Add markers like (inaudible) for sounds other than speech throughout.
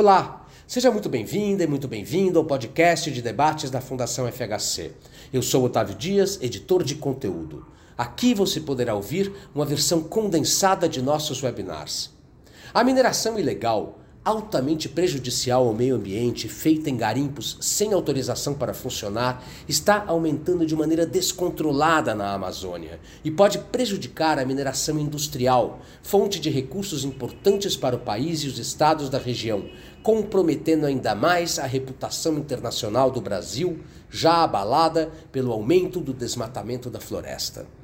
Olá, seja muito bem-vinda e muito bem-vindo ao podcast de debates da Fundação FHC. Eu sou Otávio Dias, editor de conteúdo. Aqui você poderá ouvir uma versão condensada de nossos webinars. A mineração ilegal altamente prejudicial ao meio ambiente, feita em garimpos sem autorização para funcionar, está aumentando de maneira descontrolada na Amazônia e pode prejudicar a mineração industrial, fonte de recursos importantes para o país e os estados da região, comprometendo ainda mais a reputação internacional do Brasil, já abalada pelo aumento do desmatamento da floresta.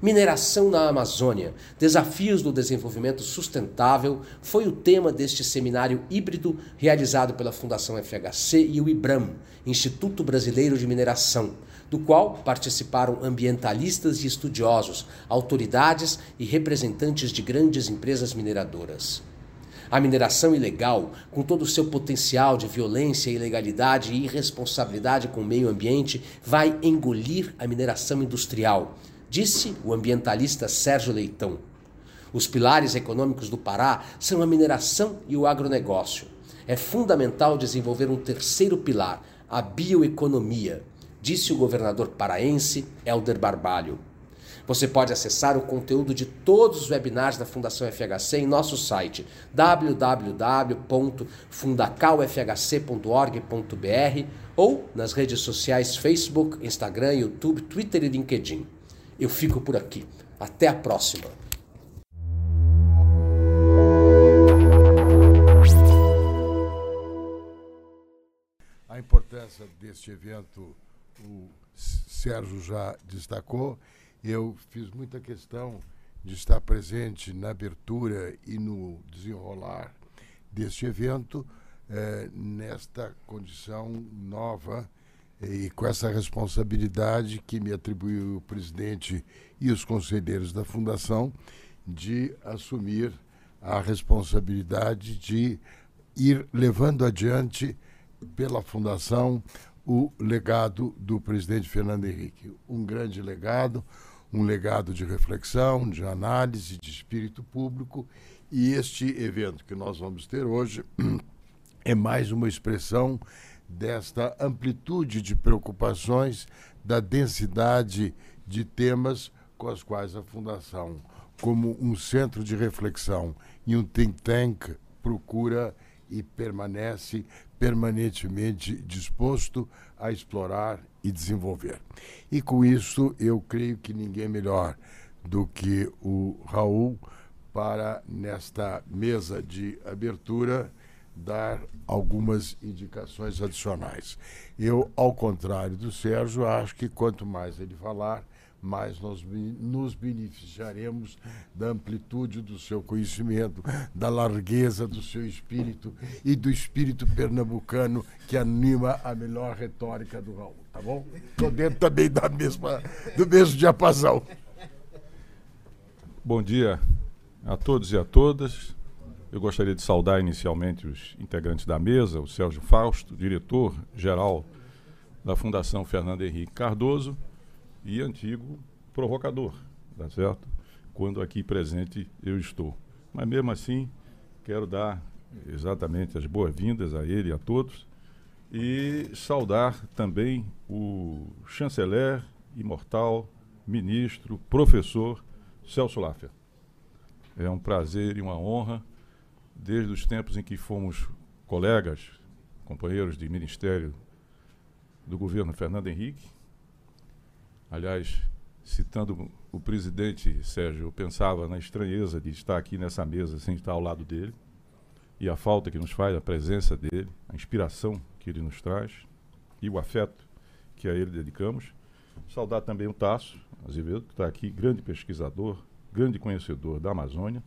Mineração na Amazônia, desafios do desenvolvimento sustentável foi o tema deste seminário híbrido realizado pela Fundação FHC e o IBRAM, Instituto Brasileiro de Mineração, do qual participaram ambientalistas e estudiosos, autoridades e representantes de grandes empresas mineradoras. A mineração ilegal, com todo o seu potencial de violência, ilegalidade e irresponsabilidade com o meio ambiente, vai engolir a mineração industrial disse o ambientalista Sérgio Leitão. Os pilares econômicos do Pará são a mineração e o agronegócio. É fundamental desenvolver um terceiro pilar, a bioeconomia, disse o governador paraense Helder Barbalho. Você pode acessar o conteúdo de todos os webinars da Fundação FHC em nosso site www.fundacalfhc.org.br ou nas redes sociais Facebook, Instagram, YouTube, Twitter e LinkedIn. Eu fico por aqui. Até a próxima. A importância deste evento, o Sérgio já destacou. Eu fiz muita questão de estar presente na abertura e no desenrolar deste evento, eh, nesta condição nova e com essa responsabilidade que me atribuiu o presidente e os conselheiros da fundação de assumir a responsabilidade de ir levando adiante pela fundação o legado do presidente Fernando Henrique, um grande legado, um legado de reflexão, de análise, de espírito público, e este evento que nós vamos ter hoje (clears throat) é mais uma expressão desta amplitude de preocupações, da densidade de temas com as quais a Fundação, como um centro de reflexão e um think tank, procura e permanece permanentemente disposto a explorar e desenvolver. E com isso, eu creio que ninguém melhor do que o Raul para, nesta mesa de abertura, dar algumas indicações adicionais. Eu, ao contrário do Sérgio, acho que quanto mais ele falar, mais nós nos beneficiaremos da amplitude do seu conhecimento, da largueza do seu espírito e do espírito pernambucano que anima a melhor retórica do Raul, tá bom? Estou dentro também da mesma, do mesmo diapasão. Bom dia a todos e a todas. Eu gostaria de saudar inicialmente os integrantes da mesa, o Sérgio Fausto, diretor-geral da Fundação Fernando Henrique Cardoso e antigo provocador, tá certo? Quando aqui presente eu estou. Mas mesmo assim, quero dar exatamente as boas-vindas a ele e a todos e saudar também o chanceler, imortal, ministro, professor Celso Laffer. É um prazer e uma honra desde os tempos em que fomos colegas, companheiros de ministério do governo Fernando Henrique. Aliás, citando o presidente Sérgio, eu pensava na estranheza de estar aqui nessa mesa sem estar ao lado dele e a falta que nos faz a presença dele, a inspiração que ele nos traz e o afeto que a ele dedicamos. Saudar também o Tasso Azevedo, que está aqui, grande pesquisador, grande conhecedor da Amazônia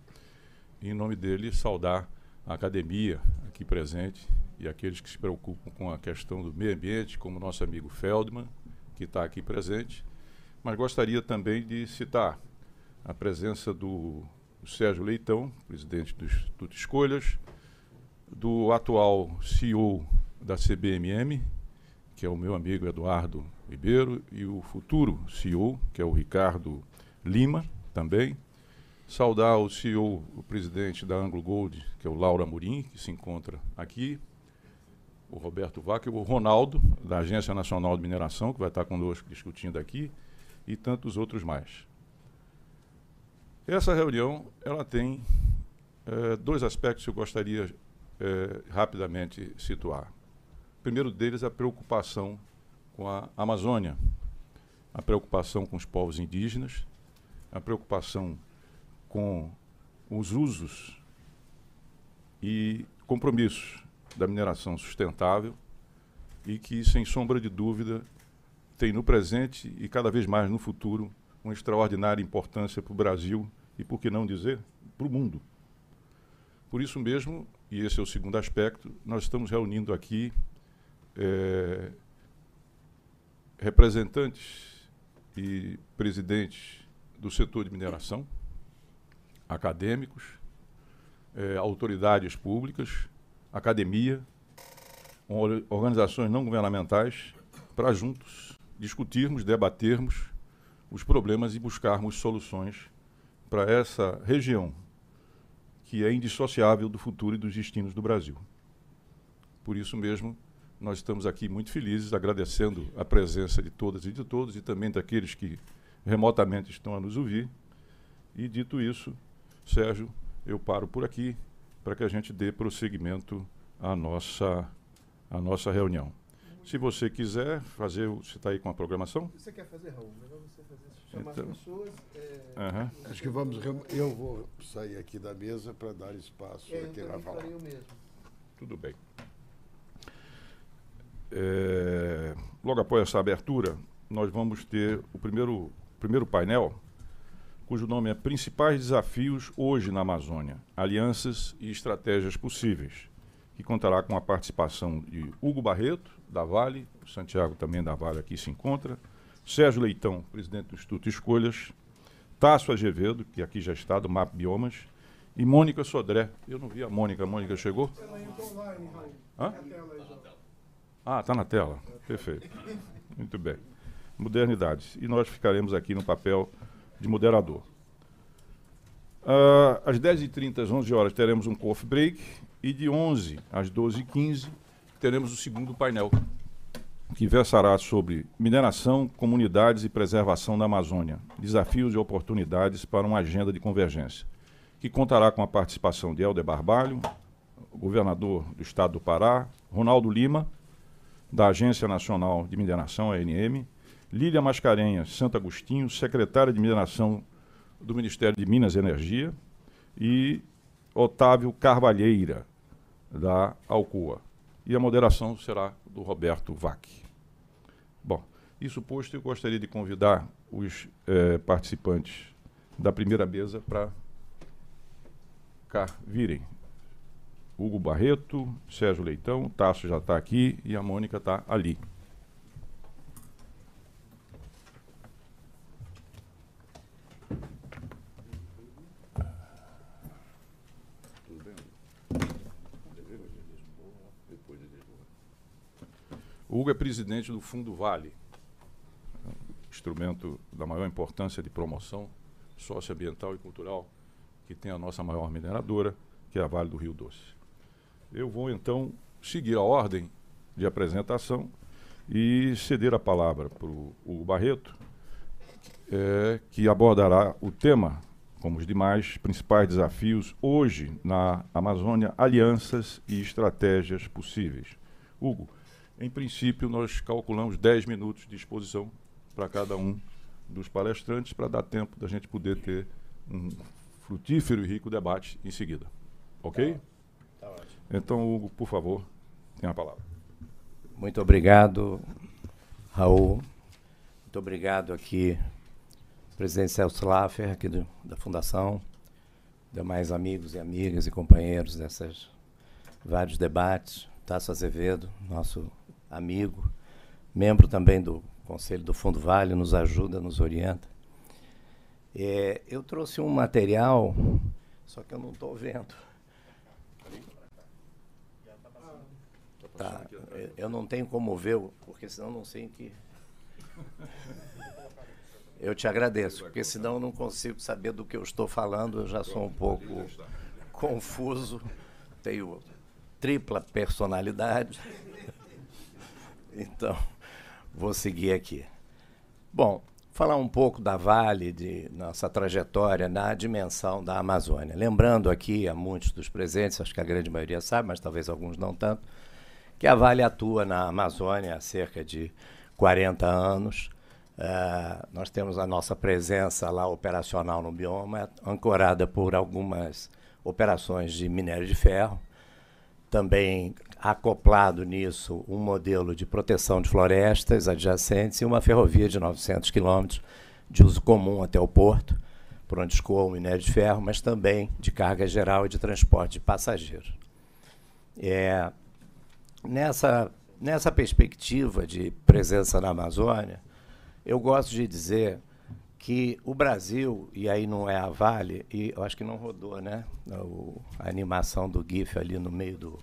em nome dele, saudar a academia aqui presente e aqueles que se preocupam com a questão do meio ambiente, como nosso amigo Feldman, que está aqui presente. Mas gostaria também de citar a presença do Sérgio Leitão, presidente do Instituto Escolhas, do atual CEO da CBMM, que é o meu amigo Eduardo Ribeiro, e o futuro CEO, que é o Ricardo Lima, também, Saudar o CEO, o presidente da Anglo Gold, que é o Laura Murim, que se encontra aqui. O Roberto Vaca o Ronaldo, da Agência Nacional de Mineração, que vai estar conosco discutindo aqui, e tantos outros mais. Essa reunião ela tem é, dois aspectos que eu gostaria é, rapidamente situar. O primeiro deles a preocupação com a Amazônia, a preocupação com os povos indígenas, a preocupação com os usos e compromissos da mineração sustentável e que, sem sombra de dúvida, tem no presente e cada vez mais no futuro uma extraordinária importância para o Brasil e, por que não dizer, para o mundo. Por isso mesmo, e esse é o segundo aspecto, nós estamos reunindo aqui é, representantes e presidentes do setor de mineração, acadêmicos, eh, autoridades públicas, academia, organizações não governamentais, para juntos discutirmos, debatermos os problemas e buscarmos soluções para essa região que é indissociável do futuro e dos destinos do Brasil. Por isso mesmo, nós estamos aqui muito felizes, agradecendo a presença de todas e de todos e também daqueles que remotamente estão a nos ouvir. E dito isso, Sérgio, eu paro por aqui para que a gente dê prosseguimento à nossa, à nossa reunião. Se você quiser fazer, você está aí com a programação? Você quer fazer, Raul? Melhor você fazer, chamar Então. as pessoas. É, Aham. Acho que vamos. Eu vou sair aqui da mesa para dar espaço é, a eu quem vai falar. o mesmo. Tudo bem. É, logo após essa abertura, nós vamos ter o primeiro, primeiro painel, cujo nome é Principais Desafios hoje na Amazônia: Alianças e Estratégias Possíveis, que contará com a participação de Hugo Barreto, da Vale, o Santiago também da Vale aqui se encontra, Sérgio Leitão, presidente do Instituto Escolhas, Tássio Azevedo, que aqui já está, do MAP Biomas, e Mônica Sodré. Eu não vi a Mônica, a Mônica chegou? Hã? Ah, está na tela. Perfeito. Muito bem. Modernidades. E nós ficaremos aqui no papel de moderador. Ah, às 10h30, às 11 horas, teremos um coffee break. E de 11 às 12h15, teremos o segundo painel, que versará sobre mineração, comunidades e preservação da Amazônia. Desafios e oportunidades para uma agenda de convergência. Que contará com a participação de Helder Barbalho, governador do estado do Pará, Ronaldo Lima, da Agência Nacional de Mineração, ANM, Lília Mascarenhas, Santo Agostinho, secretária de Mineração do Ministério de Minas e Energia, e Otávio Carvalheira, da Alcoa. E a moderação será do Roberto Vac. Bom, isso posto, eu gostaria de convidar os eh, participantes da primeira mesa para cá virem. Hugo Barreto, Sérgio Leitão, Tasso já está aqui e a Mônica está ali. Hugo é presidente do Fundo Vale, instrumento da maior importância de promoção socioambiental e cultural que tem a nossa maior mineradora, que é a Vale do Rio Doce. Eu vou então seguir a ordem de apresentação e ceder a palavra para o Hugo Barreto, eh, que abordará o tema, como os demais principais desafios hoje na Amazônia, alianças e estratégias possíveis. Hugo, em princípio, nós calculamos 10 minutos de exposição para cada um dos palestrantes, para dar tempo da gente poder ter um frutífero e rico debate em seguida. Ok? Então, Hugo, por favor, tem a palavra. Muito obrigado, Raul. Muito obrigado aqui, presidente Celso Laffer, aqui do, da Fundação, demais amigos e amigas e companheiros desses vários debates. Tasso Azevedo, nosso amigo, membro também do Conselho do Fundo Vale, nos ajuda, nos orienta. É, eu trouxe um material, só que eu não estou vendo. Tá, eu- não tenho como ver, porque senão não sei em que. Eu te agradeço, porque senão eu não consigo saber do que eu estou falando, eu já sou um pouco confuso, tenho tripla personalidade. (laughs) Então, vou seguir aqui. Bom, falar um pouco da Vale, de nossa trajetória na dimensão da Amazônia. Lembrando aqui a muitos dos presentes, acho que a grande maioria sabe, mas talvez alguns não tanto, que a Vale atua na Amazônia há cerca de 40 anos. Uh, nós temos a nossa presença lá operacional no bioma, ancorada por algumas operações de minério de ferro. Também acoplado nisso um modelo de proteção de florestas adjacentes e uma ferrovia de 900 quilômetros de uso comum até o porto, por onde escoa o minério de ferro, mas também de carga geral e de transporte de passageiros. É, nessa, nessa perspectiva de presença na Amazônia, eu gosto de dizer que o Brasil, e aí não é a Vale, e eu acho que não rodou, né? O, a animação do GIF ali no meio do,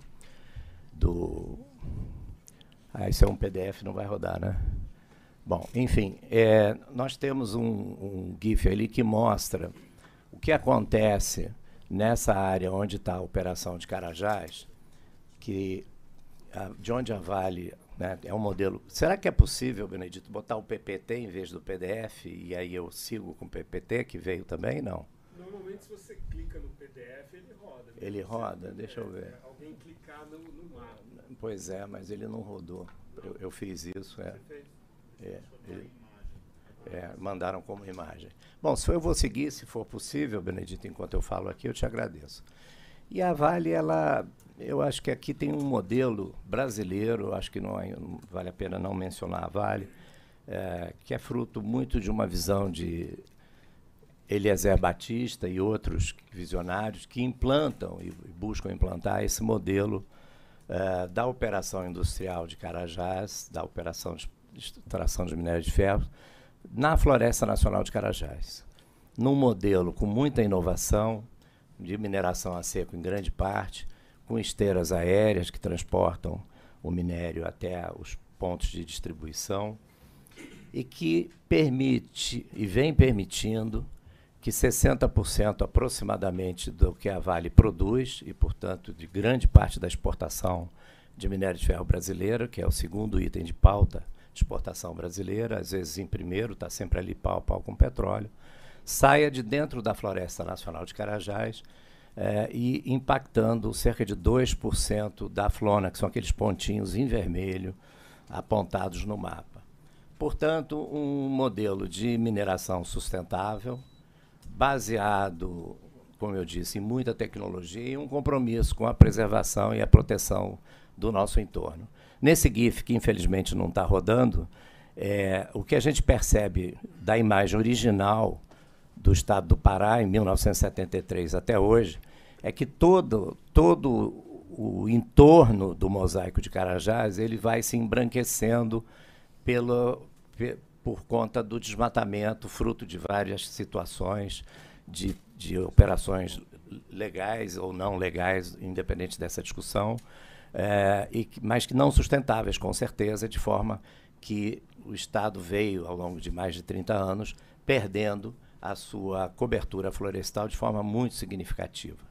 do. Ah, isso é um PDF, não vai rodar, né? Bom, enfim, é, nós temos um, um GIF ali que mostra o que acontece nessa área onde está a operação de Carajás, que a, de onde a Vale né, é um modelo. Será que é possível, Benedito, botar o PPT em vez do PDF e aí eu sigo com o PPT que veio também? Não. Normalmente, se você clica no PDF, ele? Ele roda, deixa eu ver. É, alguém clicar no, no mapa. Pois é, mas ele não rodou. Eu, eu fiz isso, é. É, ele, é, mandaram como imagem. Bom, se eu vou seguir, se for possível, Benedito, enquanto eu falo aqui, eu te agradeço. E a Vale, ela, eu acho que aqui tem um modelo brasileiro, acho que não, é, não vale a pena não mencionar a Vale, é, que é fruto muito de uma visão de Eliezer Batista e outros visionários que implantam e buscam implantar esse modelo uh, da operação industrial de Carajás, da operação de extração de minério de ferro, na Floresta Nacional de Carajás. Num modelo com muita inovação, de mineração a seco em grande parte, com esteiras aéreas que transportam o minério até os pontos de distribuição e que permite e vem permitindo que 60% aproximadamente do que a Vale produz, e, portanto, de grande parte da exportação de minério de ferro brasileiro, que é o segundo item de pauta exportação brasileira, às vezes em primeiro, está sempre ali pau a pau com petróleo, saia de dentro da Floresta Nacional de Carajás eh, e impactando cerca de 2% da flona, que são aqueles pontinhos em vermelho apontados no mapa. Portanto, um modelo de mineração sustentável, baseado, como eu disse, em muita tecnologia e um compromisso com a preservação e a proteção do nosso entorno. Nesse GIF, que infelizmente não está rodando, é, o que a gente percebe da imagem original do estado do Pará, em 1973 até hoje, é que todo, todo o entorno do mosaico de Carajás ele vai se embranquecendo pelo, por conta do desmatamento, fruto de várias situações de, de operações legais ou não legais, independente dessa discussão, é, e, mas que não sustentáveis, com certeza, de forma que o Estado veio, ao longo de mais de 30 anos, perdendo a sua cobertura florestal de forma muito significativa.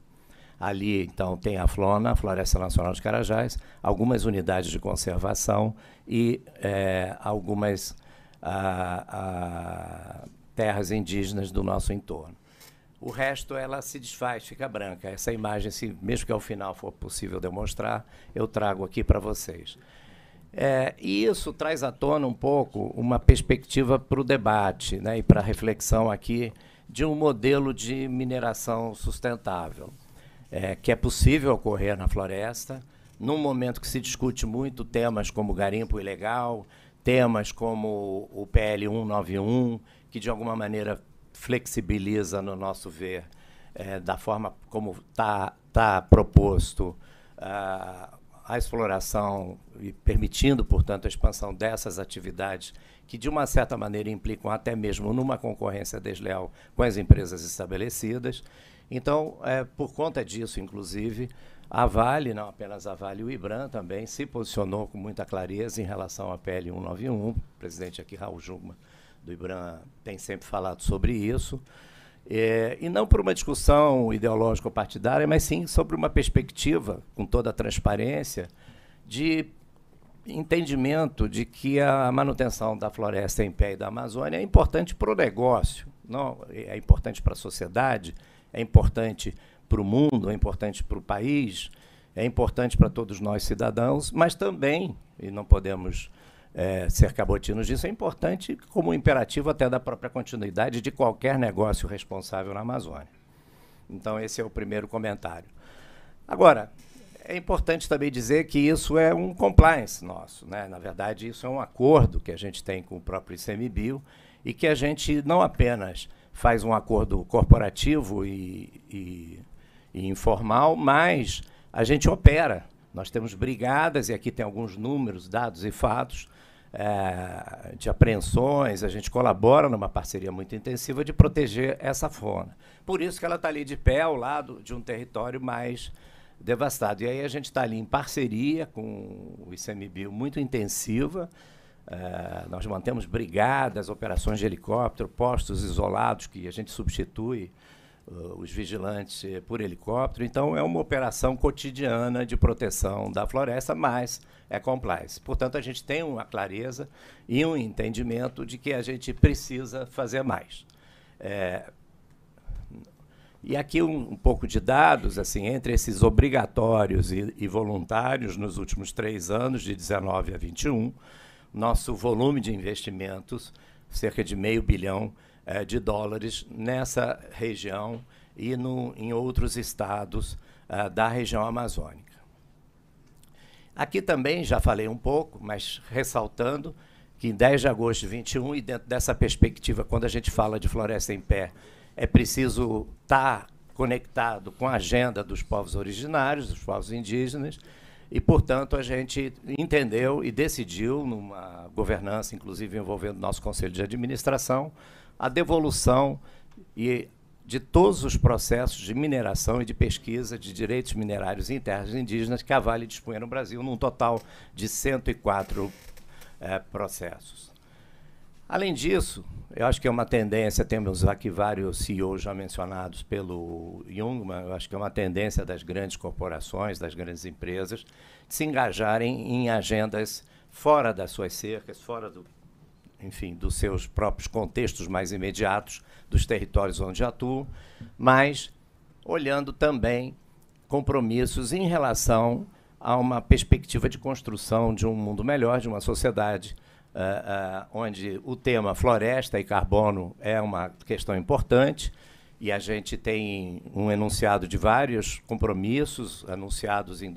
Ali, então, tem a FLONA, a Floresta Nacional de Carajás, algumas unidades de conservação e é, algumas a, a terras indígenas do nosso entorno. O resto ela se desfaz, fica branca. Essa imagem, se, mesmo que ao final for possível demonstrar, eu trago aqui para vocês. É, e isso traz à tona um pouco uma perspectiva para o debate né, e para a reflexão aqui de um modelo de mineração sustentável, é, que é possível ocorrer na floresta, num momento que se discute muito temas como garimpo ilegal, temas como o PL 191, que de alguma maneira flexibiliza, no nosso ver, é, da forma como está tá proposto uh, a exploração e permitindo, portanto, a expansão dessas atividades que, de uma certa maneira, implicam até mesmo numa concorrência desleal com as empresas estabelecidas. Então, é, por conta disso, inclusive, a Vale, não apenas a Vale, o IBRAM também se posicionou com muita clareza em relação à PL 191, o presidente aqui, Raul Jungmann, do IBRAM tem sempre falado sobre isso. É, e não por uma discussão ideológica ou partidária, mas sim sobre uma perspectiva, com toda a transparência, de entendimento de que a manutenção da floresta em pé e da Amazônia é importante para o negócio, não é importante para a sociedade, é importante para o mundo, é importante para o país, é importante para todos nós cidadãos, mas também, e não podemos é, ser cabotinos disso, é importante como imperativo até da própria continuidade de qualquer negócio responsável na Amazônia. Então, esse é o primeiro comentário. Agora, é importante também dizer que isso é um compliance nosso. Né? Na verdade, isso é um acordo que a gente tem com o próprio ICMBio e que a gente não apenas faz um acordo corporativo e, e, e informal, mas a gente opera. Nós temos brigadas, e aqui tem alguns números, dados e fatos, é, de apreensões, a gente colabora numa parceria muito intensiva de proteger essa fauna. Por isso que ela está ali de pé ao lado de um território mais devastado. E aí a gente está ali em parceria com o ICMBio muito intensiva. É, nós mantemos brigadas, operações de helicóptero, postos isolados que a gente substitui uh, os vigilantes uh, por helicóptero. Então, é uma operação cotidiana de proteção da floresta, mas é compliance. Portanto, a gente tem uma clareza e um entendimento de que a gente precisa fazer mais. É, e aqui um, um, pouco de dados, assim, entre esses obrigatórios e, e, voluntários nos últimos três anos, de 19 a 21, nosso volume de investimentos, cerca de meio bilhão é, de dólares nessa região e no, em outros estados é, da região amazônica. Aqui também já falei um pouco, mas ressaltando que em 10 de agosto de 21, e dentro dessa perspectiva, quando a gente fala de floresta em pé, é preciso estar tá conectado com a agenda dos povos originários, dos povos indígenas, e, portanto, a gente entendeu e decidiu, numa governança, inclusive envolvendo nosso Conselho de Administração, a devolução e de todos os processos de mineração e de pesquisa de direitos minerários em terras indígenas que a Vale dispunha no Brasil, num total de 104 é, processos. Além disso, eu acho que é uma tendência, temos aqui vários CEOs já mencionados pelo Jungmann, eu acho que é uma tendência das grandes corporações, das grandes empresas, de se engajarem em agendas fora das suas cercas, fora do, enfim, dos seus próprios contextos mais imediatos, dos territórios onde atuam, mas olhando também compromissos em relação a uma perspectiva de construção de um mundo melhor, de uma sociedade uh, uh, onde o tema floresta e carbono é uma questão importante, e a gente tem um enunciado de vários compromissos anunciados em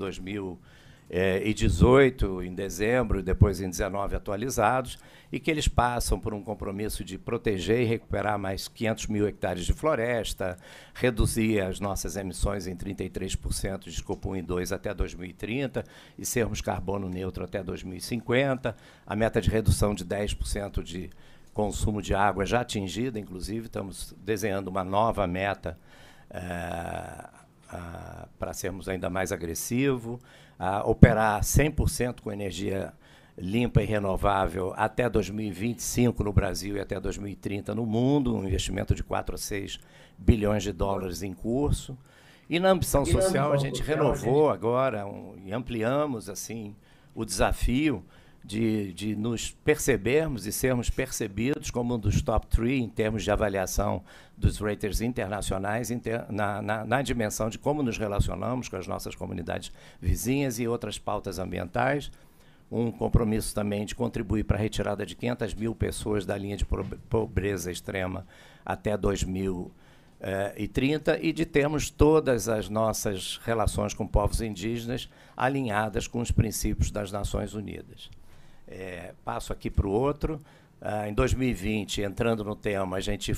2018, em dezembro, e depois em 19 atualizados, e que eles passam por um compromisso de proteger e recuperar mais 500 mil hectares de floresta, reduzir as nossas emissões em 33% de escopo 1 e 2 até 2030 e sermos carbono neutro até 2050, a meta de redução de 10% de consumo de água já atingida, inclusive, estamos desenhando uma nova meta é, para sermos ainda mais agressivo, operar 100% com energia limpa e renovável até 2025 no Brasil e até 2030 no mundo, um investimento de 4 a 6 bilhões de dólares em curso. E na ambição social, a gente renovou agora um, e ampliamos assim o desafio de, de nos percebermos e sermos percebidos como um dos top three em termos de avaliação dos raters internacionais inter, na, na, na dimensão de como nos relacionamos com as nossas comunidades vizinhas e outras pautas ambientais um compromisso também de contribuir para a retirada de 500 mil pessoas da linha de pobreza extrema até 2030 e de termos todas as nossas relações com povos indígenas alinhadas com os princípios das Nações Unidas. É, passo aqui para o outro. Uh, em 2020, entrando no tema, a gente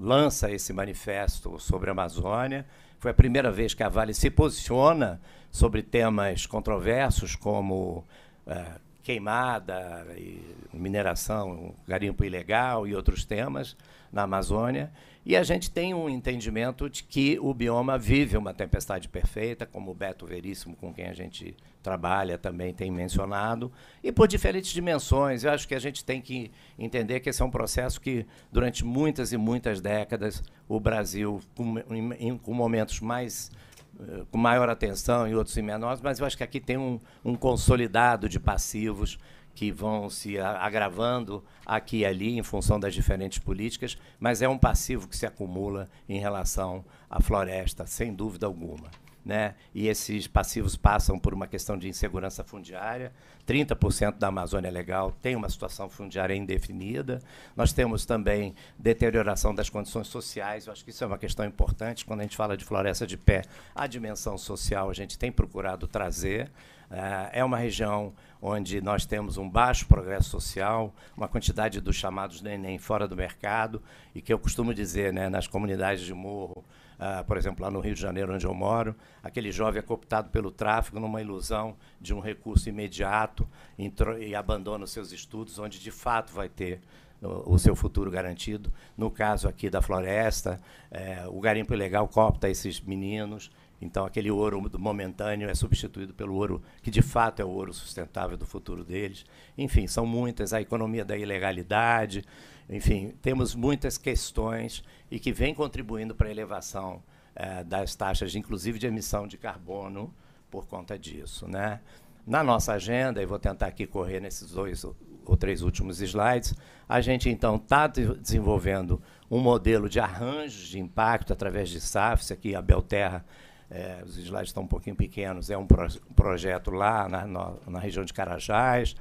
lança esse manifesto sobre a Amazônia. Foi a primeira vez que a Vale se posiciona sobre temas controversos como queimada, e mineração, garimpo ilegal e outros temas na Amazônia. E a gente tem um entendimento de que o bioma vive uma tempestade perfeita, como o Beto Veríssimo, com quem a gente trabalha, também tem mencionado, e por diferentes dimensões. Eu acho que a gente tem que entender que esse é um processo que, durante muitas e muitas décadas, o Brasil, com, em, com momentos mais eh, com maior atenção e outros em menores, mas eu acho que aqui tem um, um consolidado de passivos que vão se agravando aqui e ali em função das diferentes políticas, mas é um passivo que se acumula em relação à floresta, sem dúvida alguma. Né? E esses passivos passam por uma questão de insegurança fundiária. 30% da Amazônia Legal tem uma situação fundiária indefinida. Nós temos também deterioração das condições sociais. Eu acho que isso é uma questão importante. Quando a gente fala de floresta de pé, a dimensão social a gente tem procurado trazer. É uma região onde nós temos um baixo progresso social, uma quantidade dos chamados neném fora do mercado, e que eu costumo dizer, né, nas comunidades de morro, uh, por exemplo, lá no Rio de Janeiro, onde eu moro, aquele jovem é cooptado pelo tráfico numa ilusão de um recurso imediato e abandona os seus estudos, onde de fato vai ter o seu futuro garantido. No caso aqui da floresta, é, o garimpo ilegal copta esses meninos então, aquele ouro momentâneo é substituído pelo ouro que, de fato, é o ouro sustentável do futuro deles. Enfim, são muitas. A economia da ilegalidade. Enfim, temos muitas questões e que vêm contribuindo para a elevação eh, das taxas, inclusive de emissão de carbono, por conta disso. Né? Na nossa agenda, e vou tentar aqui correr nesses dois ou três últimos slides, a gente, então, está de desenvolvendo um modelo de arranjos de impacto através de SAFs, aqui a Belterra é, os slides estão um pouquinho pequenos, é um, pro, um projeto lá na, na, na, região de Carajás,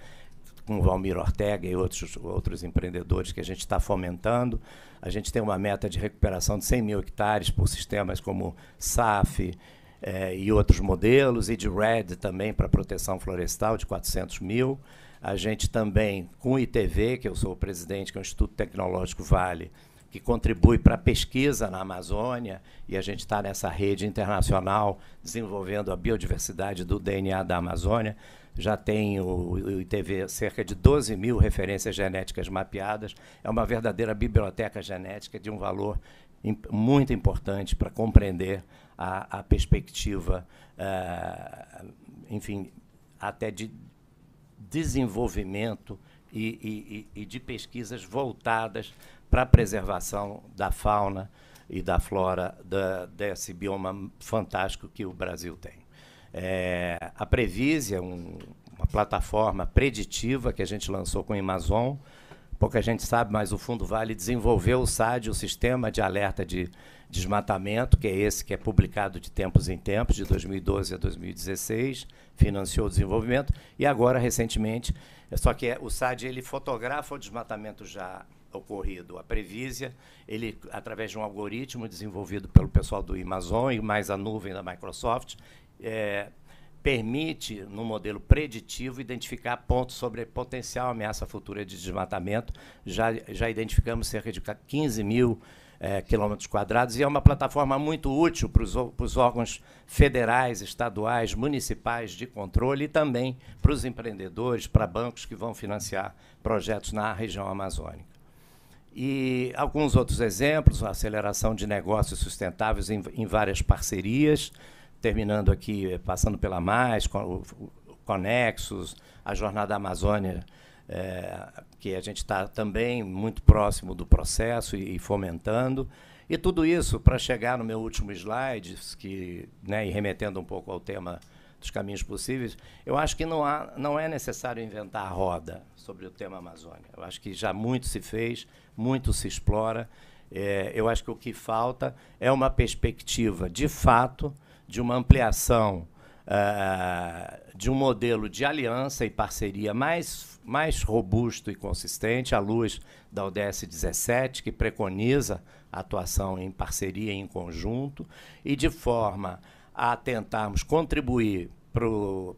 com o Valmir Ortega e outros, outros empreendedores que a gente está fomentando. A gente tem uma meta de recuperação de 100 mil hectares por sistemas como SAF é, e outros modelos, e de RED também para proteção florestal de 400 mil. A gente também, com o ITV, que eu sou o presidente, que é o Instituto Tecnológico Vale, que contribui para a pesquisa na Amazônia, e a gente está nessa rede internacional desenvolvendo a biodiversidade do DNA da Amazônia. Já tem o, ITV cerca de 12 mil referências genéticas mapeadas. É uma verdadeira biblioteca genética de um valor muito importante para compreender a, a perspectiva, uh, enfim, até de desenvolvimento e, e, e de pesquisas voltadas para a preservação da fauna e da flora da, desse bioma fantástico que o Brasil tem. É, a Previsia, um, uma plataforma preditiva que a gente lançou com o Amazon, pouca gente sabe, mas o Fundo Vale desenvolveu o SAD, o Sistema de Alerta de Desmatamento, que é esse que é publicado de tempos em tempos, de 2012 a 2016, financiou o desenvolvimento, e agora, recentemente, só que é, o SAD ele fotografa o desmatamento já ocorrido. A Previsia, ele, através de um algoritmo desenvolvido pelo pessoal do Amazon e mais a nuvem da Microsoft, é, permite, no modelo preditivo, identificar pontos sobre potencial ameaça futura de desmatamento. Já, já identificamos cerca de 15 mil é, quilômetros quadrados e é uma plataforma muito útil para os órgãos federais, estaduais, municipais de controle e também para os empreendedores, para bancos que vão financiar projetos na região amazônica. E alguns outros exemplos, a aceleração de negócios sustentáveis em, em várias parcerias, terminando aqui, eh, passando pela Mais, Conexos, a Jornada Amazônia, é, que a gente está também muito próximo do processo e, e fomentando. E tudo isso para chegar no meu último slide, que, né, e remetendo um pouco ao tema dos caminhos possíveis, eu acho que não, há, não é necessário inventar a roda sobre o tema Amazônia. Eu acho que já muito se fez, muito se explora. É, eu acho que o que falta é uma perspectiva, de fato, de uma ampliação uh, de um modelo de aliança e parceria mais, mais robusto e consistente, à luz da ODS 17, que preconiza a atuação em parceria em conjunto, e de forma a tentarmos contribuir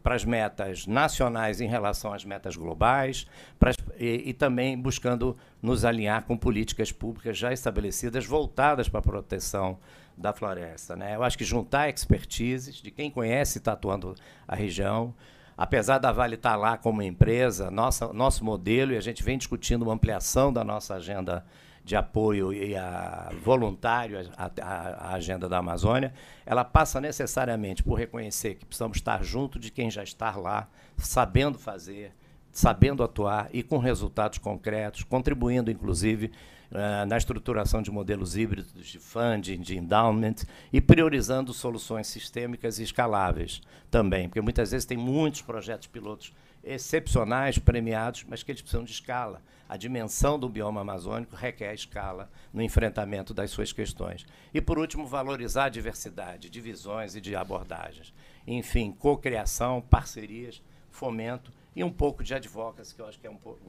para as metas nacionais em relação às metas globais pras, e, e, também buscando nos alinhar com políticas públicas já estabelecidas voltadas para a proteção da floresta. Né? Eu acho que juntar expertises de quem conhece e está atuando a região, apesar da Vale estar lá como empresa, nossa, nosso modelo, e a gente vem discutindo uma ampliação da nossa agenda de apoio e a voluntário à agenda da Amazônia, ela passa necessariamente por reconhecer que precisamos estar junto de quem já está lá, sabendo fazer, sabendo atuar e com resultados concretos, contribuindo, inclusive, uh, na estruturação de modelos híbridos de funding, de endowment e priorizando soluções sistêmicas e escaláveis também, porque muitas vezes tem muitos projetos pilotos excepcionais, premiados, mas que eles precisam de escala. A dimensão do bioma amazônico requer escala no enfrentamento das suas questões. E, por último, valorizar a diversidade de visões e de abordagens. Enfim, cocriação, parcerias, fomento e um pouco de advocacy, que eu acho que é um pouco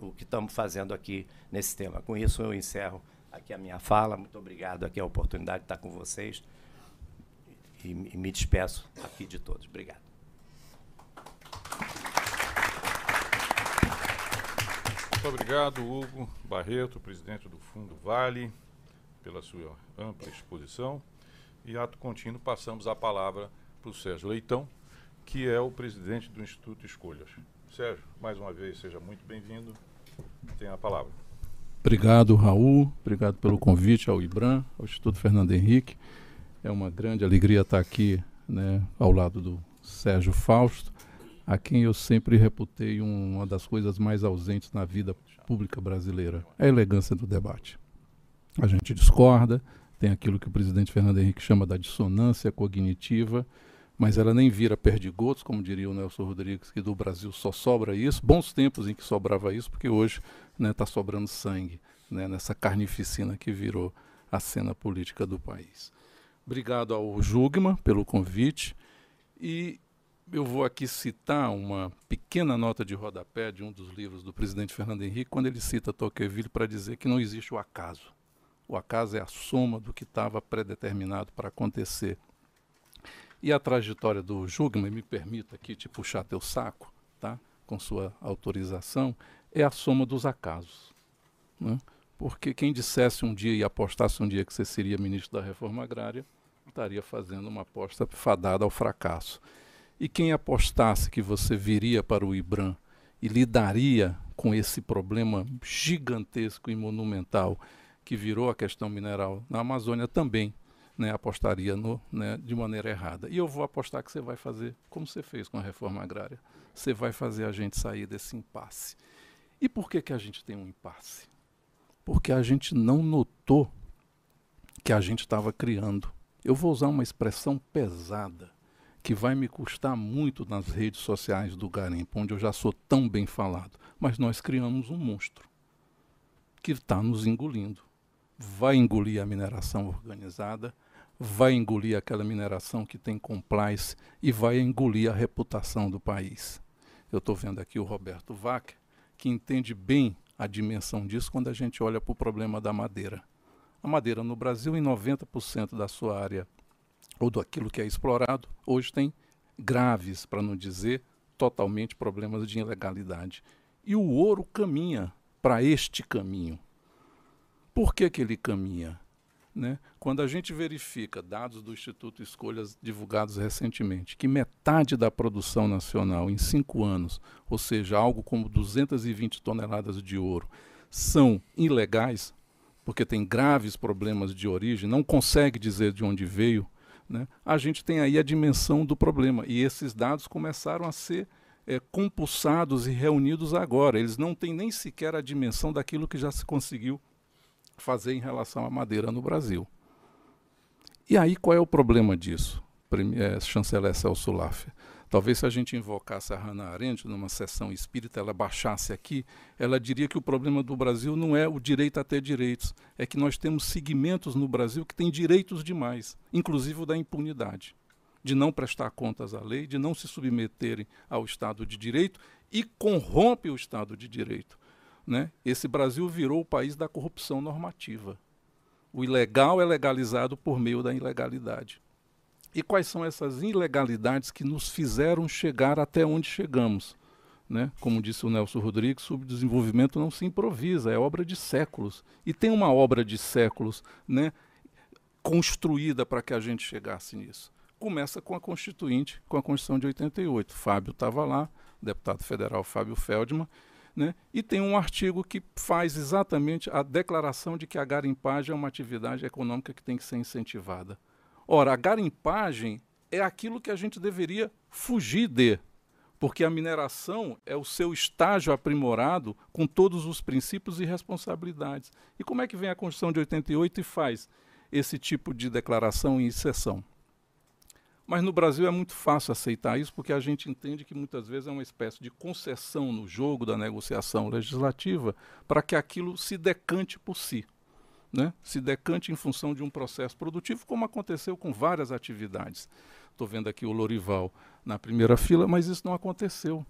o que estamos fazendo aqui nesse tema. Com isso, eu encerro aqui a minha fala. Muito obrigado aqui a oportunidade de estar com vocês e, e me despeço aqui de todos. Obrigado. Muito obrigado, Hugo Barreto, presidente do Fundo Vale, pela sua ampla exposição. E ato contínuo, passamos a palavra para o Sérgio Leitão, que é o presidente do Instituto Escolhas. Sérgio, mais uma vez, seja muito bem-vindo. Tem a palavra. Obrigado, Raul. Obrigado pelo convite ao IBRAM, ao Instituto Fernando Henrique. É uma grande alegria estar aqui né, ao lado do Sérgio Fausto a quem eu sempre reputei uma das coisas mais ausentes na vida pública brasileira, a elegância do debate. A gente discorda, tem aquilo que o presidente Fernando Henrique chama da dissonância cognitiva, mas ela nem vira perdigotos, como diria o Nelson Rodrigues, que do Brasil só sobra isso. Bons tempos em que sobrava isso, porque hoje está né, tá sobrando sangue né, nessa carnificina que virou a cena política do país. Obrigado ao Jugma pelo convite. E eu vou aqui citar uma pequena nota de rodapé de um dos livros do presidente Fernando Henrique, quando ele cita Tocqueville para dizer que não existe o acaso. O acaso é a soma do que estava predeterminado para acontecer. E a trajetória do Jugman, me permita aqui te puxar teu saco, tá? com sua autorização, é a soma dos acasos. Né? Porque quem dissesse um dia e apostasse um dia que você seria ministro da Reforma Agrária, estaria fazendo uma aposta fadada ao fracasso. E quem apostasse que você viria para o IBRAM e lidaria com esse problema gigantesco e monumental que virou a questão mineral na Amazônia também né, apostaria no, né, de maneira errada. E eu vou apostar que você vai fazer como você fez com a reforma agrária. Você vai fazer a gente sair desse impasse. E por que, que a gente tem um impasse? Porque a gente não notou que a gente estava criando. Eu vou usar uma expressão pesada que vai me custar muito nas redes sociais do Garimpo, onde eu já sou tão bem falado. Mas nós criamos um monstro que está nos engolindo. Vai engolir a mineração organizada, vai engolir aquela mineração que tem compliance e vai engolir a reputação do país. Eu estou vendo aqui o Roberto Vac, que entende bem a dimensão disso quando a gente olha para o problema da madeira. A madeira no Brasil, em 90% da sua área ou daquilo que é explorado, hoje tem graves, para não dizer totalmente, problemas de ilegalidade. E o ouro caminha para este caminho. Por que, que ele caminha? Né? Quando a gente verifica dados do Instituto Escolhas divulgados recentemente, que metade da produção nacional em cinco anos, ou seja, algo como 220 toneladas de ouro, são ilegais, porque tem graves problemas de origem, não consegue dizer de onde veio, né, a gente tem aí a dimensão do problema. E esses dados começaram a ser é, compulsados e reunidos agora. Eles não têm nem sequer a dimensão daquilo que já se conseguiu fazer em relação à madeira no Brasil. E aí qual é o problema disso, é, chanceler Celso Laffer? Talvez se a gente invocasse a Hannah Arendt numa sessão espírita, ela baixasse aqui, ela diria que o problema do Brasil não é o direito a ter direitos, é que nós temos segmentos no Brasil que têm direitos demais, inclusive o da impunidade, de não prestar contas à lei, de não se submeterem ao Estado de Direito e corrompe o Estado de Direito. Né? Esse Brasil virou o país da corrupção normativa. O ilegal é legalizado por meio da ilegalidade. E quais são essas ilegalidades que nos fizeram chegar até onde chegamos? Né? Como disse o Nelson Rodrigues, subdesenvolvimento não se improvisa, é obra de séculos. E tem uma obra de séculos né, construída para que a gente chegasse nisso. começa com a Constituinte, com a Constituição de 88. Fábio estava lá, deputado federal Fábio Feldman, né? e tem um artigo que faz exatamente a declaração de que a garimpagem é uma atividade econômica que tem que ser incentivada. Ora, a garimpagem é aquilo que a gente deveria fugir de, porque a mineração é o seu estágio aprimorado com todos os princípios e responsabilidades. E como é que vem a Constituição de 88 e faz esse tipo de declaração e exceção? Mas no Brasil é muito fácil aceitar isso, porque a gente entende que muitas vezes é uma espécie de concessão no jogo da negociação legislativa para que aquilo se decante por si. Né? Se decante em função de um processo produtivo, como aconteceu com várias atividades. Estou vendo aqui o Lorival na primeira fila, mas isso não aconteceu.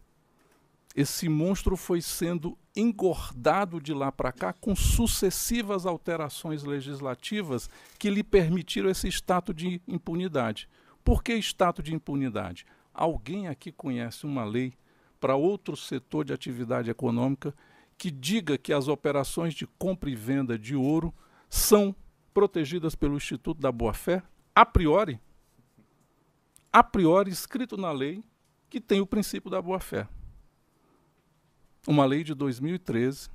Esse monstro foi sendo engordado de lá para cá com sucessivas alterações legislativas que lhe permitiram esse status de impunidade. Por que status de impunidade? Alguém aqui conhece uma lei para outro setor de atividade econômica que diga que as operações de compra e venda de ouro são protegidas pelo Instituto da Boa-Fé? A priori? A priori, escrito na lei que tem o princípio da boa-fé. Uma lei de 2013,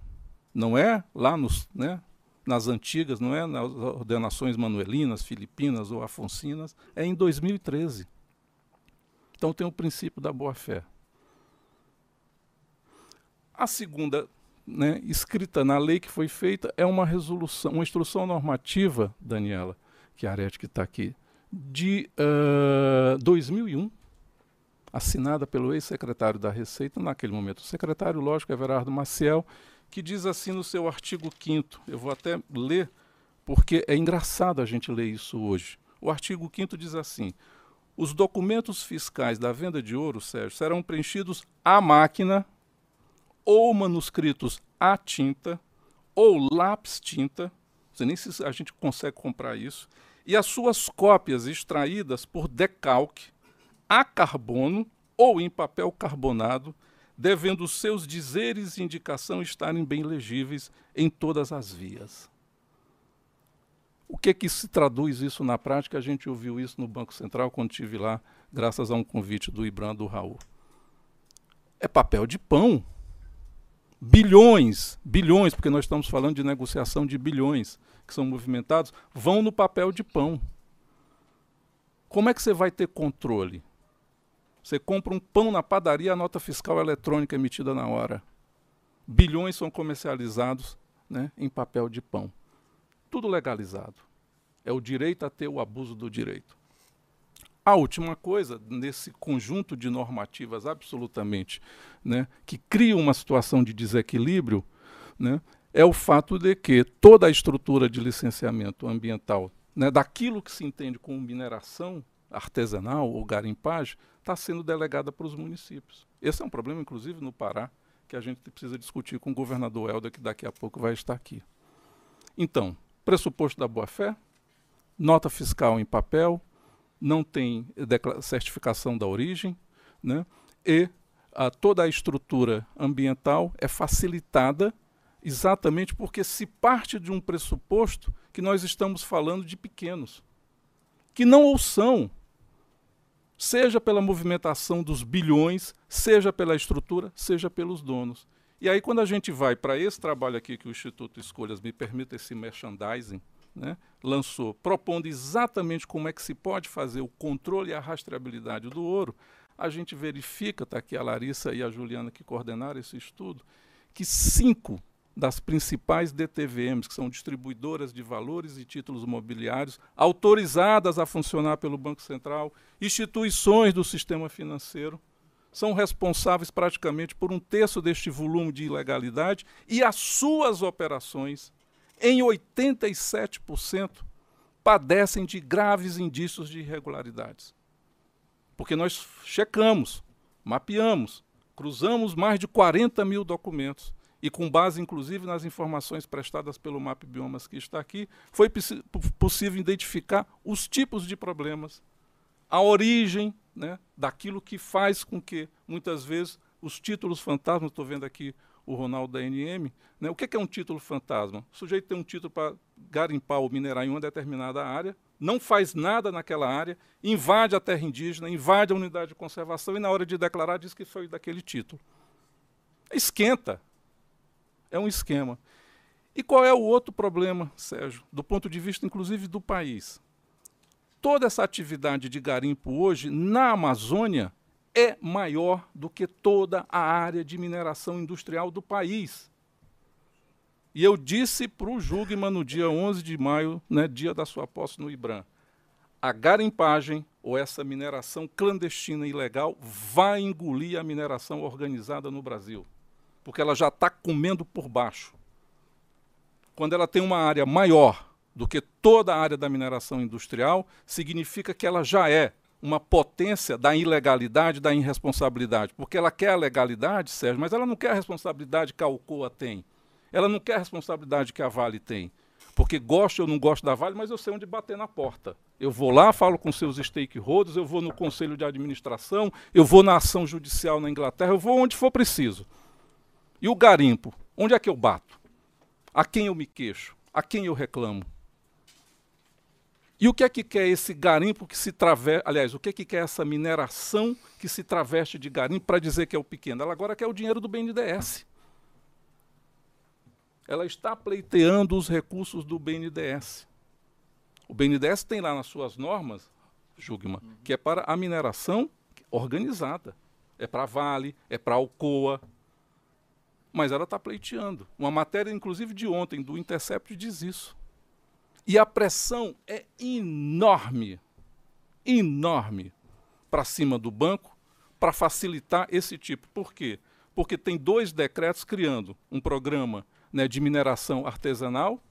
não é lá nos, né, nas antigas, não é nas ordenações manuelinas, filipinas ou afoncinas, é em 2013. Então tem o princípio da boa-fé. A segunda, né, escrita na lei que foi feita, é uma resolução, uma instrução normativa, Daniela, que a Arete que está aqui, de uh, 2001, assinada pelo ex-secretário da Receita, naquele momento, o secretário, lógico, Everardo Maciel, que diz assim no seu artigo 5 eu vou até ler, porque é engraçado a gente ler isso hoje. O artigo 5 diz assim: os documentos fiscais da venda de ouro, Sérgio, serão preenchidos à máquina ou manuscritos à tinta ou lápis tinta, nem se a gente consegue comprar isso, e as suas cópias extraídas por decalque a carbono ou em papel carbonado devendo seus dizeres e indicação estarem bem legíveis em todas as vias. O que que se traduz isso na prática? A gente ouviu isso no Banco Central quando estive lá, graças a um convite do Ibram do Raul. É papel de pão. Bilhões, bilhões, porque nós estamos falando de negociação de bilhões que são movimentados, vão no papel de pão. Como é que você vai ter controle? Você compra um pão na padaria, a nota fiscal eletrônica emitida na hora. Bilhões são comercializados né, em papel de pão. Tudo legalizado. É o direito a ter o abuso do direito. A última coisa, nesse conjunto de normativas absolutamente né, que cria uma situação de desequilíbrio, né, é o fato de que toda a estrutura de licenciamento ambiental, né, daquilo que se entende como mineração artesanal ou garimpagem, está sendo delegada para os municípios. Esse é um problema, inclusive, no Pará, que a gente precisa discutir com o governador Helder, que daqui a pouco vai estar aqui. Então, pressuposto da boa-fé, nota fiscal em papel, não tem certificação da origem, né? e a, toda a estrutura ambiental é facilitada exatamente porque se parte de um pressuposto que nós estamos falando de pequenos, que não o são, seja pela movimentação dos bilhões, seja pela estrutura, seja pelos donos. E aí, quando a gente vai para esse trabalho aqui que o Instituto Escolhas me permite esse merchandising, né, lançou, propondo exatamente como é que se pode fazer o controle e a rastreabilidade do ouro, a gente verifica, está aqui a Larissa e a Juliana que coordenaram esse estudo, que cinco das principais DTVMs, que são distribuidoras de valores e títulos mobiliários, autorizadas a funcionar pelo Banco Central, instituições do sistema financeiro, são responsáveis praticamente por um terço deste volume de ilegalidade e as suas operações, em 87%, padecem de graves indícios de irregularidades. Porque nós checamos, mapeamos, cruzamos mais de 40 mil documentos e com base inclusive nas informações prestadas pelo MAP Biomas que está aqui, foi possível identificar os tipos de problemas, a origem né, daquilo que faz com que, muitas vezes, os títulos fantasmas, estou vendo aqui o Ronaldo da NM, né, o que é, que é um título fantasma? O sujeito tem um título para garimpar ou minerar em uma determinada área, não faz nada naquela área, invade a terra indígena, invade a unidade de conservação e, na hora de declarar, diz que foi daquele título. Esquenta. É um esquema. E qual é o outro problema, Sérgio, do ponto de vista, inclusive, do país? Toda essa atividade de garimpo hoje, na Amazônia, é maior do que toda a área de mineração industrial do país. E eu disse para o Jugman no dia 11 de maio, né, dia da sua posse no IBRAM, a garimpagem ou essa mineração clandestina e ilegal vai engolir a mineração organizada no Brasil, porque ela já está comendo por baixo. Quando ela tem uma área maior do que toda a área da mineração industrial, significa que ela já é uma potência da ilegalidade, da irresponsabilidade. Porque ela quer a legalidade, Sérgio, mas ela não quer a responsabilidade que a Alcoa tem. Ela não quer a responsabilidade que a Vale tem. Porque gosto ou não gosto da Vale, mas eu sei onde bater na porta. Eu vou lá, falo com seus stakeholders, eu vou no conselho de administração, eu vou na ação judicial na Inglaterra, eu vou onde for preciso. E o garimpo? Onde é que eu bato? A quem eu me queixo? A quem eu reclamo? E o que é que quer esse garimpo que se traveste, aliás, o que é que quer essa mineração que se traveste de garimpo para dizer que é o pequeno? Ela agora quer o dinheiro do BNDES ela está pleiteando os recursos do BNDES. O BNDES tem lá nas suas normas, Jugma, uhum. que é para a mineração organizada. É para Vale, é para Alcoa. Mas ela está pleiteando. Uma matéria, inclusive, de ontem, do Intercept, diz isso. E a pressão é enorme, enorme, para cima do banco, para facilitar esse tipo. Por quê? Porque tem dois decretos criando um programa né, de mineração artesanal,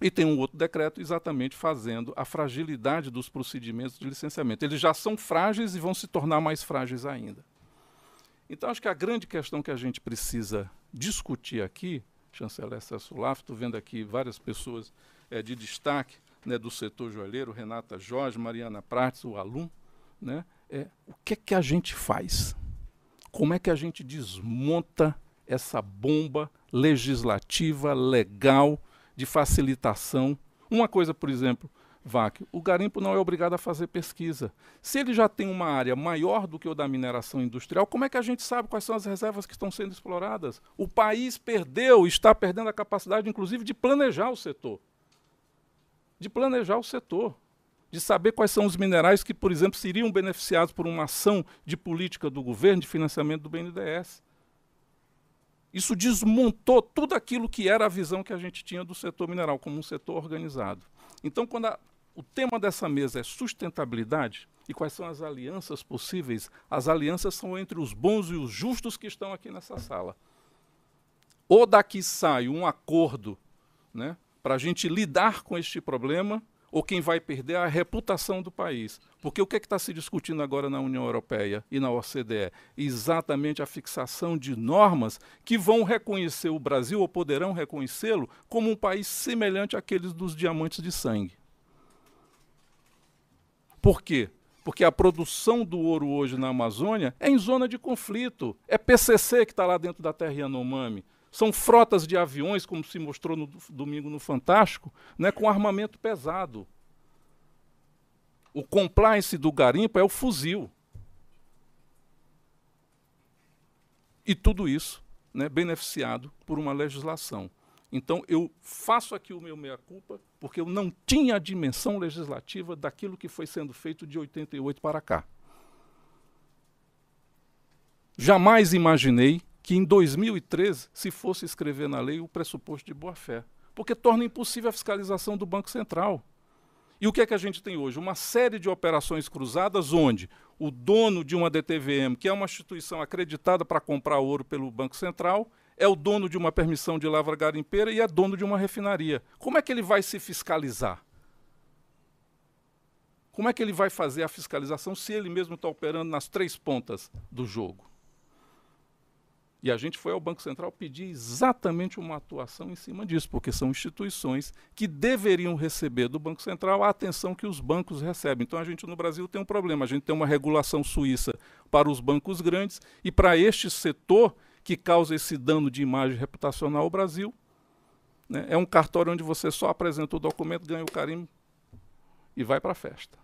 e tem um outro decreto exatamente fazendo a fragilidade dos procedimentos de licenciamento. Eles já são frágeis e vão se tornar mais frágeis ainda. Então, acho que a grande questão que a gente precisa discutir aqui, chanceler Sulaf, estou vendo aqui várias pessoas é, de destaque né, do setor joalheiro, Renata Jorge, Mariana Prates, o aluno, né, é o que, é que a gente faz? Como é que a gente desmonta essa bomba legislativa, legal, de facilitação. Uma coisa, por exemplo, VAC, o garimpo não é obrigado a fazer pesquisa. Se ele já tem uma área maior do que o da mineração industrial, como é que a gente sabe quais são as reservas que estão sendo exploradas? O país perdeu, está perdendo a capacidade, inclusive, de planejar o setor. De planejar o setor. De saber quais são os minerais que, por exemplo, seriam beneficiados por uma ação de política do governo, de financiamento do BNDES. Isso desmontou tudo aquilo que era a visão que a gente tinha do setor mineral como um setor organizado. Então, quando a, o tema dessa mesa é sustentabilidade e quais são as alianças possíveis, as alianças são entre os bons e os justos que estão aqui nessa sala. Ou daqui sai um acordo né, para a gente lidar com este problema, ou quem vai perder é a reputação do país. Porque o que é está se discutindo agora na União Europeia e na OCDE? Exatamente a fixação de normas que vão reconhecer o Brasil, ou poderão reconhecê-lo, como um país semelhante àqueles dos diamantes de sangue. Por quê? Porque a produção do ouro hoje na Amazônia é em zona de conflito. É PCC que está lá dentro da terra Yanomami. São frotas de aviões, como se mostrou no domingo no Fantástico, né, com armamento pesado. O compliance do garimpo é o fuzil. E tudo isso né, beneficiado por uma legislação. Então, eu faço aqui o meu meia-culpa, porque eu não tinha a dimensão legislativa daquilo que foi sendo feito de 88 para cá. Jamais imaginei que em 2013 se fosse escrever na lei o pressuposto de boa-fé, porque torna impossível a fiscalização do Banco Central. E o que é que a gente tem hoje? Uma série de operações cruzadas onde o dono de uma DTVM, que é uma instituição acreditada para comprar ouro pelo Banco Central, é o dono de uma permissão de lavra garimpeira e é dono de uma refinaria. Como é que ele vai se fiscalizar? Como é que ele vai fazer a fiscalização se ele mesmo está operando nas três pontas do jogo? E a gente foi ao Banco Central pedir exatamente uma atuação em cima disso, porque são instituições que deveriam receber do Banco Central a atenção que os bancos recebem. Então a gente no Brasil tem um problema, a gente tem uma regulação suíça para os bancos grandes e para este setor que causa esse dano de imagem reputacional ao Brasil. Né, é um cartório onde você só apresenta o documento, ganha o carimbo e vai para a festa.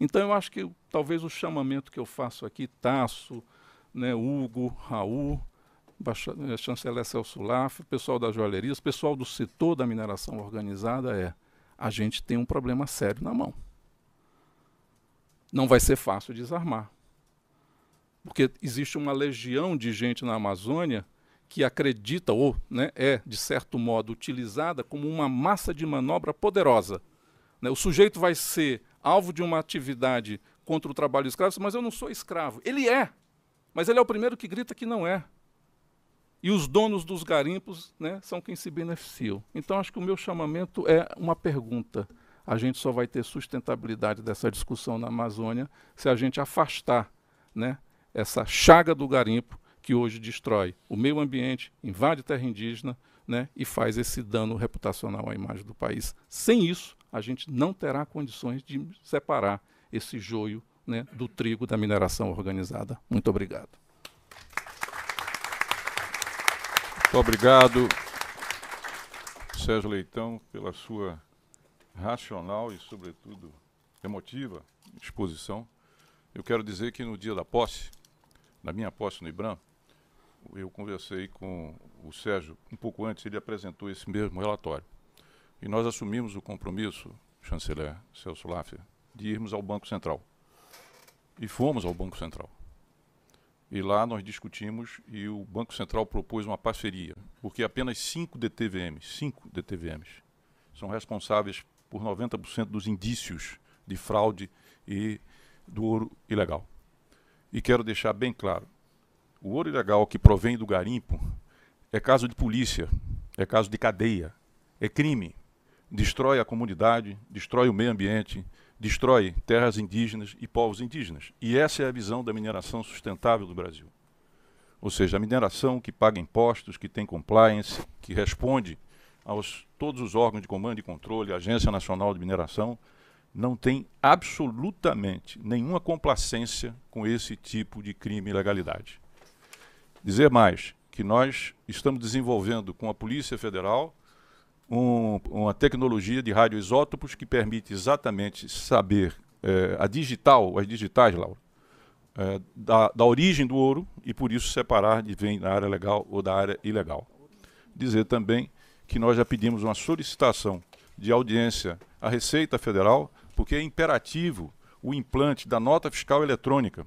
Então eu acho que talvez o chamamento que eu faço aqui, Tasso, né, Hugo, Raul, chanceler Celso Laf, pessoal da joalheria, pessoal do setor da mineração organizada é a gente tem um problema sério na mão. Não vai ser fácil desarmar. Porque existe uma legião de gente na Amazônia que acredita ou né, é, de certo modo, utilizada como uma massa de manobra poderosa. Né? O sujeito vai ser alvo de uma atividade contra o trabalho escravo, mas eu não sou escravo. Ele é, mas ele é o primeiro que grita que não é. E os donos dos garimpos né, são quem se beneficiam. Então, acho que o meu chamamento é uma pergunta. A gente só vai ter sustentabilidade dessa discussão na Amazônia se a gente afastar né, essa chaga do garimpo que hoje destrói o meio ambiente, invade terra indígena né, e faz esse dano reputacional à imagem do país. Sem isso, a gente não terá condições de separar esse joio né, do trigo da mineração organizada. Muito obrigado. Muito obrigado, Sérgio Leitão, pela sua racional e, sobretudo, emotiva exposição. Eu quero dizer que no dia da posse, na minha posse no IBRAM, eu conversei com o Sérgio um pouco antes, ele apresentou esse mesmo relatório. E nós assumimos o compromisso, chanceler Celso Laffer, de irmos ao Banco Central. E fomos ao Banco Central. E lá nós discutimos e o Banco Central propôs uma parceria, porque apenas cinco DTVMs, cinco DTVMs, são responsáveis por 90% dos indícios de fraude e do ouro ilegal. E quero deixar bem claro, o ouro ilegal que provém do garimpo é caso de polícia, é caso de cadeia, é crime. Destrói a comunidade, destrói o meio ambiente, destrói terras indígenas e povos indígenas. E essa é a visão da mineração sustentável do Brasil. Ou seja, a mineração que paga impostos, que tem compliance, que responde aos todos os órgãos de comando e controle, a Agência Nacional de Mineração, não tem absolutamente nenhuma complacência com esse tipo de crime e ilegalidade. Dizer mais, que nós estamos desenvolvendo com a Polícia Federal um, uma tecnologia de radioisótopos que permite exatamente saber é, a digital, as digitais, Laura, é, da, da origem do ouro e por isso separar de vem da área legal ou da área ilegal. Dizer também que nós já pedimos uma solicitação de audiência à Receita Federal, porque é imperativo o implante da nota fiscal eletrônica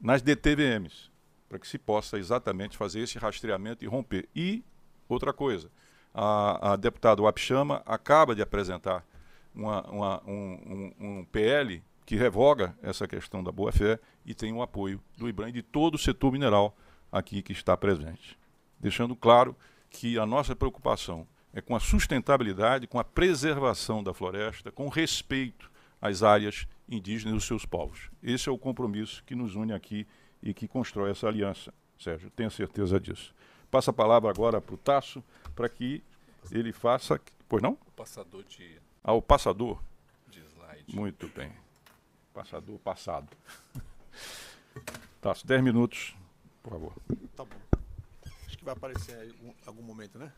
nas DTVMs, para que se possa exatamente fazer esse rastreamento e romper. E outra coisa, a, a deputada Wapchama acaba de apresentar uma, uma, um, um, um, PL que revoga essa questão da boa-fé e tem o apoio do IBRAM e de todo o setor mineral aqui que está presente. Deixando claro que a nossa preocupação é com a sustentabilidade, com a preservação da floresta, com respeito às áreas indígenas e dos seus povos. Esse é o compromisso que nos une aqui e que constrói essa aliança, Sérgio, tenho certeza disso. Passo a palavra agora para o Tasso, para que ele faça. Pois não? O passador de. Ah, o passador? De slide. Muito bem. Passador passado. Tasso, 10 minutos, por favor. Tá bom. Acho que vai aparecer em algum momento, né?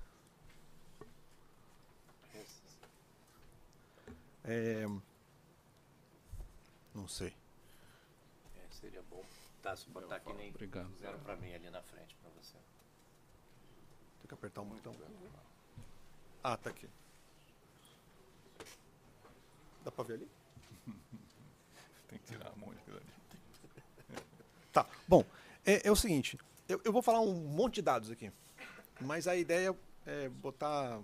É... Não sei. É, seria bom. Tasso, botar que nem Obrigado. fizeram para mim ali na frente para você. Tem que apertar um botão. Ah, tá aqui. Dá pra ver ali? (laughs) Tem que tirar a mão ali. Tá. Bom, é, é o seguinte. Eu, eu, vou falar um monte de dados aqui. Mas a ideia é botar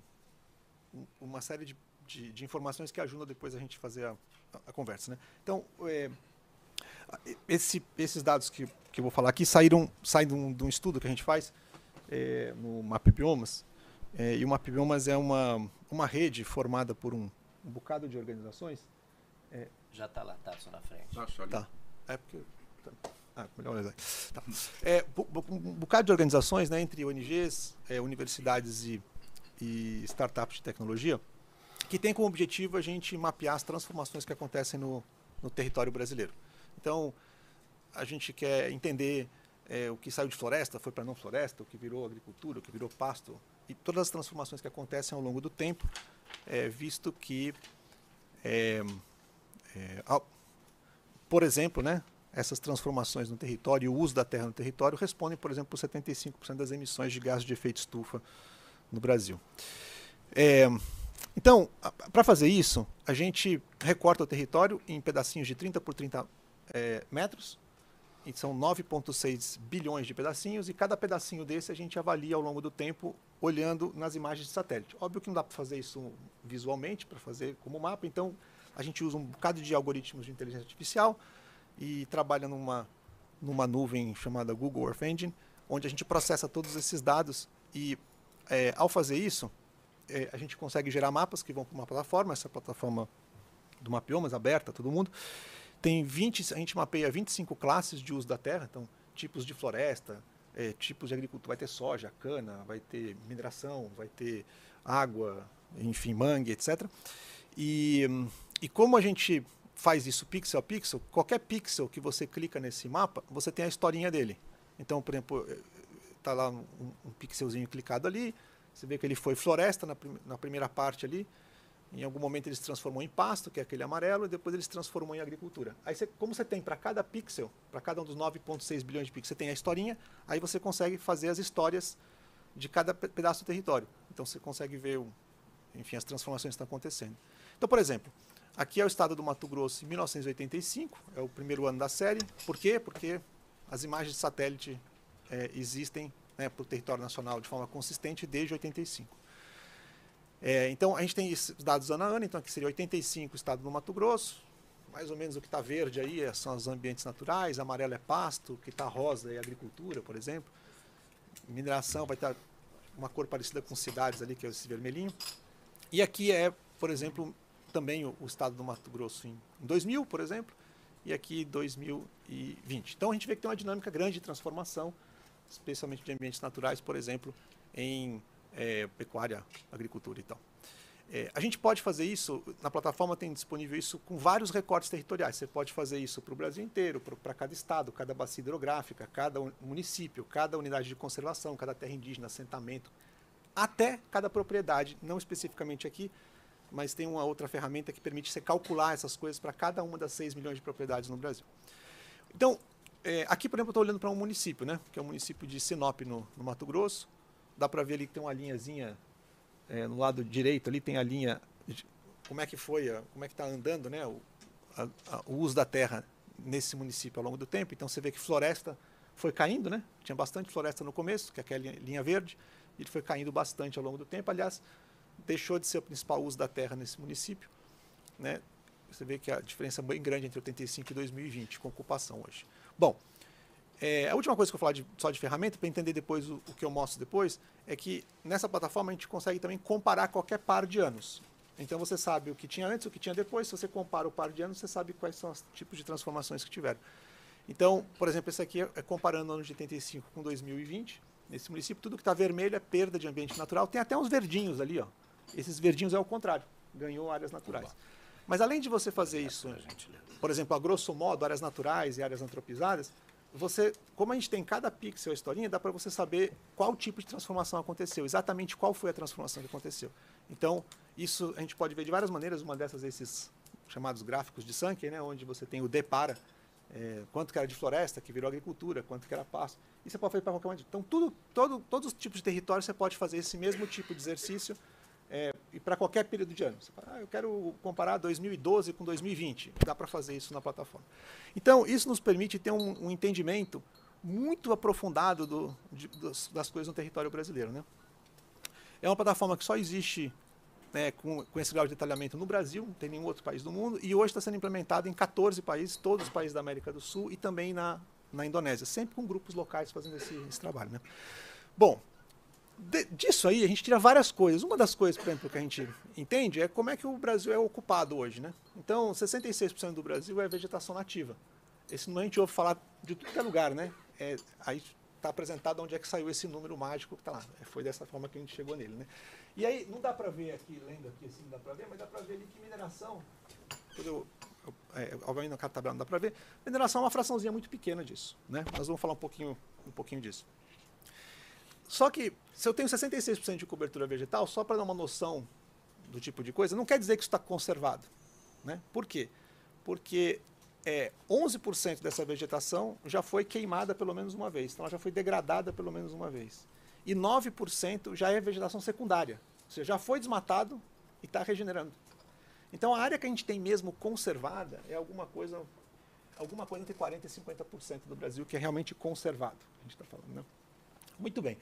uma série de, de, de informações que ajudam depois a gente fazer a, a, a conversa. Né? Então, é, esse, esses dados que, que eu vou falar aqui saíram, saem de um, de um estudo que a gente faz é, no MapBiomas. É, e o MapBiomas é uma, uma rede formada por um, um bocado de organizações. É, Já está lá, tá só na frente. Tá, tá. É porque. Tá. Ah, melhor olhar. Tá. É, um bocado de organizações, né, entre ONGs, é, universidades e, e startups de tecnologia, que tem como objetivo a gente mapear as transformações que acontecem no, no território brasileiro. Então, a gente quer entender é, o que saiu de floresta foi para não floresta, o que virou agricultura, o que virou pasto, e todas as transformações que acontecem ao longo do tempo, é, visto que é, é, ao, por exemplo, né, essas transformações no território e o uso da terra no território respondem, por exemplo, por 75% das emissões de gás de efeito estufa no Brasil. É, então, para fazer isso, a gente recorta o território em pedacinhos de 30 por 30 é, metros, e são 9,6 bilhões de pedacinhos, e cada pedacinho desse a gente avalia ao longo do tempo, olhando nas imagens de satélite. Óbvio que não dá para fazer isso visualmente, para fazer como mapa, então a gente usa um bocado de algoritmos de inteligência artificial e trabalha numa, numa nuvem chamada Google Earth Engine, onde a gente processa todos esses dados e, é, ao fazer isso, é, a gente consegue gerar mapas que vão para uma plataforma, essa plataforma do Mapiomas, aberta a todo mundo. Tem 20, a gente mapeia 25 classes de uso da terra, então tipos de floresta, é, tipos de agricultura, vai ter soja, cana, vai ter mineração, vai ter água, enfim, mangue, etc. E, e como a gente faz isso pixel a pixel, qualquer pixel que você clica nesse mapa, você tem a historinha dele. Então, por exemplo, está lá um, um pixelzinho clicado ali, você vê que ele foi floresta na, prim na primeira parte ali. Em algum momento ele se transformou em pasto, que é aquele amarelo, e depois ele se transformou em agricultura. Aí, você, como você tem para cada pixel, para cada um dos 9,6 bilhões de pixels, você tem a historinha, aí você consegue fazer as histórias de cada pedaço do território. Então você consegue ver, enfim, as transformações que estão acontecendo. Então, por exemplo, aqui é o estado do Mato Grosso em 1985, é o primeiro ano da série. Por quê? Porque as imagens de satélite é, existem né, para o território nacional de forma consistente desde 85. É, então, a gente tem esses dados ano a ano, então aqui seria 85 estado do Mato Grosso, mais ou menos o que está verde aí é, são os ambientes naturais, amarelo é pasto, o que está rosa é agricultura, por exemplo. Mineração vai estar uma cor parecida com cidades ali, que é esse vermelhinho. E aqui é, por exemplo, também o, o estado do Mato Grosso em, em 2000, por exemplo, e aqui 2020. Então a gente vê que tem uma dinâmica grande de transformação especialmente de ambientes naturais, por exemplo, em é, pecuária, agricultura e tal. É, a gente pode fazer isso, na plataforma tem disponível isso com vários recortes territoriais. Você pode fazer isso para o Brasil inteiro, para cada estado, cada bacia hidrográfica, cada município, cada unidade de conservação, cada terra indígena, assentamento, até cada propriedade, não especificamente aqui, mas tem uma outra ferramenta que permite você calcular essas coisas para cada uma das 6 milhões de propriedades no Brasil. Então, é, aqui, por exemplo, eu estou olhando para um município, né? Que é o município de Sinop, no, no Mato Grosso. Dá para ver ali que tem uma linhazinha é, no lado direito ali tem a linha como é que foi, como é que está andando, né? O, a, a, o uso da terra nesse município ao longo do tempo. Então você vê que floresta foi caindo, né? Tinha bastante floresta no começo, que é aquela linha verde, e ele foi caindo bastante ao longo do tempo. Aliás, deixou de ser o principal uso da terra nesse município, né? Você vê que a diferença é bem grande entre 85 e 2020 com ocupação hoje. Bom, é, a última coisa que eu vou falar de, só de ferramenta, para entender depois o, o, que eu mostro depois, é que nessa plataforma a gente consegue também comparar qualquer par de anos. Então você sabe o que tinha antes, o que tinha depois. Se você compara o par de anos, você sabe quais são os tipos de transformações que tiveram. Então, por exemplo, esse aqui é, é comparando o ano de 85 com 2020. Nesse município, tudo que está vermelho é perda de ambiente natural. Tem até uns verdinhos ali. Ó. Esses verdinhos é o contrário. Ganhou áreas naturais. Mas além de você fazer isso por exemplo, a grosso modo, áreas naturais e áreas antropizadas, você, como a gente tem cada pixel a historinha, dá para você saber qual tipo de transformação aconteceu, exatamente qual foi a transformação que aconteceu. Então, isso a gente pode ver de várias maneiras, uma dessas esses chamados gráficos de Sankey, né, onde você tem o D para, é, quanto que era de floresta, que virou agricultura, quanto que era pasto. E você pode fazer para qualquer momento. Então, tudo, todo, todos os tipos de território você pode fazer esse mesmo tipo de exercício é, e para qualquer período de ano. Você fala, ah, eu quero comparar 2012 com 2020. Dá para fazer isso na plataforma. Então, isso nos permite ter um, um entendimento muito aprofundado do, de, das, das, coisas no território brasileiro. Né? É uma plataforma que só existe né, com, com, esse grau de detalhamento no Brasil, não tem nenhum outro país do mundo, e hoje está sendo implementada em 14 países, todos os países da América do Sul e também na, na Indonésia, sempre com grupos locais fazendo esse, esse trabalho. Né? Bom, de, disso aí a gente tira várias coisas. Uma das coisas, por exemplo, que a gente entende é como é que o Brasil é ocupado hoje. Né? Então, 66% do Brasil é vegetação nativa. Esse número a gente ouve falar de tudo que é lugar, né? É, aí está apresentado onde é que saiu esse número mágico que está lá. É, foi dessa forma que a gente chegou nele. Né? E aí, não dá para ver aqui, lendo aqui assim, não dá para ver, mas dá para ver ali que mineração, eu, eu, é, obviamente na tabela não dá para ver, mineração é uma fraçãozinha muito pequena disso. Né? Nós vamos falar um pouquinho, um pouquinho disso. Só que se eu tenho 66% de cobertura vegetal, só para dar uma noção do tipo de coisa, não quer dizer que isso está conservado. Né? Por quê? porque é, 11% dessa vegetação já foi queimada pelo menos uma vez, então ela já foi degradada pelo menos uma vez. E 9% já é vegetação secundária, ou seja, já foi desmatado e está regenerando. Então a área que a gente tem mesmo conservada é alguma coisa, alguma coisa entre 40% e 50% do Brasil que é realmente conservado. A gente está falando, né? Muito bem.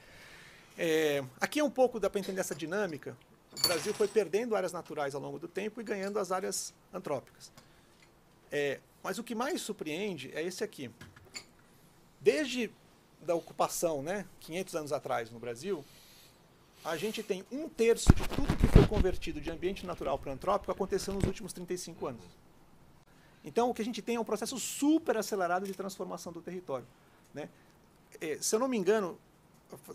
É, aqui é um pouco, dá para entender essa dinâmica. O Brasil foi perdendo áreas naturais ao longo do tempo e ganhando as áreas antrópicas. É, mas o que mais surpreende é esse aqui. Desde da ocupação, né, 500 anos atrás no Brasil, a gente tem um terço de tudo que foi convertido de ambiente natural para antrópico aconteceu nos últimos 35 anos. Então, o que a gente tem é um processo super acelerado de transformação do território. Né? É, se eu não me engano,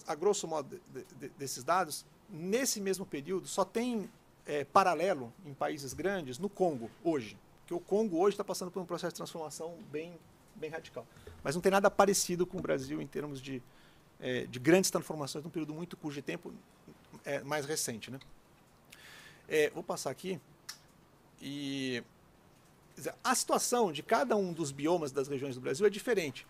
a grosso modo de, de, desses dados, nesse mesmo período só tem é, paralelo em países grandes no Congo, hoje. Porque o Congo hoje está passando por um processo de transformação bem, bem radical. Mas não tem nada parecido com o Brasil em termos de, é, de grandes transformações num período muito curto de tempo é, mais recente. Né? É, vou passar aqui. E a situação de cada um dos biomas das regiões do Brasil é diferente.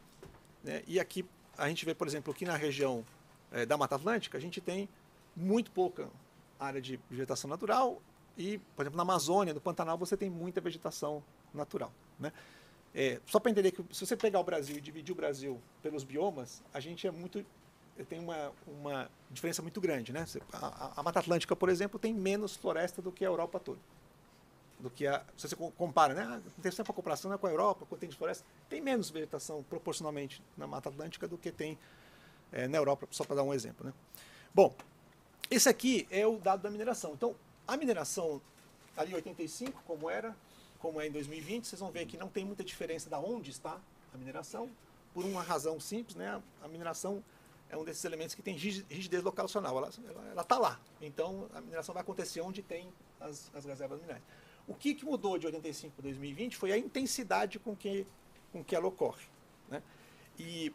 Né? E aqui a gente vê, por exemplo, aqui na região é, da Mata Atlântica, a gente tem muito pouca área de vegetação natural e, por exemplo, na Amazônia, no Pantanal, você tem muita vegetação natural. Né? É, só para entender que se você pegar o Brasil e dividir o Brasil pelos biomas, a gente é muito tem uma, uma diferença muito grande. Né? A, a, Mata Atlântica, por exemplo, tem menos floresta do que a Europa toda. Do que a, se você compara, né? sempre a comparação né, com a Europa, quando tem de floresta, tem menos vegetação proporcionalmente na Mata Atlântica do que tem é, na Europa, só para dar um exemplo. Né? Bom, esse aqui é o dado da mineração. Então, a mineração ali em 85, como era, como é em 2020, vocês vão ver que não tem muita diferença da onde está a mineração, por uma razão simples, né? A mineração é um desses elementos que tem rigidez locacional, ela está lá. Então, a mineração vai acontecer onde tem as, as reservas minerais. O que, que mudou de 85 para 2020 foi a intensidade com que, com que ela ocorre. Né? E,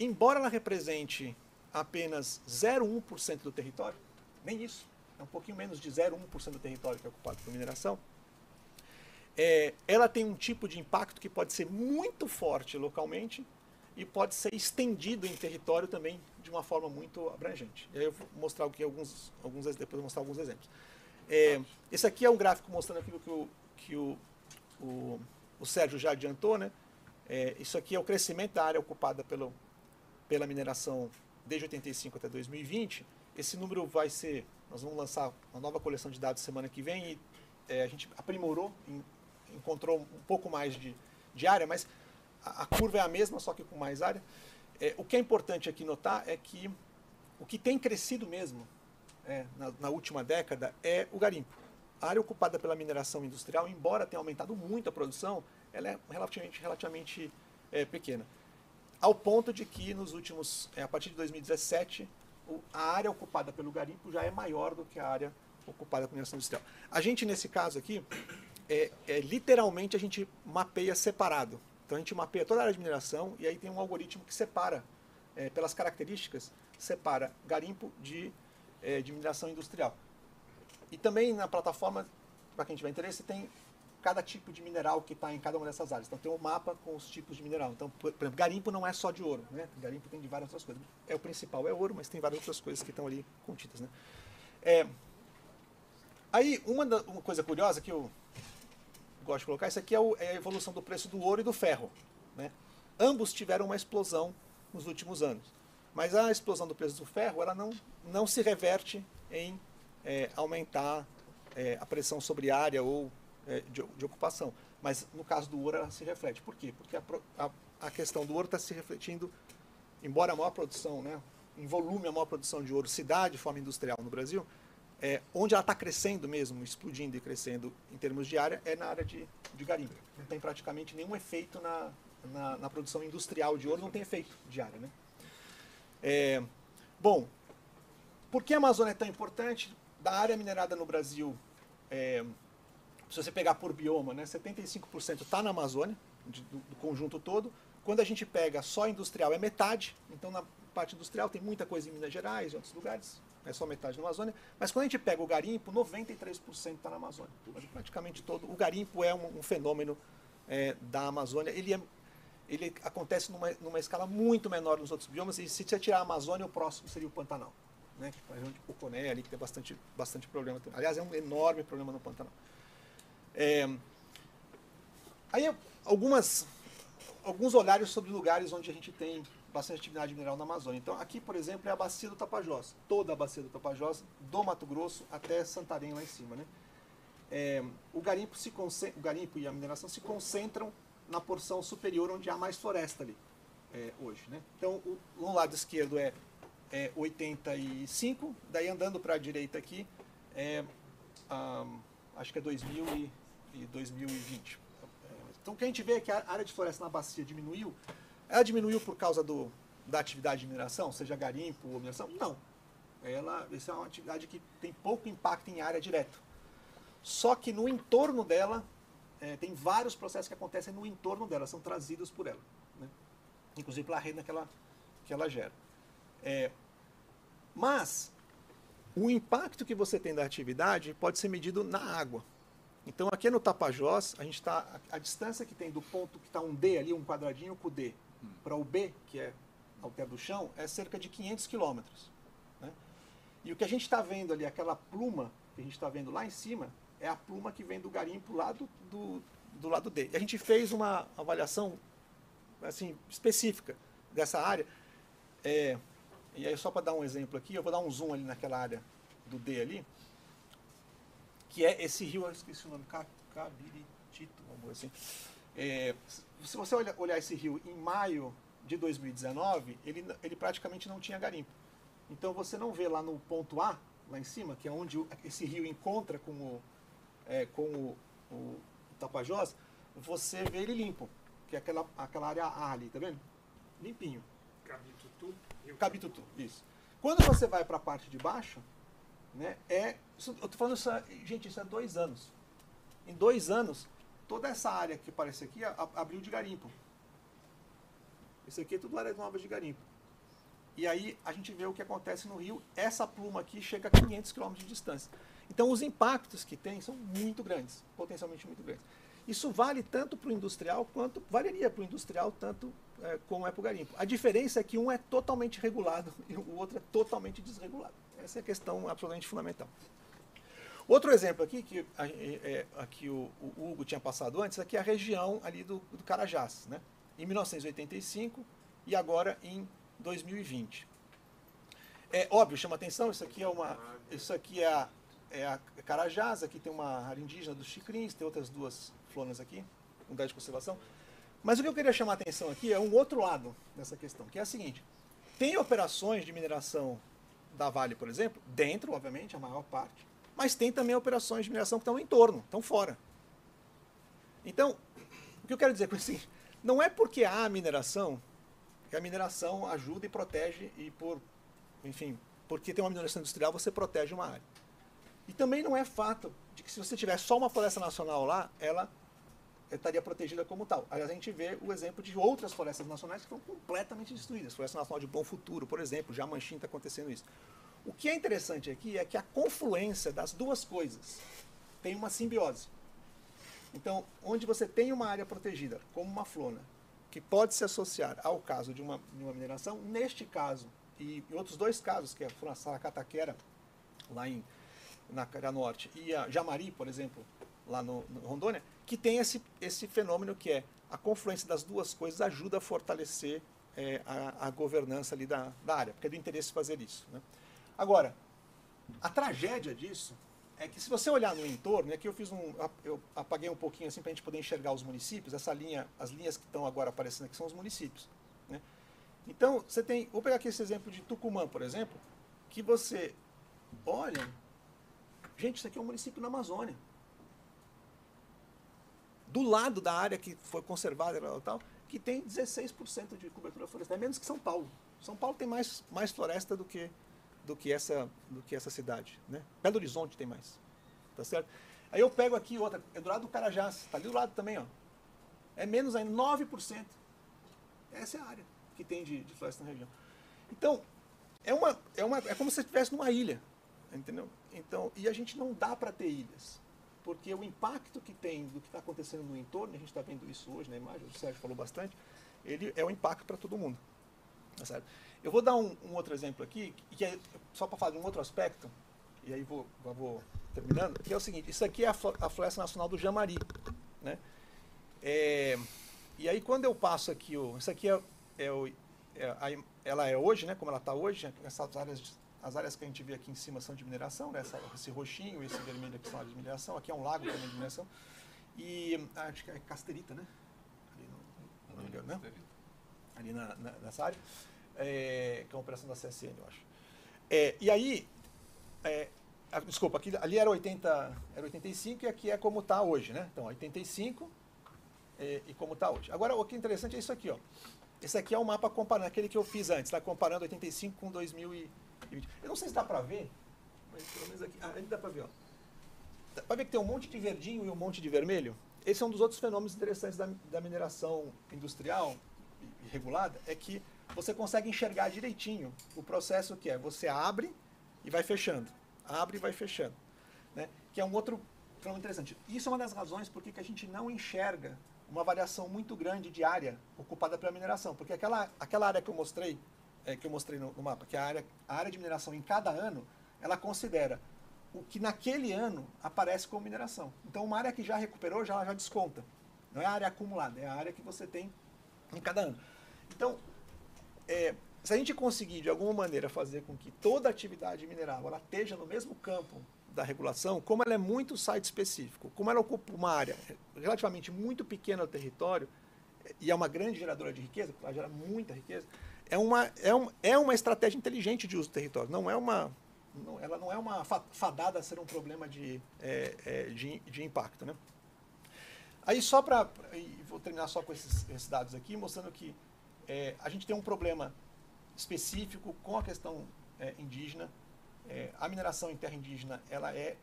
embora ela represente apenas 0,1% do território, nem isso, é um pouquinho menos de 0,1% do território que é ocupado por mineração, é, ela tem um tipo de impacto que pode ser muito forte localmente e pode ser estendido em território também de uma forma muito abrangente. E aí eu vou mostrar aqui alguns, alguns depois vou mostrar alguns exemplos. É, esse aqui é um gráfico mostrando aquilo que o, que o, o, o Sérgio já adiantou, né? É, isso aqui é o crescimento da área ocupada pelo, pela mineração desde 85 até 2020. Esse número vai ser nós vamos lançar uma nova coleção de dados semana que vem e é, a gente aprimorou, em, encontrou um pouco mais de, de área, mas a, a, curva é a mesma, só que com mais área. É, o que é importante aqui notar é que o que tem crescido mesmo é, na, na, última década é o garimpo. A área ocupada pela mineração industrial, embora tenha aumentado muito a produção, ela é relativamente, relativamente é, pequena. Ao ponto de que nos últimos, é, a partir de 2017, a área ocupada pelo garimpo já é maior do que a área ocupada pela mineração industrial. A gente, nesse caso aqui, é, é, literalmente a gente mapeia separado. Então a gente mapeia toda a área de mineração e aí tem um algoritmo que separa, é, pelas características, separa garimpo de, é, de mineração industrial. E também na plataforma, para quem tiver interesse, tem cada tipo de mineral que está em cada uma dessas áreas. Então tem um mapa com os tipos de mineral. Então, por exemplo, garimpo não é só de ouro, né? Garimpo tem de várias outras coisas. É o principal é ouro, mas tem várias outras coisas que estão ali contidas, né? É, aí uma, da, uma coisa curiosa que eu gosto de colocar, isso aqui é, o, é, a evolução do preço do ouro e do ferro, né? Ambos tiveram uma explosão nos últimos anos, mas a explosão do preço do ferro ela não não se reverte em é, aumentar é, a pressão sobre a área ou é, de, de, ocupação. Mas no caso do ouro ela se reflete. Por quê? Porque a, a, a questão do ouro está se refletindo, embora a maior produção, né, em volume, a maior produção de ouro se dá de forma industrial no Brasil, é, onde ela está crescendo mesmo, explodindo e crescendo em termos de área, é na área de, de garimpo. Não tem praticamente nenhum efeito na, na, na, produção industrial de ouro, não tem efeito de área. Né? É, bom, por que a Amazônia é tão importante? Da área minerada no Brasil, é, se você pegar por bioma, né, 75% está na Amazônia, de, do, do, conjunto todo. Quando a gente pega só industrial, é metade. Então, na parte industrial, tem muita coisa em Minas Gerais e outros lugares, é só metade na Amazônia. Mas quando a gente pega o garimpo, 93% está na Amazônia. Praticamente todo. O garimpo é um, um fenômeno é, da Amazônia, ele, é, ele acontece numa, numa escala muito menor nos outros biomas, e se você tirar a Amazônia, o próximo seria o Pantanal. Né, que é a região de Poconé ali, que tem bastante, bastante problema. Aliás, é um enorme problema no Pantanal. É, aí, algumas, alguns olhares sobre lugares onde a gente tem bastante atividade mineral na Amazônia. Então, aqui, por exemplo, é a bacia do Tapajós. Toda a bacia do Tapajós, do Mato Grosso até Santarém, lá em cima. Né? É, o, garimpo se o garimpo e a mineração se concentram na porção superior, onde há mais floresta ali, é, hoje. Né? Então, o, no lado esquerdo é, é 85, daí andando para a direita aqui, é, acho que é 2000 e, e 2020. Então, o que a gente vê é que a área de floresta na bacia diminuiu, ela diminuiu por causa do, da atividade de mineração, seja garimpo ou mineração? Não. Ela, essa é uma atividade que tem pouco impacto em área direto. Só que no entorno dela, é, tem vários processos que acontecem no entorno dela, são trazidos por ela. Né? Inclusive pela renda que ela, que ela gera. É, mas, o impacto que você tem da atividade pode ser medido na água. Então, aqui no Tapajós, a gente está. A, a, distância que tem do ponto que está um D ali, um quadradinho com o D, para o B, que é ao pé do chão, é cerca de 500 quilômetros. Né? E o que a gente está vendo ali, aquela pluma que a gente está vendo lá em cima, é a pluma que vem do garimpo lá do, do, do lado D. E a gente fez uma avaliação assim, específica dessa área. É, e aí, só para dar um exemplo aqui, eu vou dar um zoom ali naquela área do D ali, que é esse rio, eu esqueci o nome, Cabiritito, vamos assim. É, se você olhar, olhar esse rio em maio de 2019, ele, ele praticamente não tinha garimpo. Então você não vê lá no ponto A, lá em cima, que é onde esse rio encontra com o, é, com o, o Tapajós, você vê ele limpo, que é aquela, aquela área A ali, tá vendo? Limpinho. Cabitutu? Cabitutu, isso. Quando você vai para a parte de baixo, né, é, eu tô falando isso, gente, isso é dois anos. Em dois anos, toda essa área que aparece aqui abriu de garimpo. Isso aqui é tudo área nova de garimpo. E aí a gente vê o que acontece no rio. Essa pluma aqui chega a 500 km de distância. Então os impactos que tem são muito grandes, potencialmente muito grandes. Isso vale tanto para o industrial quanto valeria para o industrial tanto é, como é para o garimpo. A diferença é que um é totalmente regulado (laughs) e o outro é totalmente desregulado. Essa é a questão absolutamente fundamental. Outro exemplo aqui, que é, aqui o, o, Hugo tinha passado antes, aqui é a região ali do, do Carajás, né? em 1985 e agora em 2020. É óbvio, chama atenção, isso aqui é uma. Isso aqui é a, é a Carajás, aqui tem uma área indígena dos Chicrins, tem outras duas flonas aqui, unidade de conservação. Mas o que eu queria chamar atenção aqui é um outro lado dessa questão, que é a seguinte: tem operações de mineração da Vale, por exemplo, dentro, obviamente, a maior parte, mas tem também operações de mineração que estão em torno, estão fora. Então, o que eu quero dizer com isso? Não é porque há mineração que a mineração ajuda e protege e por, enfim, porque tem uma mineração industrial você protege uma área. E também não é fato de que se você tiver só uma floresta nacional lá, ela estaria protegida como tal. a gente vê o exemplo de outras florestas nacionais que foram completamente destruídas. Floresta Nacional de Bom Futuro, por exemplo, Jamancim está acontecendo isso. O que é interessante aqui é que a confluência das duas coisas tem uma simbiose. Então, onde você tem uma área protegida, como uma flona, que pode se associar ao caso de uma, de uma mineração, neste caso, e em outros dois casos, que é a Saracataquera, lá em, na Cara Norte, e a Jamari, por exemplo, lá no, no Rondônia, que tem esse, esse fenômeno que é a confluência das duas coisas ajuda a fortalecer é, a, a, governança ali da, da área, porque é do interesse fazer isso. Né? Agora, a tragédia disso é que se você olhar no entorno, aqui eu fiz um, eu apaguei um pouquinho assim para a gente poder enxergar os municípios, essa linha, as linhas que estão agora aparecendo aqui são os municípios. Né? Então, você tem, vou pegar aqui esse exemplo de Tucumã, por exemplo, que você olha, gente, isso aqui é um município na Amazônia. Do lado da área que foi conservada e tal, que tem 16% de cobertura florestal, é menos que São Paulo. São Paulo tem mais, mais floresta do que do que essa, do que essa cidade. Né? Belo Horizonte tem mais. Tá certo? Aí eu pego aqui outra, é do lado do Carajás, está ali do lado também, ó. É menos ainda, 9%. Essa é a área que tem de, de floresta na região. Então, é, uma, é, uma, é como se estivesse numa ilha, entendeu? Então, e a gente não dá para ter ilhas. Porque o impacto que tem do que está acontecendo no entorno, a gente está vendo isso hoje na imagem, o Sérgio falou bastante, ele é um impacto para todo mundo. Tá? Eu vou dar um, um outro exemplo aqui, que é só para falar de um outro aspecto, e aí vou, vou terminando, que é o seguinte, isso aqui é a, a Floresta Nacional do Jamari. Né? É, e aí quando eu passo aqui, o, isso aqui é, é o, é a- ela é hoje, né, como ela está hoje, essas áreas, as áreas que a gente vê aqui em cima são de mineração, né, essa, esse roxinho e esse vermelho aqui são áreas de mineração, aqui é um lago também de mineração, e ah, acho que é casterita, né? Ali no, engano, né? ali na, na- nessa área, é, que é uma operação da CSN, eu acho. É, e aí, é, ah, desculpa, aqui, ali era, 80, era 85 e aqui é como está hoje, né? Então, 85 é, e como está hoje. Agora, o que é interessante é isso aqui, ó. Esse aqui é o mapa comparando, aquele que eu fiz antes, tá? comparando 85 com 2020. Eu não sei se dá para ver, mas pelo menos aqui, ah, dá para ver, ó. Dá para ver que tem um monte de verdinho e um monte de vermelho? Esse é um dos outros fenômenos interessantes da, da mineração industrial e- regulada, é que você consegue enxergar direitinho o processo que é, você abre e vai fechando, abre e vai fechando, né? que é um outro fenômeno interessante. Isso é uma das razões por que a gente não enxerga uma variação muito grande de área ocupada pela mineração, porque aquela, aquela área que eu mostrei, é, que eu mostrei no, no mapa, que a área, a área de mineração em cada ano, ela considera o que naquele ano aparece como mineração. Então, uma área que já recuperou, já, já desconta. Não é a área acumulada, é a área que você tem em cada ano. Então, é, se a gente conseguir, de alguma maneira, fazer com que toda atividade mineral ela esteja no mesmo campo da regulação, como ela é muito site específico, como ela ocupa uma área relativamente muito pequena do território, e é uma grande geradora de riqueza, porque ela gera muita riqueza, é uma, é, um, é uma estratégia inteligente de uso do território, não é uma, não- ela não é uma fa- fadada a ser um problema de, é, é, de, de impacto. Né? Aí só para, vou terminar só com esses, esses dados aqui, mostrando que é, a gente tem um problema específico com a questão é, indígena. É, a mineração em terra indígena ela é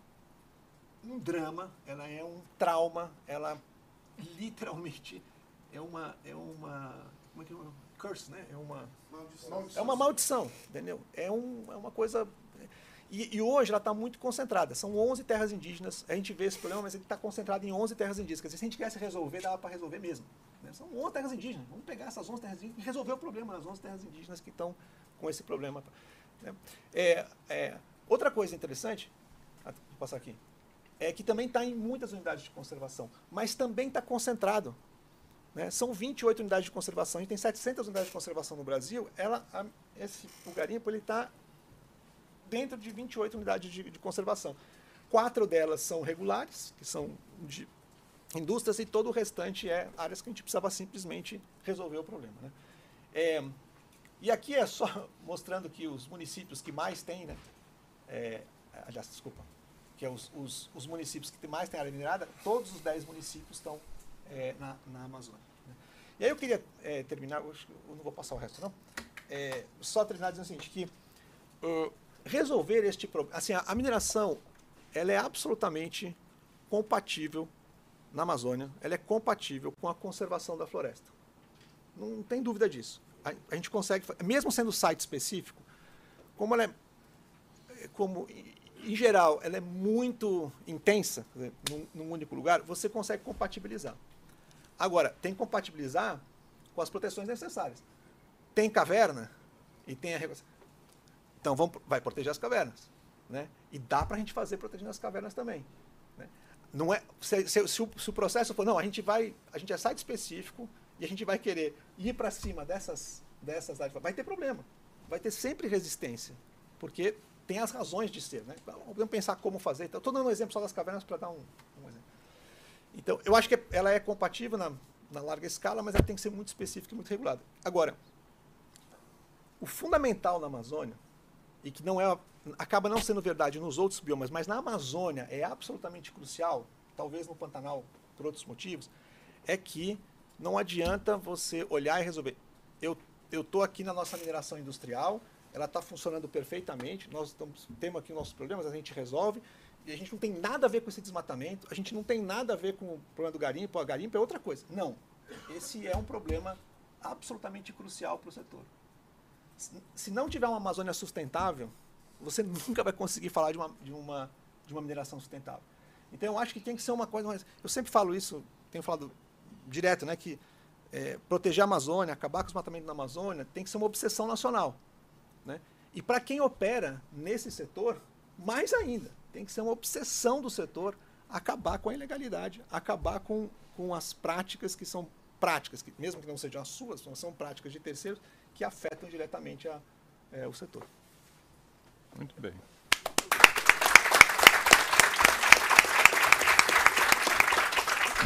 um drama, ela é um trauma, ela literalmente é uma é uma como é que é? Curse, né? É uma é uma maldição, entendeu? É, um, é uma coisa e, e hoje ela está muito concentrada. São 11 terras indígenas. A gente vê esse problema, mas ele está concentrado em 11 terras indígenas. Quer dizer, se a gente quisesse resolver, dava para resolver mesmo. né? São 11 terras indígenas. Vamos pegar essas 11 terras indígenas e resolver o problema das 11 terras indígenas que estão com esse problema. né? É, é, outra coisa interessante, ah, vou passar aqui, é que também está em muitas unidades de conservação, mas também está concentrado. Né? São 28 unidades de conservação, a gente tem 700 unidades de conservação no Brasil. Ela, a- esse, o garimpo está dentro de 28 unidades de, de conservação. Quatro delas são regulares, que são de indústrias, e todo o restante é áreas que a gente precisava simplesmente resolver o problema. Né? É, e aqui é só (laughs) mostrando que os municípios que mais têm, né, é, aliás, desculpa, que é os, os, os municípios que mais têm área minerada, todos os 10 municípios estão é, na, na Amazônia. E aí eu queria é, terminar, eu, não vou passar o resto não, é, só terminar dizendo o seguinte, que uh, resolver este problema, assim, a, a mineração, ela é absolutamente compatível na Amazônia, ela é compatível com a conservação da floresta. Não tem dúvida disso. A, a gente consegue, mesmo sendo site específico, como ela é, é, como em- geral, ela é muito intensa, num, num único lugar, você consegue compatibilizar. Agora, tem que compatibilizar com as proteções necessárias. Tem caverna e tem a. Então vamos, vai proteger as cavernas. Né? E dá para a gente fazer protegendo as cavernas também. Né? Não é, se, se- se o, se o processo for, não, a gente vai, a gente é site específico e a gente vai querer ir para cima dessas, dessas áreas, vai ter problema. Vai ter sempre resistência. Porque tem as razões de ser. Né? Vamos pensar como fazer. Estou dando um exemplo só das cavernas para dar um, um exemplo. Então, eu acho que ela é compatível na, na larga escala, mas ela tem que ser muito específica e muito regulada. Agora, o fundamental na Amazônia, e que não é, acaba não sendo verdade nos outros biomas, mas na Amazônia é absolutamente crucial, talvez no Pantanal por outros motivos, é que não adianta você olhar e resolver. Eu estou aqui na nossa mineração industrial, ela está funcionando perfeitamente, nós temos aqui nossos problemas, a gente resolve, e a gente não tem nada a ver com esse desmatamento, a gente não tem nada a ver com o problema do garimpo, a garimpo é outra coisa. Não. Esse é um problema absolutamente crucial para o setor. Se- não tiver uma Amazônia sustentável, você (laughs) nunca vai conseguir falar de uma, de uma, de uma mineração sustentável. Então eu acho que tem que ser uma coisa mais. Eu sempre falo isso, tenho falado direto, né? Que é, proteger a Amazônia, acabar com os matamentos na Amazônia, tem que ser uma obsessão nacional. Né? E para quem opera nesse setor, mais ainda, tem que ser uma obsessão do setor acabar com a ilegalidade, acabar com, com as práticas que são práticas, que, mesmo que não sejam as suas, são práticas de terceiros que afetam diretamente a, é, o setor. Muito bem.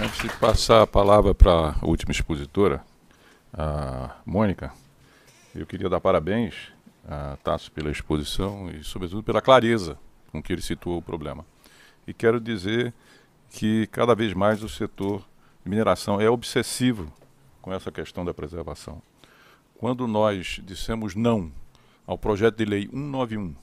Antes de passar a palavra para a última expositora, a Mônica, eu queria dar parabéns a Tasso pela exposição e, sobretudo, pela clareza com que ele situou o problema. E quero dizer que cada vez mais o setor de mineração é obsessivo com essa questão da preservação. Quando nós dissemos não ao projeto de lei 191,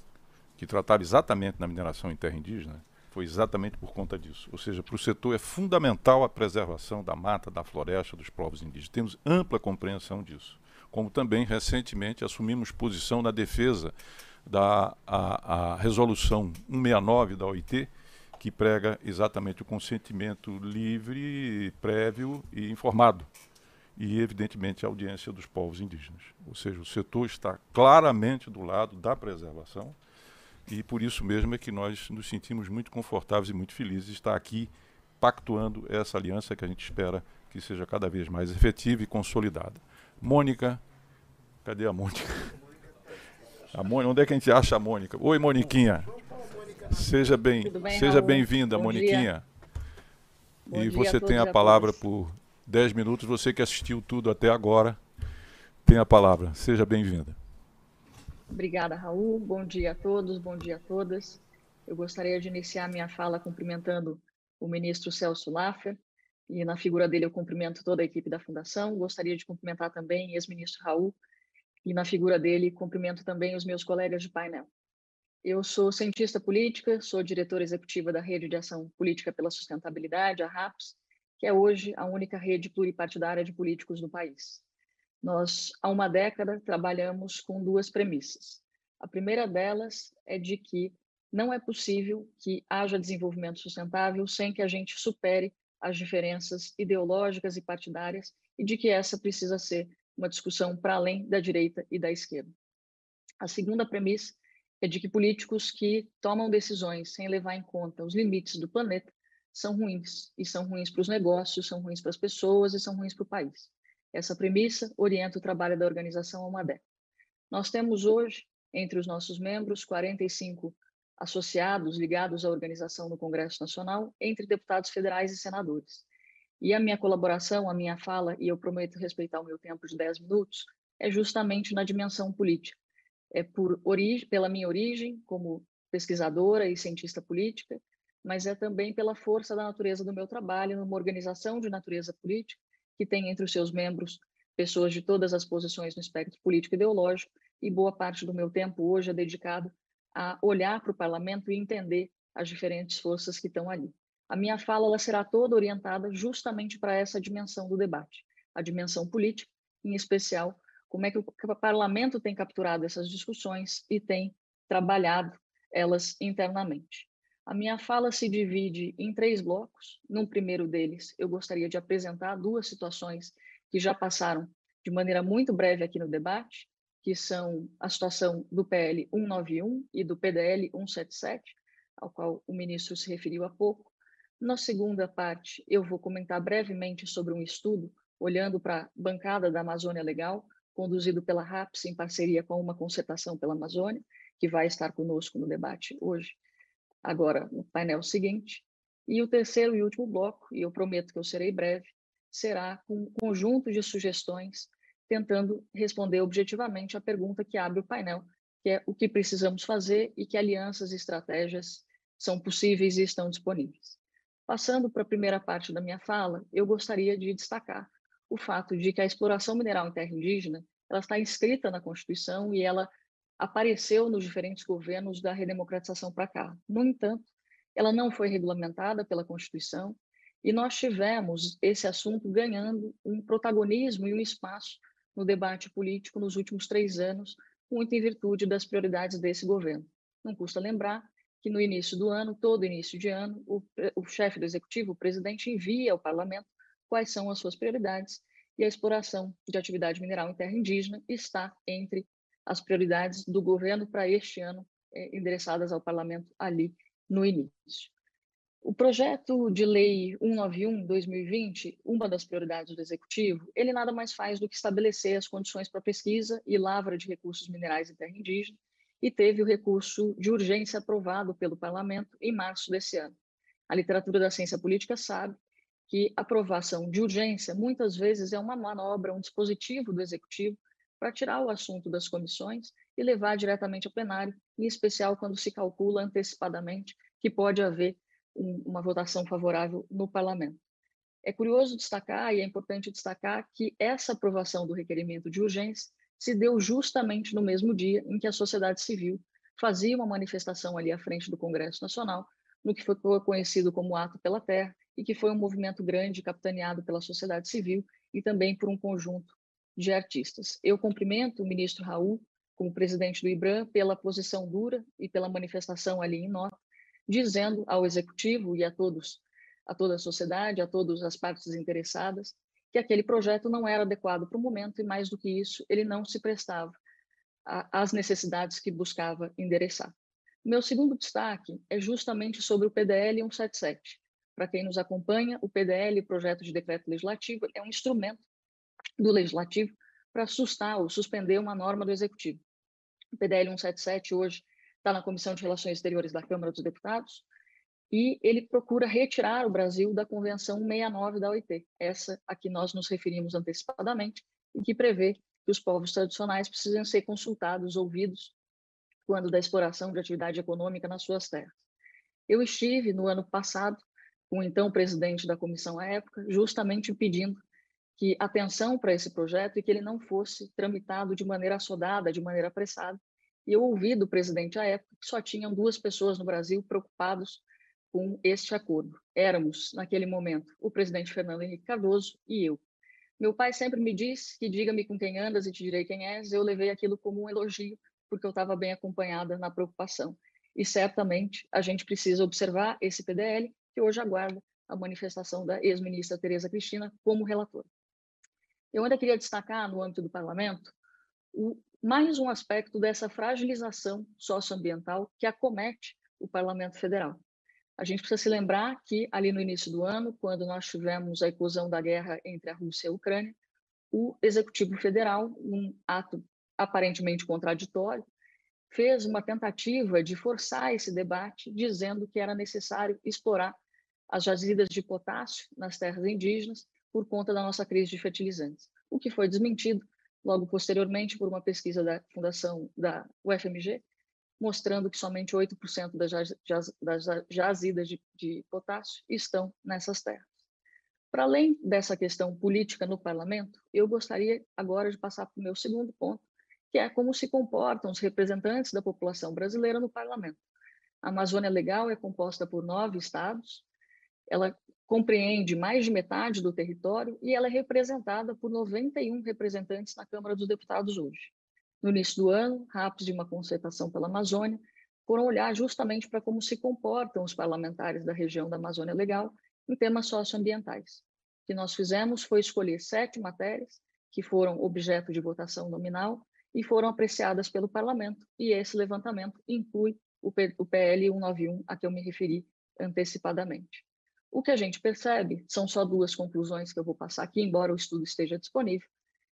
que tratava exatamente na mineração em terra indígena, foi exatamente por conta disso. Ou seja, para o setor é fundamental a preservação da mata, da floresta, dos povos indígenas. Temos ampla compreensão disso. Como também, recentemente, assumimos posição na defesa da a, a resolução 169 da OIT, que prega exatamente o consentimento livre, prévio e informado. E, evidentemente, a audiência dos povos indígenas. Ou seja, o setor está claramente do lado da preservação e por isso mesmo é que nós nos sentimos muito confortáveis e muito felizes de estar aqui pactuando essa aliança que a gente espera que seja cada vez mais efetiva e consolidada. Mônica, cadê a Mônica? A Mônica, onde é que a gente acha a Mônica? Oi, Moniquinha. Seja bem, bem seja bem-vinda, Moniquinha. E você tem a palavra por 10 minutos. Você que assistiu tudo até agora, tem a palavra. Seja bem-vinda. Obrigada, Raul. Bom dia a todos, bom dia a todas. Eu gostaria de iniciar minha fala cumprimentando o ministro Celso Laffer, e na figura dele eu cumprimento toda a equipe da Fundação. Gostaria de cumprimentar também o ex-ministro Raul, e na figura dele cumprimento também os meus colegas de painel. Eu sou cientista política, sou diretora executiva da Rede de Ação Política pela Sustentabilidade, a RAPS, que é hoje a única rede pluripartidária de políticos no país. Nós, há uma década, trabalhamos com duas premissas. A primeira delas é de que não é possível que haja desenvolvimento sustentável sem que a gente supere as diferenças ideológicas e partidárias e de que essa precisa ser uma discussão para além da direita e da esquerda. A segunda premissa é de que políticos que tomam decisões sem levar em conta os limites do planeta são ruins, e são ruins para os negócios, são ruins para as pessoas e são ruins para o país. Essa premissa orienta o trabalho da organização há uma década. Nós temos hoje, entre os nossos membros, 45 associados ligados à organização no Congresso Nacional, entre deputados federais e senadores. E a minha colaboração, a minha fala, e eu prometo respeitar o meu tempo de 10 minutos, é justamente na dimensão política. É por origem, pela minha origem como pesquisadora e cientista política, mas é também pela força da natureza do meu trabalho numa organização de natureza política que tem entre os seus membros pessoas de todas as posições no espectro político e ideológico, e boa parte do meu tempo hoje é dedicado a olhar para o parlamento e entender as diferentes forças que estão ali. A minha fala ela será toda orientada justamente para essa dimensão do debate, a dimensão política, em especial como é que o parlamento tem capturado essas discussões e tem trabalhado elas internamente. A minha fala se divide em três blocos. Num primeiro deles, eu gostaria de apresentar duas situações que já passaram de maneira muito breve aqui no debate, que são a situação do PL 191 e do PDL 177, ao qual o ministro se referiu há pouco. Na segunda parte, eu vou comentar brevemente sobre um estudo olhando para a bancada da Amazônia Legal, conduzido pela RAPS em parceria com uma concertação pela Amazônia, que vai estar conosco no debate hoje agora no painel seguinte. E o terceiro e último bloco, e eu prometo que eu serei breve, será um conjunto de sugestões tentando responder objetivamente a pergunta que abre o painel, que é o que precisamos fazer e que alianças e estratégias são possíveis e estão disponíveis. Passando para a primeira parte da minha fala, eu gostaria de destacar o fato de que a exploração mineral em terra indígena ela está inscrita na Constituição e ela apareceu nos diferentes governos da redemocratização para cá. No entanto, ela não foi regulamentada pela Constituição e nós tivemos esse assunto ganhando um protagonismo e um espaço no debate político nos últimos três anos, muito em virtude das prioridades desse governo. Não custa lembrar que no início do ano, todo início de ano, o, o chefe do executivo, o presidente, envia ao parlamento quais são as suas prioridades e a exploração de atividade mineral em terra indígena está entre as prioridades do governo para este ano, é, endereçadas ao parlamento ali no início. O projeto de lei 191/2020, uma das prioridades do executivo, ele nada mais faz do que estabelecer as condições para pesquisa e lavra de recursos minerais em terra indígena e teve o recurso de urgência aprovado pelo parlamento em março desse ano. A literatura da ciência política sabe que aprovação de urgência muitas vezes é uma manobra, um dispositivo do executivo para tirar o assunto das comissões e levar diretamente ao plenário, em especial quando se calcula antecipadamente que pode haver um, uma votação favorável no parlamento. É curioso destacar e é importante destacar que essa aprovação do requerimento de urgência se deu justamente no mesmo dia em que a sociedade civil fazia uma manifestação ali à frente do Congresso Nacional, no que foi conhecido como Ato pela Terra, e que foi um movimento grande capitaneado pela sociedade civil e também por um conjunto de artistas. Eu cumprimento o ministro Raul, como presidente do IBRAM, pela posição dura e pela manifestação ali em nota, dizendo ao executivo e a todos, a toda a sociedade, a todas as partes interessadas, que aquele projeto não era adequado para o momento e, mais do que isso, ele não se prestava às necessidades que buscava endereçar. Meu segundo destaque é justamente sobre o PDL 177. Para quem nos acompanha, o PDL, Projeto de Decreto Legislativo, é um instrumento do Legislativo para assustar ou suspender uma norma do Executivo. O PDL 177 hoje está na Comissão de Relações Exteriores da Câmara dos Deputados, e ele procura retirar o Brasil da Convenção 69 da OIT, essa a que nós nos referimos antecipadamente, e que prevê que os povos tradicionais precisam ser consultados, ouvidos, quando da exploração de atividade econômica nas suas terras. Eu estive no ano passado com o então presidente da comissão à época, justamente pedindo que atenção para esse projeto e que ele não fosse tramitado de maneira assodada, de maneira apressada. E eu ouvi do presidente à época que só tinham duas pessoas no Brasil preocupados com este acordo. Éramos, naquele momento, o presidente Fernando Henrique Cardoso e eu. Meu pai sempre me disse que diga-me com quem andas e te direi quem és. Eu levei aquilo como um elogio, porque eu estava bem acompanhada na preocupação. E certamente a gente precisa observar esse PDL, que hoje aguarda a manifestação da ex-ministra Tereza Cristina como relatora. Eu ainda queria destacar, no âmbito do parlamento, o, mais um aspecto dessa fragilização socioambiental que acomete o parlamento federal. A gente precisa se lembrar que, ali no início do ano, quando nós tivemos a eclosão da guerra entre a Rússia e a Ucrânia, o Executivo Federal, um ato aparentemente contraditório, fez uma tentativa de forçar esse debate, dizendo que era necessário explorar as jazidas de potássio nas terras indígenas por conta da nossa crise de fertilizantes, o que foi desmentido logo posteriormente por uma pesquisa da Fundação da UFMG, mostrando que somente 8% das, das jazidas de, de potássio estão nessas terras. Para além dessa questão política no parlamento, eu gostaria agora de passar para o meu segundo ponto, que é como se comportam os representantes da população brasileira no parlamento. A Amazônia Legal é composta por nove estados, ela compreende mais de metade do território e ela é representada por 91 representantes na Câmara dos Deputados hoje. No início do ano, rápidos de uma concertação pela Amazônia foram olhar justamente para como se comportam os parlamentares da região da Amazônia Legal em temas socioambientais. O que nós fizemos foi escolher sete matérias que foram objeto de votação nominal e foram apreciadas pelo parlamento, e esse levantamento inclui o PL 191, a que eu me referi antecipadamente. O que a gente percebe são só duas conclusões que eu vou passar aqui, embora o estudo esteja disponível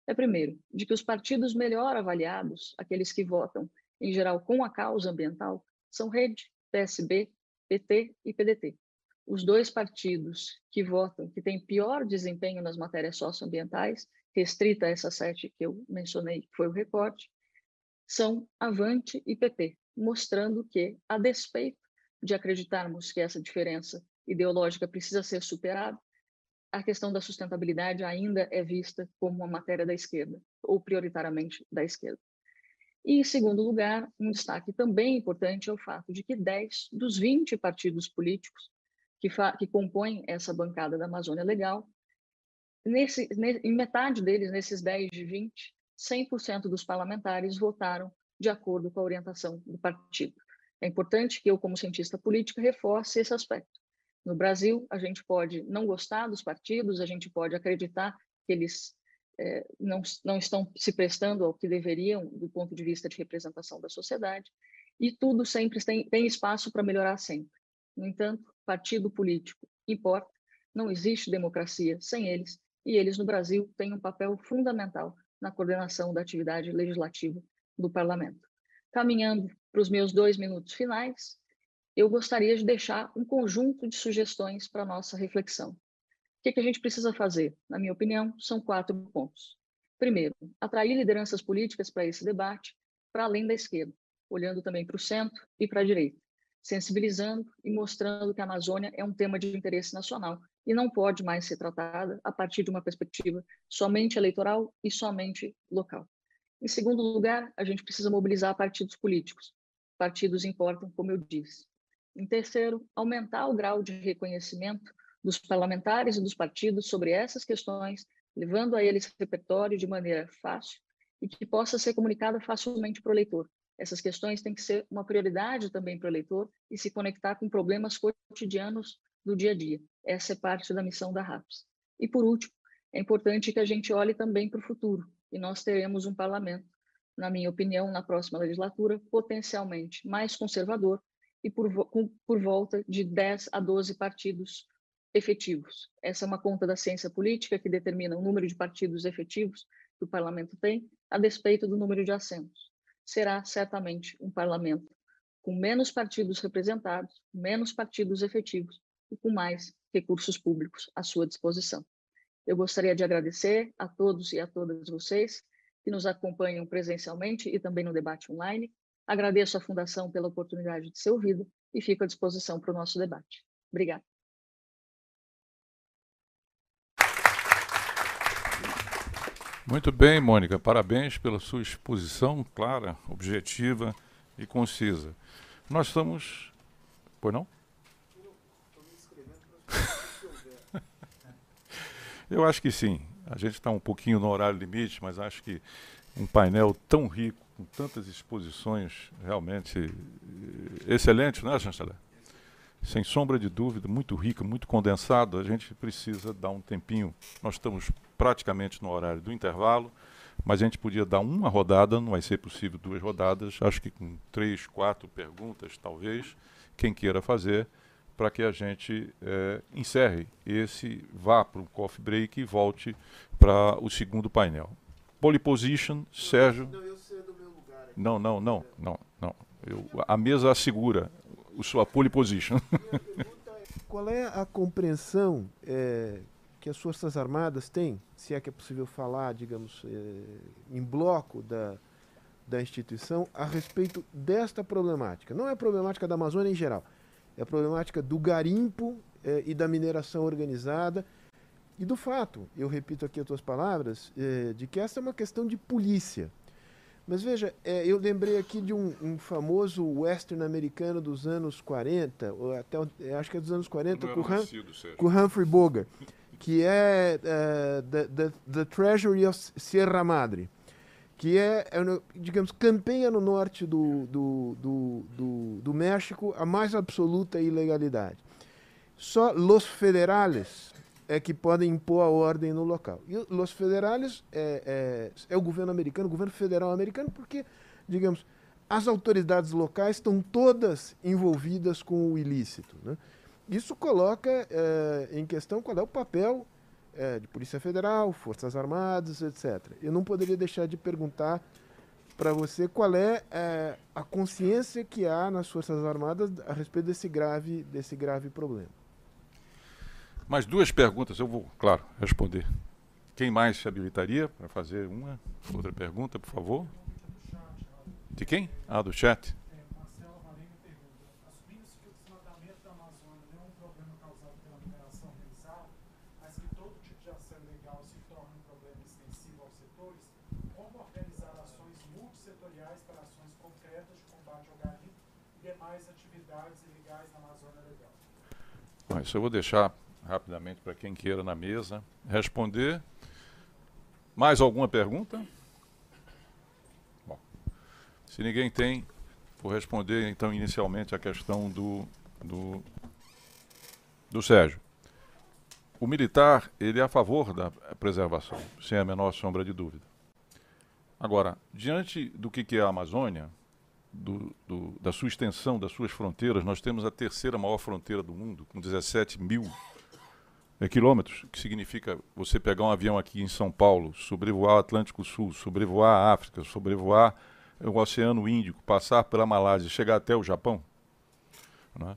é, primeiro, de que os partidos melhor avaliados, aqueles que votam, em geral, com a causa ambiental, são Rede, PSB, PT e PDT. Os dois partidos que votam, que têm pior desempenho nas matérias socioambientais, restrita a essas sete que eu mencionei, que foi o recorte, são Avante e PP, mostrando que, a despeito de acreditarmos que essa diferença ideológica precisa ser superada, a questão da sustentabilidade ainda é vista como uma matéria da esquerda, ou prioritariamente da esquerda. E, em segundo lugar, um destaque também importante é o fato de que 10 dos 20 partidos políticos que, que compõem essa bancada da Amazônia Legal, nesse, em metade deles, nesses 10 de 20, 100% dos parlamentares votaram de acordo com a orientação do partido. É importante que eu, como cientista política, reforce esse aspecto. No Brasil, a gente pode não gostar dos partidos, a gente pode acreditar que eles é, não, não estão se prestando ao que deveriam do ponto de vista de representação da sociedade, e tudo sempre tem, tem espaço para melhorar sempre. No entanto, partido político importa, não existe democracia sem eles, e eles no Brasil têm um papel fundamental na coordenação da atividade legislativa do parlamento. Caminhando para os meus dois minutos finais, eu gostaria de deixar um conjunto de sugestões para nossa reflexão. O que, que a gente precisa fazer? Na minha opinião, são quatro pontos. Primeiro, atrair lideranças políticas para esse debate, para além da esquerda, olhando também para o centro e para a direita, sensibilizando e mostrando que a Amazônia é um tema de interesse nacional e não pode mais ser tratada a partir de uma perspectiva somente eleitoral e somente local. Em segundo lugar, a gente precisa mobilizar partidos políticos. Partidos importam, como eu disse. Em terceiro, aumentar o grau de reconhecimento dos parlamentares e dos partidos sobre essas questões, levando a eles repertório de maneira fácil e que possa ser comunicada facilmente para o eleitor. Essas questões têm que ser uma prioridade também para o eleitor e se conectar com problemas cotidianos do dia a dia. Essa é parte da missão da RAPS. E, por último, é importante que a gente olhe também para o futuro, e nós teremos um parlamento, na minha opinião, na próxima legislatura, potencialmente mais conservador e por, com, por volta de 10 a 12 partidos efetivos. Essa é uma conta da ciência política que determina o número de partidos efetivos que o parlamento tem, a despeito do número de assentos. Será certamente um parlamento com menos partidos representados, menos partidos efetivos e com mais recursos públicos à sua disposição. Eu gostaria de agradecer a todos e a todas vocês que nos acompanham presencialmente e também no debate online. Agradeço à Fundação pela oportunidade de ser ouvida e fico à disposição para o nosso debate. Obrigada. Muito bem, Mônica. Parabéns pela sua exposição clara, objetiva e concisa. Nós estamos. Pois não? (laughs) Eu acho que sim. A gente está um pouquinho no horário limite, mas acho que um painel tão rico, com tantas exposições realmente eh, excelente, não é, chanceler? Sem sombra de dúvida, muito rico, muito condensado. A gente precisa dar um tempinho. Nós estamos praticamente no horário do intervalo, mas a gente podia dar uma rodada, não vai ser possível duas rodadas, acho que com três, quatro perguntas, talvez, quem queira fazer para que a gente é, encerre esse, vá para o coffee break e volte para o segundo painel. Pole position, Sérgio. Não, não, não, não, não. Eu, a mesa assegura a sua pole position. (laughs) Qual é a compreensão é, que as Forças Armadas têm, se é que é possível falar, digamos, é, em bloco da, da instituição, a respeito desta problemática? Não é a problemática da Amazônia em geral é a problemática do garimpo é, e da mineração organizada e do fato, eu repito aqui as tuas palavras, é, de que essa é uma questão de polícia. Mas veja, é, eu lembrei aqui de um, um, famoso western americano dos anos 40, ou até acho que é dos anos 40, com, Hum, com Humphrey Bogart, que é uh, the, the, the Treasury of Sierra Madre que é, é, digamos, campanha no norte do, do, do, do, do México a mais absoluta ilegalidade. Só los federales é que podem impor a ordem no local. E os federales é, é, é, o governo americano, o governo federal americano, porque, digamos, as autoridades locais estão todas envolvidas com o ilícito. Né? Isso coloca é, em questão qual é o papel é, de Polícia Federal, Forças Armadas, etc. Eu não poderia deixar de perguntar para você qual é, é, a consciência que há nas Forças Armadas a respeito desse grave, desse grave problema. Mais duas perguntas, eu vou, claro, responder. Quem mais se habilitaria para fazer uma outra pergunta, por favor? De quem? Ah, do chat. Isso eu vou deixar rapidamente para quem queira na mesa responder. Mais alguma pergunta? Bom, se ninguém tem, Vou responder, então, inicialmente a questão do, do, do Sérgio. O militar, ele é a favor da preservação, sem a menor sombra de dúvida. Agora, diante do que, que é a Amazônia, do, do, da sua extensão, das suas fronteiras, nós temos a terceira maior fronteira do mundo, com 17 mil é, quilômetros, que significa você pegar um avião aqui em São Paulo, sobrevoar o Atlântico Sul, sobrevoar a África, sobrevoar o Oceano Índico, passar pela Malásia, chegar até o Japão. Né?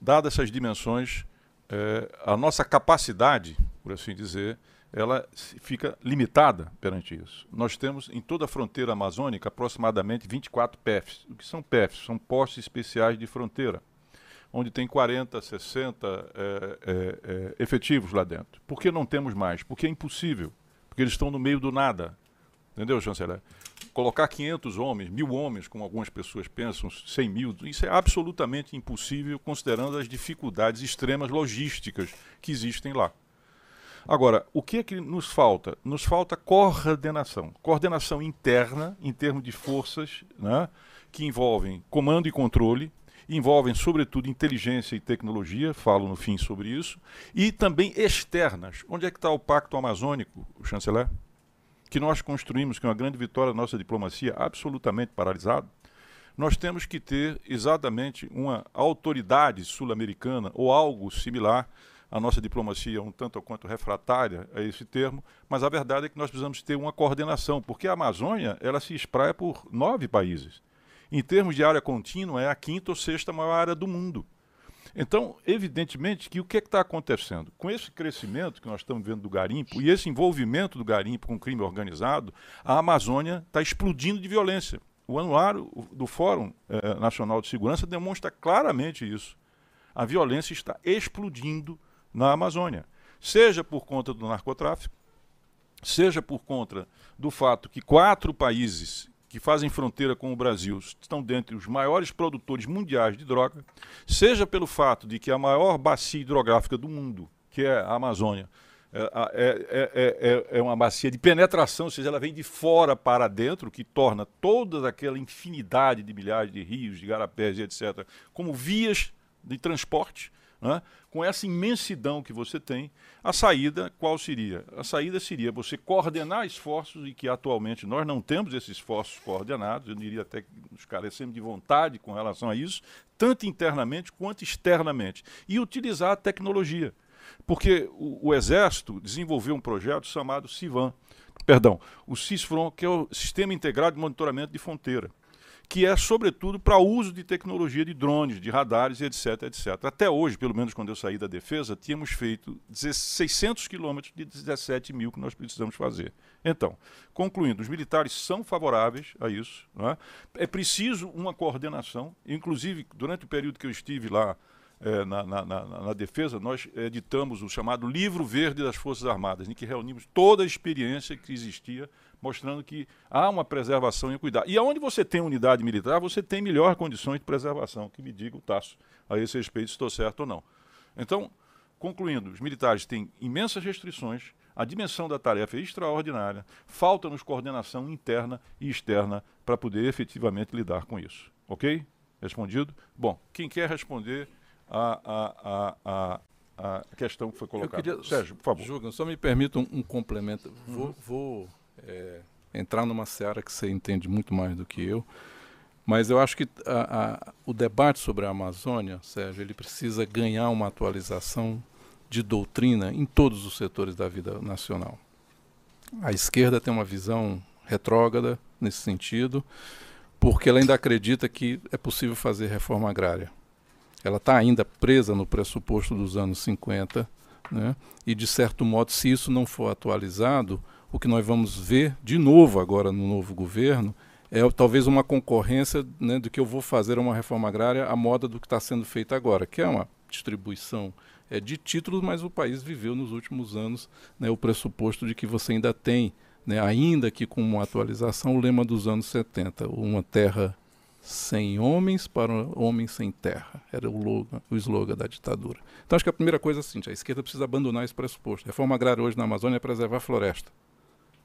Dadas essas dimensões, é, a nossa capacidade, por assim dizer, ela fica limitada perante isso. Nós temos em toda a fronteira amazônica aproximadamente 24 PEFs. O que são PEFs? São postos especiais de fronteira onde tem 40, 60 é, é, é, efetivos lá dentro. Por que não temos mais? Porque é impossível. Porque eles estão no meio do nada. Entendeu, chanceler? Colocar 500 homens, mil homens, como algumas pessoas pensam, 100 mil, isso é absolutamente impossível, considerando as dificuldades extremas logísticas que existem lá. Agora, o que é que nos falta? Nos falta coordenação. Coordenação interna, em termos de forças, né, que envolvem comando e controle, envolvem, sobretudo, inteligência e tecnologia, falo no fim sobre isso, e também externas. Onde é que está o Pacto Amazônico, chanceler? Que nós construímos, que é uma grande vitória da nossa diplomacia, absolutamente paralisado. Nós temos que ter exatamente uma autoridade sul-americana ou algo similar. A nossa diplomacia um tanto ou quanto refratária a esse termo, mas a verdade é que nós precisamos ter uma coordenação, porque a Amazônia ela se espraia por nove países em termos de área contínua, é a quinta ou sexta maior área do mundo. Então, evidentemente que o que é está acontecendo? Com esse crescimento que nós estamos vendo do garimpo e esse envolvimento do garimpo com o crime organizado, a Amazônia está explodindo de violência. O anuário do Fórum eh, Nacional de Segurança demonstra claramente isso. A violência está explodindo na Amazônia, seja por conta do narcotráfico, seja por conta do fato que quatro países que fazem fronteira com o Brasil estão dentre os maiores produtores mundiais de droga, seja pelo fato de que a maior bacia hidrográfica do mundo, que é a Amazônia, é, é, é, é, uma bacia de penetração, ou seja, ela vem de fora para dentro, que torna toda aquela infinidade de milhares de rios, de garapés etc., como vias de transporte né? com essa imensidão que você tem, a saída qual seria? A saída seria você coordenar esforços e que atualmente nós não temos esses esforços coordenados, eu diria até que nos carecemos de vontade com relação a isso, tanto internamente quanto externamente, e utilizar a tecnologia. Porque o, o Exército desenvolveu um projeto chamado CIVAN, perdão, o CISFRON, que é o Sistema Integrado de Monitoramento de Fronteira que é sobretudo para uso de tecnologia de drones, de radares, etc, etc. Até hoje, pelo menos quando eu saí da defesa, tínhamos feito 600 quilômetros de 17 mil que nós precisamos fazer. Então, concluindo, os militares são favoráveis a isso. É? é preciso uma coordenação, inclusive durante o período que eu estive lá é, na, na, na, na, defesa, nós editamos o chamado Livro Verde das Forças Armadas, em que reunimos toda a experiência que existia, mostrando que há uma preservação e um cuidado. E aonde você tem unidade militar, você tem melhor condições de preservação, que me diga o Tasso a esse respeito, se estou certo ou não. Então, concluindo, os militares têm imensas restrições, a dimensão da tarefa é extraordinária, falta-nos coordenação interna e externa para poder efetivamente lidar com isso. Ok? Respondido? Bom, quem quer responder a, a, a, a, a questão que foi colocada. Queria, Sérgio, por favor. Julga, só me permita um, um complemento. Uhum. Vou, vou é, entrar numa seara que você entende muito mais do que eu, mas eu acho que a, a, o debate sobre a Amazônia, Sérgio, ele precisa ganhar uma atualização de doutrina em todos os setores da vida nacional. A esquerda tem uma visão retrógrada nesse sentido, porque ela ainda acredita que é possível fazer reforma agrária ela está ainda presa no pressuposto dos anos 50, né? e de certo modo, se isso não for atualizado, o que nós vamos ver de novo agora no novo governo é talvez uma concorrência né, do que eu vou fazer uma reforma agrária à moda do que está sendo feito agora, que é uma distribuição é, de títulos, mas o país viveu nos últimos anos né, o pressuposto de que você ainda tem, né, ainda que com uma atualização, o lema dos anos 70, uma terra sem homens para homens sem terra. Era o, logo, o slogan da ditadura. Então acho que a primeira coisa é assim, a esquerda precisa abandonar esse pressuposto. A reforma agrária hoje na Amazônia é preservar a floresta,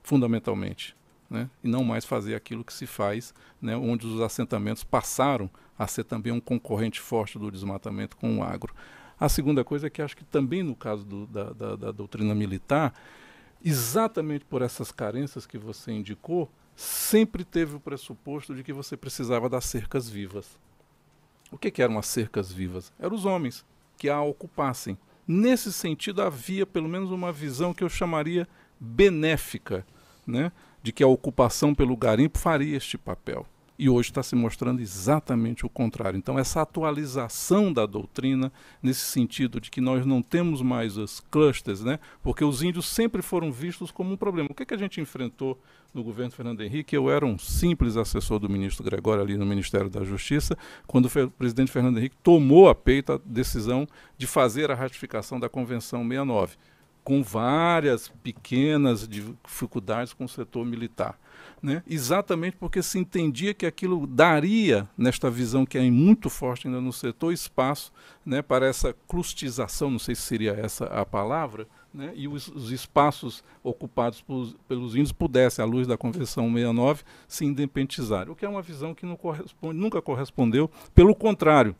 fundamentalmente. né, e não mais fazer aquilo que se faz, né, onde os assentamentos passaram a ser também um concorrente forte do desmatamento com o agro. A segunda coisa é que acho que também no caso do, da, da, da doutrina militar, exatamente por essas carências que você indicou, sempre teve o pressuposto de que você precisava das cercas vivas. O que, que eram as cercas vivas? Eram os homens que a ocupassem. Nesse sentido, havia pelo menos uma visão que eu chamaria benéfica, né? de que a ocupação pelo garimpo faria este papel. E hoje está se mostrando exatamente o contrário. Então, essa atualização da doutrina, nesse sentido de que nós não temos mais os clusters, né? porque os índios sempre foram vistos como um problema. O que, que a gente enfrentou no governo Fernando Henrique? Eu era um simples assessor do ministro Gregório ali no Ministério da Justiça, quando o presidente Fernando Henrique tomou a peito a decisão de fazer a ratificação da Convenção 69 com várias pequenas dificuldades com o setor militar. Né? Exatamente porque se entendia que aquilo daria, nesta visão que é muito forte ainda no setor, espaço né, para essa clustização, não sei se seria essa a palavra, né, e os, os, espaços ocupados por, pelos índios pudessem, à luz da Convenção 69, se independizar. O que é uma visão que corresponde, nunca correspondeu, pelo contrário.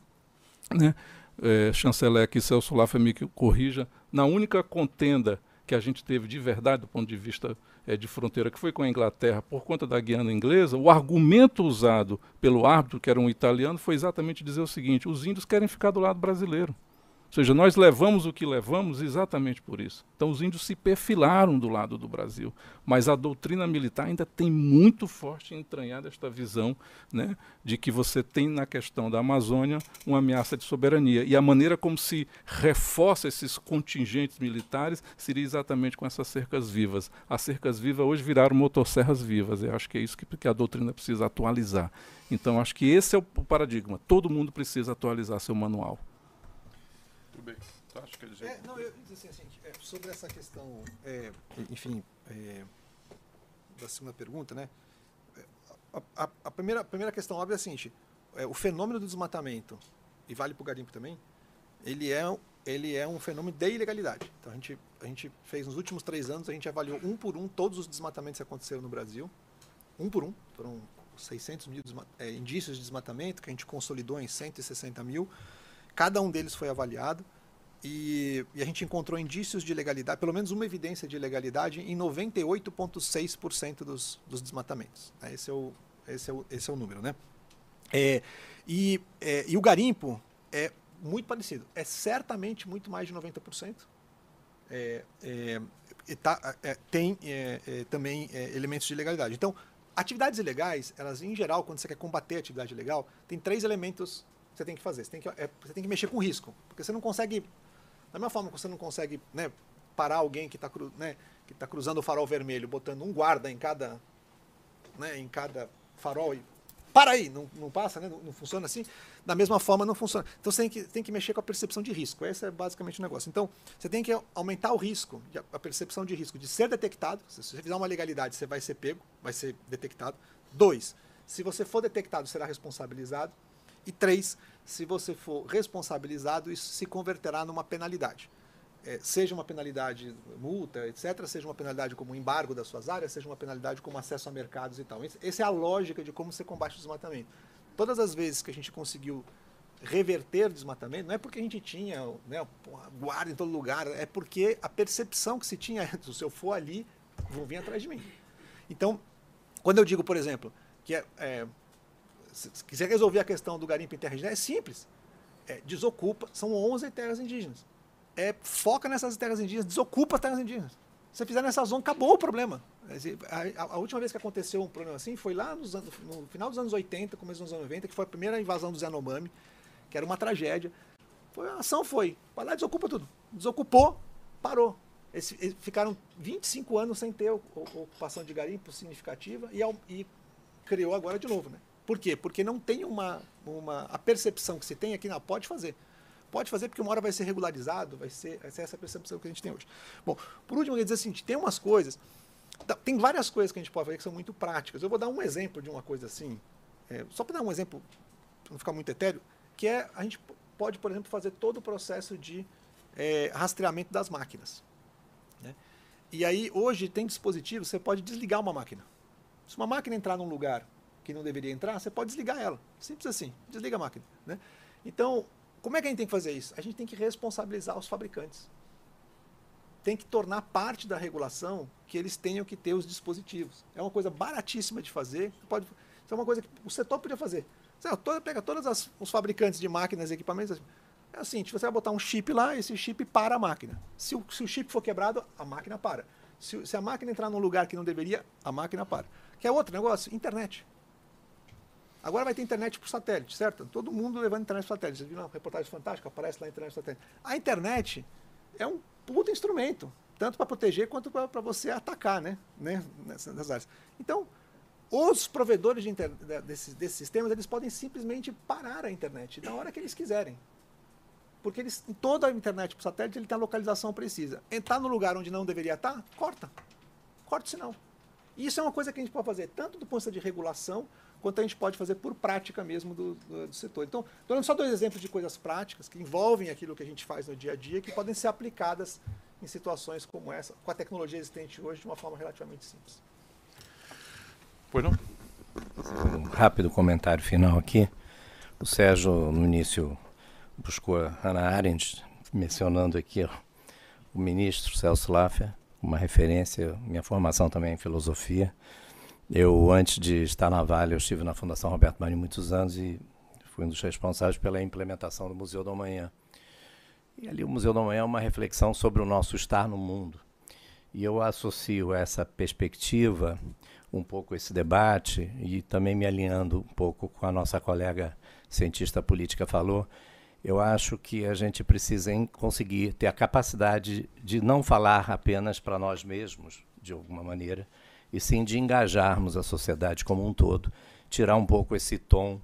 Né, é, chanceler aqui, Celso Laffer me corrija, na única contenda que a gente teve de verdade do ponto de vista é, de fronteira, que foi com a Inglaterra por conta da Guiana Inglesa, o argumento usado pelo árbitro, que era um italiano, foi exatamente dizer o seguinte: os índios querem ficar do lado brasileiro. Ou seja, nós levamos o que levamos exatamente por isso. Então os índios se perfilaram do lado do Brasil, mas a doutrina militar ainda tem muito forte entranhada esta visão né, de que você tem na questão da Amazônia uma ameaça de soberania. E a maneira como se reforça esses contingentes militares seria exatamente com essas cercas vivas. As cercas vivas hoje viraram motosserras vivas. Eu acho que é isso que, que a doutrina precisa atualizar. Então acho que esse é o paradigma. Todo mundo precisa atualizar seu manual. Muito bem. Tu acha que ele é, não, eu assim, assim é, sobre essa questão, é, enfim, é, da segunda pergunta, né? A, a, a, primeira, a primeira questão óbvia é a seguinte: é, o fenômeno do desmatamento, e vale para o garimpo também, ele é, ele é um fenômeno de ilegalidade. Então a gente, a gente fez nos últimos três anos, a gente avaliou um por um todos os desmatamentos que aconteceram no Brasil, um por um, foram 600 mil é, indícios de desmatamento que a gente consolidou em 160 mil. Cada um deles foi avaliado e, e, a gente encontrou indícios de legalidade, pelo menos uma evidência de legalidade em 98,6% dos, dos desmatamentos. Né? Esse, é o, esse, é o, esse é o número. Né? É, e, é, e o garimpo é muito parecido. É certamente muito mais de 90%. É, é, tá, é, tem é, é, também elementos de legalidade. Então, atividades ilegais, elas em geral, quando você quer combater a atividade ilegal, tem três elementos você tem que fazer. Você tem que, é, você tem que mexer com risco. Porque você não consegue. Da mesma forma que você não consegue né, parar alguém que está né, que tá cruzando o farol vermelho, botando um guarda em cada, né, em cada farol e. Para aí, não, não passa, né, não, não, funciona assim. Da mesma forma, não funciona. Então você tem que, tem que mexer com a percepção de risco. Esse é basicamente o negócio. Então, você tem que aumentar o risco, a percepção de risco de ser detectado. Se você fizer uma legalidade, você vai ser pego, vai ser detectado. Dois, se você for detectado, será responsabilizado. E três, se você for responsabilizado, isso se converterá numa penalidade. É, seja uma penalidade multa, etc., seja uma penalidade como embargo das suas áreas, seja uma penalidade como acesso a mercados e tal. Essa é a lógica de como você combate o desmatamento. Todas as vezes que a gente conseguiu reverter o desmatamento, não é porque a gente tinha né, guarda em todo lugar, é porque a percepção que se tinha, (laughs) se eu for ali, vão vir atrás de mim. Então, quando eu digo, por exemplo, que é, é se quiser resolver a questão do garimpo em terra indígena, é simples. É, desocupa, são 11 terras indígenas. É, foca nessas terras indígenas, desocupa as terras indígenas. Se você fizer nessa zona, acabou o problema. A, a, a, última vez que aconteceu um problema assim foi lá nos anos, no final dos anos 80, começo dos anos 90, que foi a primeira invasão dos Yanomami, que era uma tragédia. Foi, a ação foi, vai lá desocupa tudo. Desocupou, parou. Eles, eles ficaram 25 anos sem ter ocupação de garimpo significativa e, e criou agora de novo, né? Por quê? Porque não tem uma, uma. A percepção que se tem aqui, não, pode fazer. Pode fazer porque uma hora vai ser regularizado, vai ser, vai ser essa percepção que a gente tem hoje. Bom, por último, eu queria dizer assim: tem umas coisas. Tem várias coisas que a gente pode fazer que são muito práticas. Eu vou dar um exemplo de uma coisa assim, é, só para dar um exemplo, para não ficar muito etéreo, que é a gente pode, por exemplo, fazer todo o processo de é, rastreamento das máquinas. Né? E aí, hoje, tem dispositivos, você pode desligar uma máquina. Se uma máquina entrar num lugar que não deveria entrar, você pode desligar ela. Simples assim. Desliga a máquina. Né? Então, como é que a gente tem que fazer isso? A gente tem que responsabilizar os fabricantes. Tem que tornar parte da regulação que eles tenham que ter os dispositivos. É uma coisa baratíssima de fazer. Pode, isso é uma coisa que o setor podia fazer. Você pega todos os fabricantes de máquinas e equipamentos. É assim, você vai botar um chip lá, esse chip para a máquina. Se o, se o chip for quebrado, a máquina para. Se, se, a máquina entrar num lugar que não deveria, a máquina para. Quer outro negócio? Internet. Agora vai ter internet por satélite, certo? Todo mundo levando internet por satélite. Você viu uma reportagem fantástica? Aparece lá a internet por satélite. A internet é um puta instrumento, tanto para proteger quanto para você atacar, né? né? Nessas áreas. Então, os provedores de desses, desses sistemas, eles podem simplesmente parar a internet na hora que eles quiserem. Porque eles, toda a internet por satélite ele tem a localização precisa. Entrar no lugar onde não deveria estar, corta. Corta o sinal. E isso é uma coisa que a gente pode fazer tanto do ponto de vista de regulação, quanto a gente pode fazer por prática mesmo do, do, do setor. Então, estou dando só dois exemplos de coisas práticas que envolvem aquilo que a gente faz no dia a dia, que podem ser aplicadas em situações como essa, com a tecnologia existente hoje, de uma forma relativamente simples. Pois não? Um rápido comentário final aqui. O Sérgio, no início, buscou a Hannah Arendt, mencionando aqui ó, o ministro Celso Laffer, uma referência, minha formação também em filosofia. Eu, antes de estar na Vale, eu estive na Fundação Roberto Marinho muitos anos e fui um dos responsáveis pela implementação do Museu da Manhã. E ali o Museu da Manhã é uma reflexão sobre o nosso estar no mundo. E eu associo essa perspectiva, um pouco esse debate, e também me alinhando um pouco com a nossa colega cientista política falou, eu acho que a gente precisa conseguir ter a capacidade de não falar apenas para nós mesmos, de alguma maneira, e sim de engajarmos a sociedade como um todo, tirar um pouco esse tom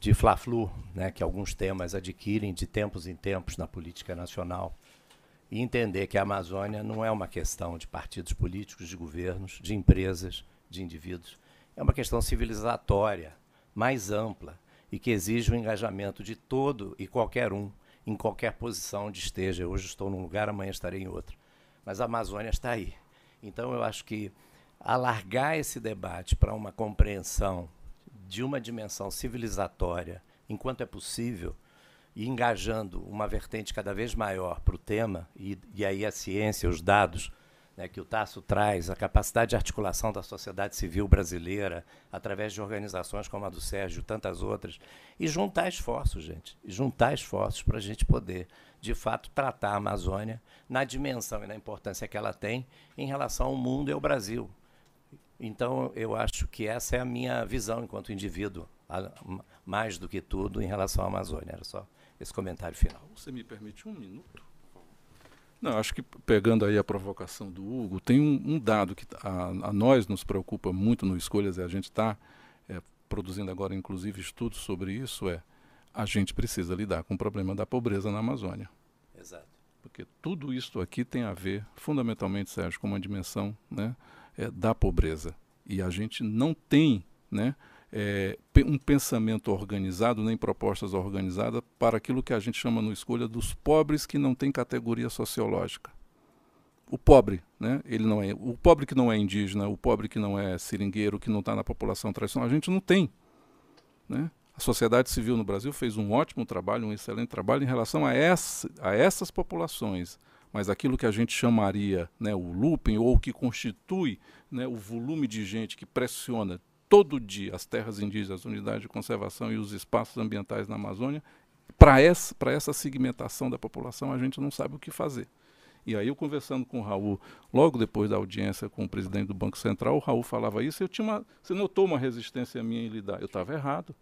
de fla-flu, né, que alguns temas adquirem de tempos em tempos na política nacional, e entender que a Amazônia não é uma questão de partidos políticos, de governos, de empresas, de indivíduos, é uma questão civilizatória, mais ampla, e que exige o engajamento de todo e qualquer um, em qualquer posição onde esteja. Hoje estou num lugar, amanhã estarei em outro. Mas a Amazônia está aí. Então eu acho que alargar esse debate para uma compreensão de uma dimensão civilizatória, enquanto é possível, e engajando uma vertente cada vez maior para o tema, e, e aí a ciência, os dados né, que o Tasso traz, a capacidade de articulação da sociedade civil brasileira, através de organizações como a do Sérgio tantas outras, e juntar esforços, gente, e juntar esforços para a gente poder, de fato, tratar a Amazônia na dimensão e na importância que ela tem em relação ao mundo e ao Brasil. Então, eu acho que essa é a minha visão enquanto indivíduo, mais do que tudo, em relação à Amazônia. Era só esse comentário final. Você me permite um minuto? Não, acho que pegando aí a provocação do Hugo, tem um, um dado que a, a, nós nos preocupa muito no Escolhas e a gente está é, produzindo agora, inclusive, estudos sobre isso, é a gente precisa lidar com o problema da pobreza na Amazônia. Exato. Porque tudo isso aqui tem a ver, fundamentalmente, Sérgio, com uma dimensão né, é, da pobreza. E a gente não tem né, é, um pensamento organizado, nem propostas organizadas para aquilo que a gente chama no escolha dos pobres que não têm categoria sociológica. O pobre, né? Ele não é o pobre que não é indígena, o pobre que não é seringueiro, que não está na população tradicional, a gente não tem, né? A sociedade civil no Brasil fez um ótimo trabalho, um excelente trabalho em relação a, essa, a essas populações mas aquilo que a gente chamaria né, o looping, ou que constitui né, o volume de gente que pressiona todo dia as terras indígenas, as unidades de conservação e os espaços ambientais na Amazônia, para essa, essa segmentação da população a gente não sabe o que fazer. E aí eu conversando com o Raul, logo depois da audiência com o presidente do Banco Central, o Raul falava isso, eu tinha uma, você notou uma resistência minha em lidar. Eu estava errado.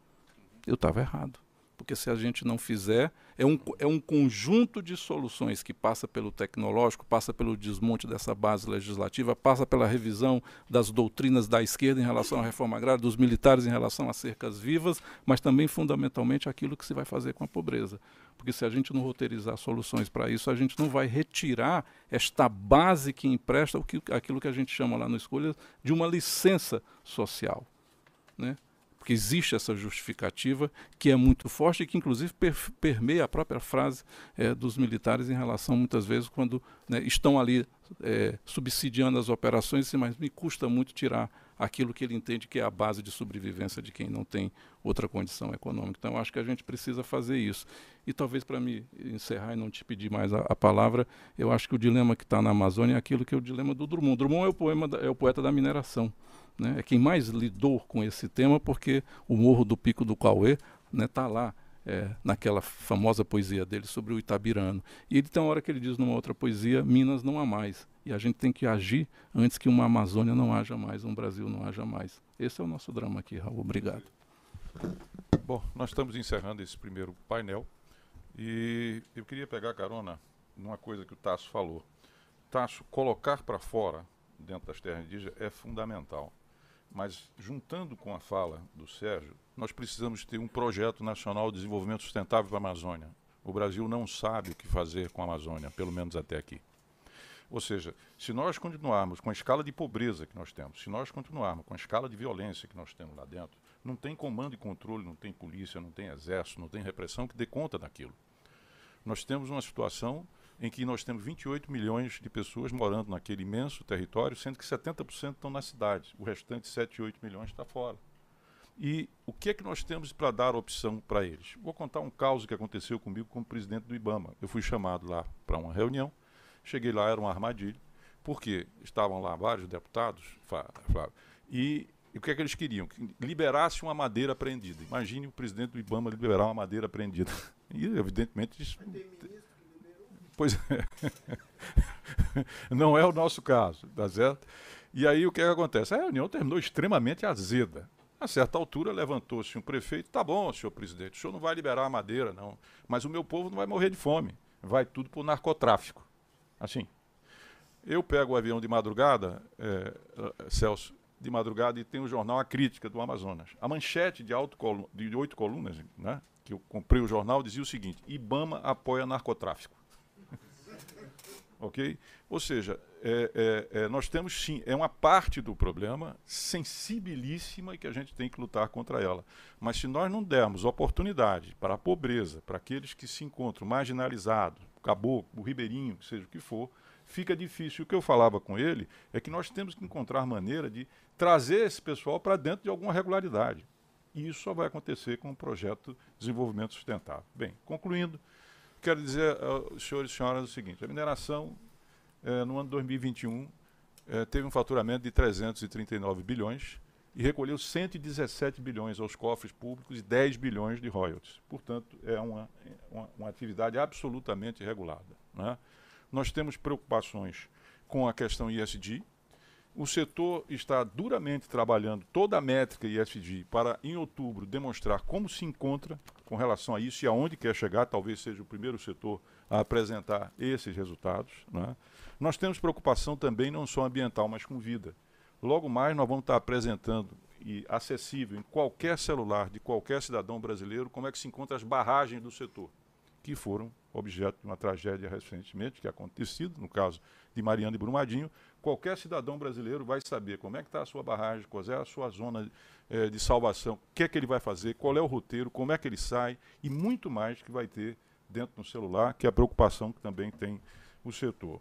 Eu estava errado porque se a gente não fizer, é um, é um conjunto de soluções que passa pelo tecnológico, passa pelo desmonte dessa base legislativa, passa pela revisão das doutrinas da esquerda em relação à reforma agrária, dos militares em relação às cercas vivas, mas também fundamentalmente aquilo que se vai fazer com a pobreza. Porque se a gente não roteirizar soluções para isso, a gente não vai retirar esta base que empresta o que, aquilo que a gente chama lá no Escolha de uma licença social. Né? Porque existe essa justificativa que é muito forte e que inclusive per, permeia a própria frase é, dos militares em relação muitas vezes quando né, estão ali é, subsidiando as operações, mas me custa muito tirar aquilo que ele entende que é a base de sobrevivência de quem não tem outra condição econômica. Então, acho que a gente precisa fazer isso. E talvez para me encerrar e não te pedir mais a, a palavra, eu acho que o dilema que está na Amazônia é aquilo que é o dilema do Drummond. Drummond é o, poema da, é o poeta da mineração. Né? É quem mais lidou com esse tema, porque o Morro do Pico do Cauê está né, tá lá é, naquela famosa poesia dele sobre o Itabirano. E ele tem uma hora que ele diz numa outra poesia, Minas não há mais. E a gente tem que agir antes que uma Amazônia não haja mais, um Brasil não haja mais. Esse é o nosso drama aqui, Raul. Obrigado. Bom, nós estamos encerrando esse primeiro painel e eu queria pegar carona numa coisa que o Tasso falou. Tasso, colocar para fora, dentro das terras indígenas, é fundamental. Mas, juntando com a fala do Sérgio, nós precisamos ter um projeto nacional de desenvolvimento sustentável para a Amazônia. O Brasil não sabe o que fazer com a Amazônia, pelo menos até aqui. Ou seja, se nós continuarmos com a escala de pobreza que nós temos, se nós continuarmos com a escala de violência que nós temos lá dentro, não tem comando e controle, não tem polícia, não tem exército, não tem repressão que dê conta daquilo. Nós temos uma situação em que nós temos 28 milhões de pessoas morando naquele imenso território, sendo que 70% estão na cidade, o restante 7, 8 milhões está fora. E o que é que nós temos para dar opção para eles? Vou contar um caso que aconteceu comigo como presidente do IBAMA. Eu fui chamado lá para uma reunião, cheguei lá, era uma armadilha, porque estavam lá vários deputados, Flávio, e, o que é que eles queriam? Que liberasse uma madeira apreendida. Imagine o presidente do IBAMA liberar uma madeira apreendida. (laughs) E, evidentemente, isso, Pois é. (laughs) Não é o nosso caso, tá certo? E aí o que, é que acontece? A reunião terminou extremamente azeda. A certa altura levantou-se um prefeito, tá bom, senhor presidente, o senhor não vai liberar a madeira, não. Mas o meu povo não vai morrer de fome. Vai tudo para o narcotráfico. Assim. Eu pego o avião de madrugada, é, Celso, de madrugada, e tem o jornal A Crítica do Amazonas. A manchete de, alto de oito colunas, né, que eu comprei o jornal, dizia o seguinte: Ibama apoia narcotráfico ok? Ou seja, é, é, é, nós temos sim, é uma parte do problema sensibilíssima e que a gente tem que lutar contra ela. Mas se nós não dermos oportunidade para a pobreza, para aqueles que se encontram marginalizados, o caboclo, o ribeirinho, seja o que for, fica difícil. O que eu falava com ele é que nós temos que encontrar maneira de trazer esse pessoal para dentro de alguma regularidade. E isso só vai acontecer com o projeto de desenvolvimento sustentável. Bem, concluindo, quero dizer aos senhores e senhoras o seguinte: a mineração, eh, no ano de 2021, eh, teve um faturamento de 339 bilhões e recolheu 117 bilhões aos cofres públicos e 10 bilhões de royalties. Portanto, é uma, uma, uma atividade absolutamente regulada. Né? Nós temos preocupações com a questão ISD, o setor está duramente trabalhando toda a métrica ISD para, em outubro, demonstrar como se encontra com relação a isso e aonde quer chegar. Talvez seja o primeiro setor a apresentar esses resultados. Né? Nós temos preocupação também não só ambiental, mas com vida. Logo mais, nós vamos estar apresentando e acessível em qualquer celular de qualquer cidadão brasileiro como é que se encontram as barragens do setor, que foram objeto de uma tragédia recentemente, que é acontecido, no caso de Mariana e Brumadinho, qualquer cidadão brasileiro vai saber como é que está a sua barragem, qual é a sua zona eh, de salvação, o que é que ele vai fazer, qual é o roteiro, como é que ele sai? E muito mais que vai ter dentro do celular, que é a preocupação que também tem o setor.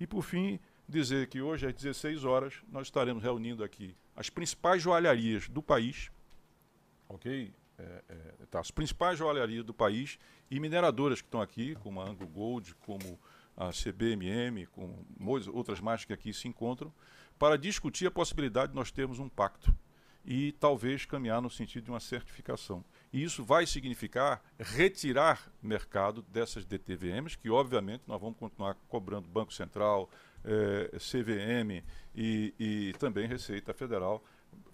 E por fim, dizer que hoje às 16 horas nós estaremos reunindo aqui as principais joalharias do país, ok? É, é, tá, as principais joalharias do país e mineradoras que estão aqui, como a Anglo Gold, como a CBMM, com outras marcas que aqui se encontram, para discutir a possibilidade de nós termos um pacto e talvez caminhar no sentido de uma certificação. E isso vai significar retirar mercado dessas DTVMs, que obviamente nós vamos continuar cobrando Banco Central, eh, CVM e, e também Receita Federal,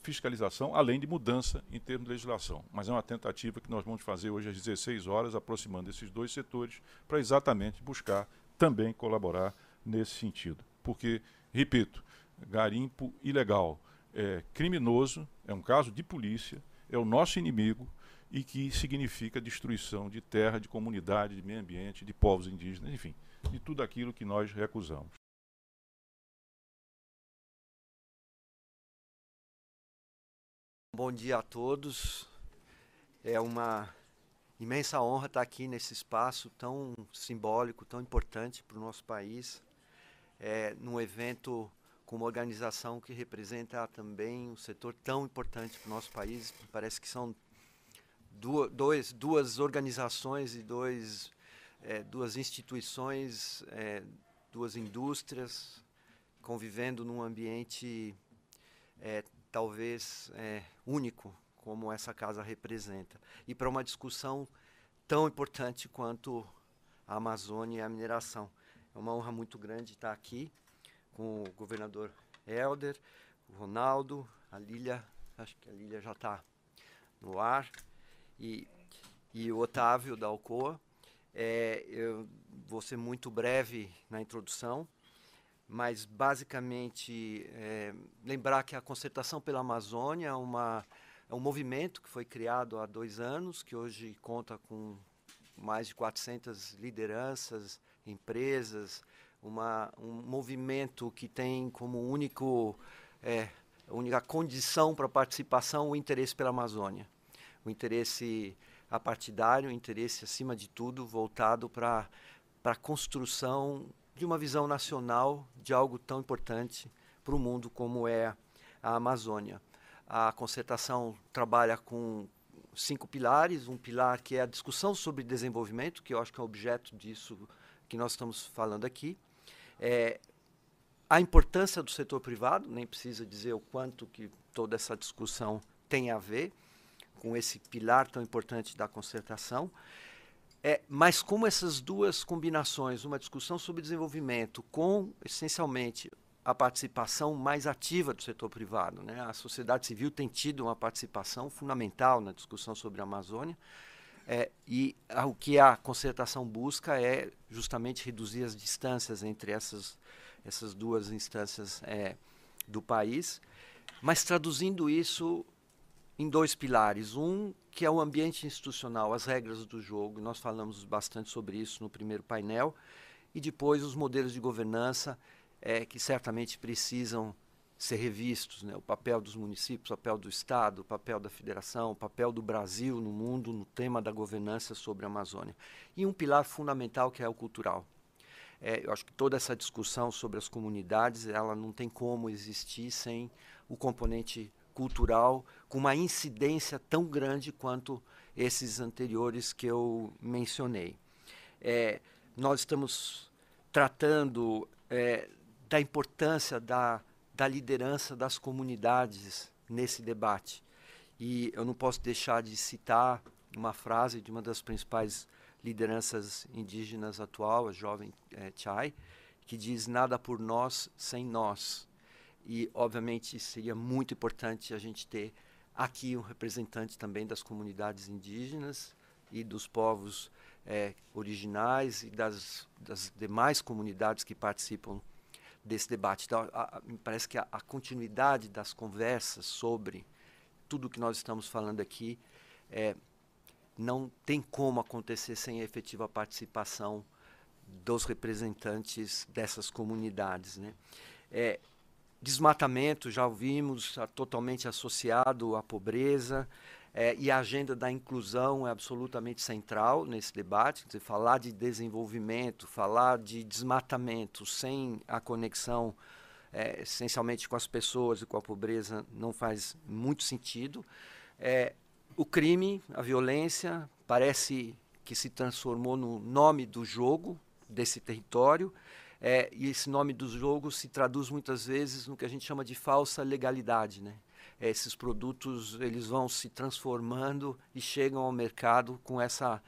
fiscalização, além de mudança em termos de legislação. Mas é uma tentativa que nós vamos fazer hoje às 16 horas, aproximando esses dois setores, para exatamente buscar também colaborar nesse sentido. Porque, repito, garimpo ilegal é criminoso, é um caso de polícia, é o nosso inimigo e que significa destruição de terra, de comunidade, de meio ambiente, de povos indígenas, enfim, de tudo aquilo que nós recusamos. Bom dia a todos. É uma imensa honra estar aqui nesse espaço tão simbólico, tão importante para o nosso país, é, num evento com uma organização que representa também um setor tão importante para o nosso país. Parece que são duas, duas organizações e dois, é, duas instituições, é, duas indústrias convivendo num ambiente é, talvez é, único, como essa casa representa. E para uma discussão tão importante quanto a Amazônia e a mineração. É uma honra muito grande estar aqui com o governador Helder, o Ronaldo, a Lília, acho que a Lília já está no ar, e, e o Otávio da Alcoa. É, eu vou ser muito breve na introdução mas basicamente é, lembrar que a concertação pela Amazônia é, uma, é um movimento que foi criado há dois anos, que hoje conta com mais de 400 lideranças, empresas, uma, um movimento que tem como único, é, única condição para participação o interesse pela Amazônia. O interesse apartidário, o interesse, acima de tudo, voltado para a construção de uma visão nacional de algo tão importante para o mundo como é a Amazônia. A concertação trabalha com cinco pilares, um pilar que é a discussão sobre desenvolvimento, que eu acho que é objeto disso que nós estamos falando aqui. É, a importância do setor privado, nem precisa dizer o quanto que toda essa discussão tem a ver com esse pilar tão importante da concertação. É, mas como essas duas combinações, uma discussão sobre desenvolvimento com, essencialmente, a participação mais ativa do setor privado. Né? A sociedade civil tem tido uma participação fundamental na discussão sobre a Amazônia, é, e a, o que a concertação busca é justamente reduzir as distâncias entre essas, essas duas instâncias é, do país, mas traduzindo isso em dois pilares. Um, que é o ambiente institucional, as regras do jogo. Nós falamos bastante sobre isso no primeiro painel. E depois os modelos de governança, é, que certamente precisam ser revistos. Né? O papel dos municípios, o papel do Estado, o papel da federação, o papel do Brasil no mundo no tema da governança sobre a Amazônia. E um pilar fundamental que é o cultural. É, eu acho que toda essa discussão sobre as comunidades, ela não tem como existir sem o componente cultural com uma incidência tão grande quanto esses anteriores que eu mencionei. É, nós estamos tratando é, da importância da, da liderança das comunidades nesse debate. E eu não posso deixar de citar uma frase de uma das principais lideranças indígenas atual, a jovem é, Chai, que diz: Nada por nós sem nós. E, obviamente, seria muito importante a gente ter aqui um representante também das comunidades indígenas e dos povos é, originais e das, das, demais comunidades que participam desse debate. Então, a, a, me parece que a, a, continuidade das conversas sobre tudo o que nós estamos falando aqui é, não tem como acontecer sem a efetiva participação dos representantes dessas comunidades. Né? É, Desmatamento, já ouvimos, está totalmente associado à pobreza. É, e a agenda da inclusão é absolutamente central nesse debate. Dizer, falar de desenvolvimento, falar de desmatamento sem a conexão é, essencialmente com as pessoas e com a pobreza não faz muito sentido. É, o crime, a violência, parece que se transformou no nome do jogo desse território. É, e esse nome do jogo se traduz muitas vezes no que a gente chama de falsa legalidade, né? Esses produtos eles vão se transformando e chegam ao mercado com essa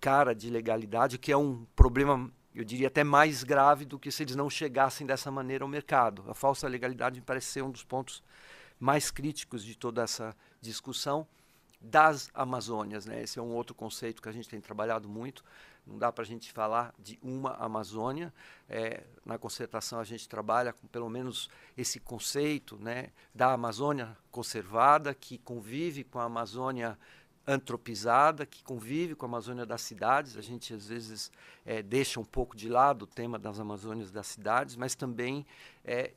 cara de legalidade, que é um problema, eu diria até mais grave do que se eles não chegassem dessa maneira ao mercado. A falsa legalidade me parece ser um dos pontos mais críticos de toda essa discussão das Amazônias. Né? Esse é um outro conceito que a gente tem trabalhado muito. Não dá para a gente falar de uma Amazônia. É, na concertação a gente trabalha com pelo menos esse conceito né, da Amazônia conservada, que convive com a Amazônia antropizada, que convive com a Amazônia das cidades. A gente às vezes é, deixa um pouco de lado o tema das Amazônias das cidades, mas também é,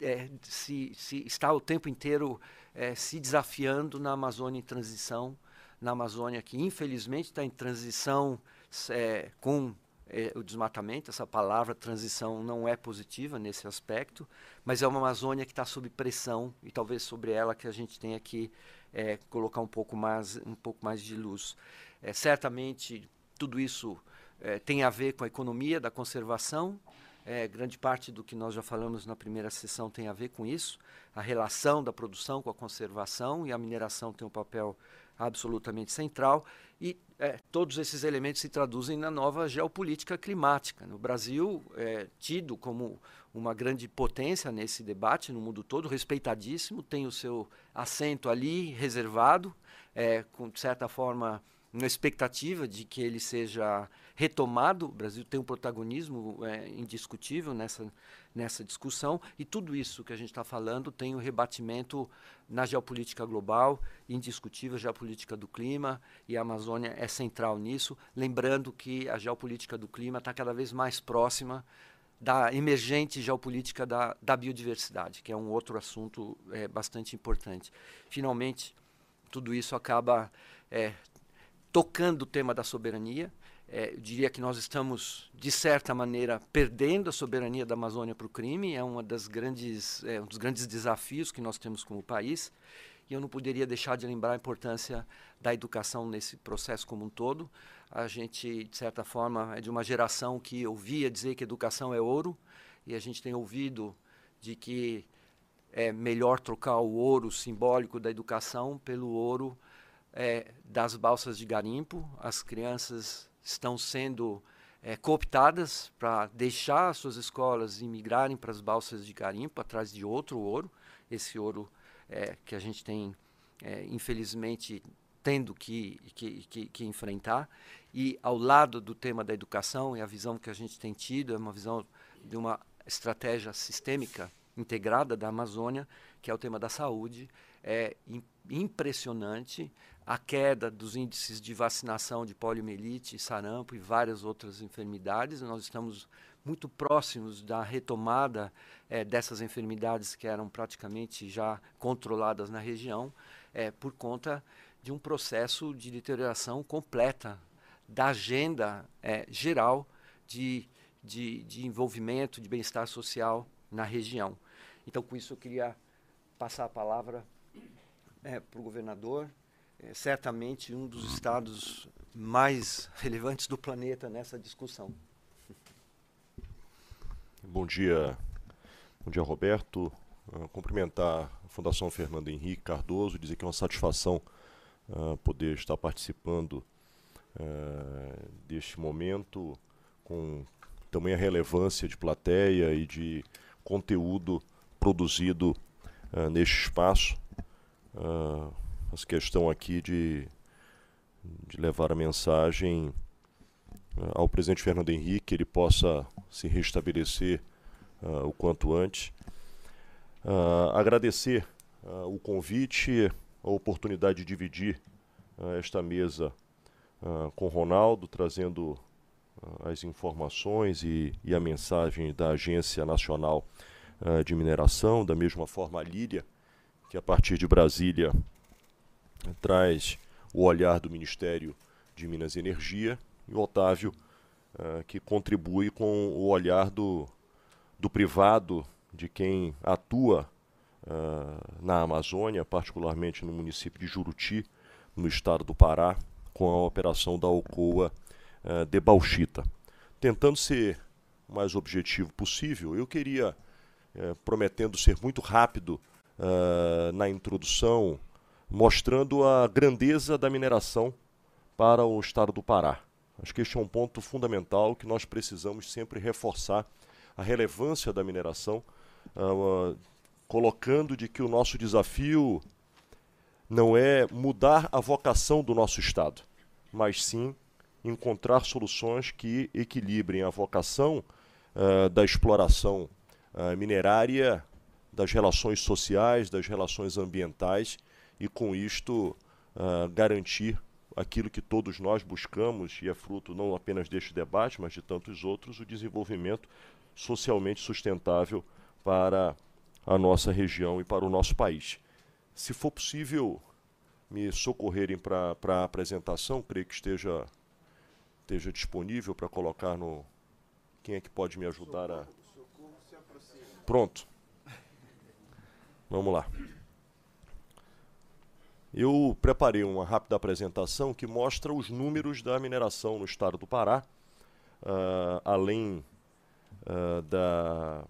é, se, se, está o tempo inteiro é, se desafiando na Amazônia em transição, na Amazônia que infelizmente está em transição é, com é, o desmatamento, essa palavra transição não é positiva nesse aspecto, mas é uma Amazônia que está sob pressão e talvez sobre ela que a gente tenha que é, colocar um pouco mais, um pouco mais de luz. É, certamente tudo isso é, tem a ver com a economia da conservação. É, grande parte do que nós já falamos na primeira sessão tem a ver com isso, a relação da produção com a conservação e a mineração tem um papel absolutamente central e é, todos esses elementos se traduzem na nova geopolítica climática. No Brasil, é tido como uma grande potência nesse debate no mundo todo, respeitadíssimo, tem o seu assento ali reservado, é, com de certa forma uma expectativa de que ele seja retomado. O Brasil tem um protagonismo é, indiscutível nessa, nessa discussão, e tudo isso que a gente está falando tem um rebatimento na geopolítica global, indiscutível, geopolítica do clima, e a Amazônia é central nisso. Lembrando que a geopolítica do clima está cada vez mais próxima da emergente geopolítica da, da biodiversidade, que é um outro assunto é, bastante importante. Finalmente, tudo isso acaba é, tocando o tema da soberania. É, eu diria que nós estamos, de certa maneira, perdendo a soberania da Amazônia para o crime. É, uma das grandes, é um dos grandes desafios que nós temos como país. E eu não poderia deixar de lembrar a importância da educação nesse processo como um todo. A gente, de certa forma, é de uma geração que ouvia dizer que educação é ouro, e a gente tem ouvido de que é melhor trocar o ouro simbólico da educação pelo ouro é, das balsas de garimpo. As crianças estão sendo é, cooptadas para deixar suas escolas e migrarem para as balsas de garimpo atrás de outro ouro, esse ouro é, que a gente tem, é, infelizmente, tendo que, que, que, que, enfrentar. E ao lado do tema da educação, e a visão que a gente tem tido é uma visão de uma estratégia sistêmica integrada da Amazônia, que é o tema da saúde. É impressionante a queda dos índices de vacinação de poliomielite, sarampo e várias outras enfermidades. Nós estamos muito próximos da retomada é, dessas enfermidades que eram praticamente já controladas na região, é, por conta de um processo de deterioração completa da agenda é, geral de, de, de envolvimento, de bem-estar social na região. Então, com isso, eu queria passar a palavra é, para o governador, é certamente um dos estados mais (laughs) relevantes do planeta nessa discussão. Bom dia, bom dia Roberto. Uh, cumprimentar a Fundação Fernando Henrique Cardoso, dizer que é uma satisfação uh, poder estar participando uh, deste momento com tamanha relevância de plateia e de conteúdo produzido neste espaço. Uh, essa questão aqui de, de levar a mensagem uh, ao presidente Fernando Henrique, que ele possa se restabelecer uh, o quanto antes. Uh, agradecer o convite, a oportunidade de dividir esta mesa com Ronaldo, trazendo as informações e, e, a mensagem da Agência Nacional de Mineração, da mesma forma a Lília, que a partir de Brasília traz o olhar do Ministério de Minas e Energia, e o Otávio, uh, que contribui com o olhar do, do privado, de quem atua uh, na Amazônia, particularmente no município de Juruti, no estado do Pará, com a operação da Alcoa uh, de Bauxita. Tentando ser o mais objetivo possível, eu queria, prometendo ser muito rápido na introdução, mostrando a grandeza da mineração para o estado do Pará. Acho que este é um ponto fundamental que nós precisamos sempre reforçar a relevância da mineração, uh, colocando de que o nosso desafio não é mudar a vocação do nosso estado, mas sim encontrar soluções que equilibrem a vocação uh, da exploração uh, minerária, das relações sociais, das relações ambientais e com isto uh, garantir aquilo que todos nós buscamos e é fruto não apenas deste debate, mas de tantos outros, o desenvolvimento socialmente sustentável para a nossa região e para o nosso país. Se for possível me socorrerem para a apresentação, creio que esteja, esteja disponível para colocar no. Quem é que pode me ajudar a. Pronto. Vamos lá. Eu preparei uma rápida apresentação que mostra os números da mineração no estado do Pará, uh, além uh, da,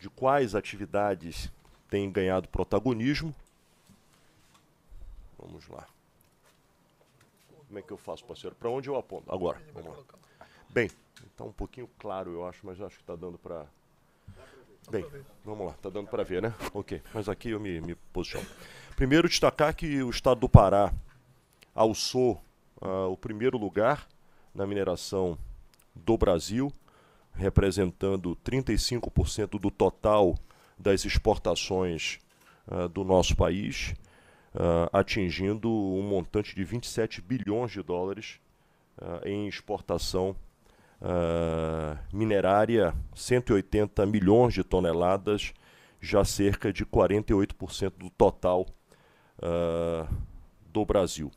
de quais atividades têm ganhado protagonismo. Vamos lá. Como é que eu faço, parceiro? Para onde eu aponto? Agora. Vamos lá. Bem, está um pouquinho claro, eu acho, mas acho que está dando para. Bem, vamos lá, está dando para ver, né? Ok, mas aqui eu me, me posiciono. Primeiro, destacar que o estado do Pará alçou uh, o primeiro lugar na mineração do Brasil, representando 35% do total das exportações uh, do nosso país, uh, atingindo um montante de 27 bilhões de dólares em exportação uh, minerária, 180 milhões de toneladas, já cerca de 48% do total uh, do Brasil.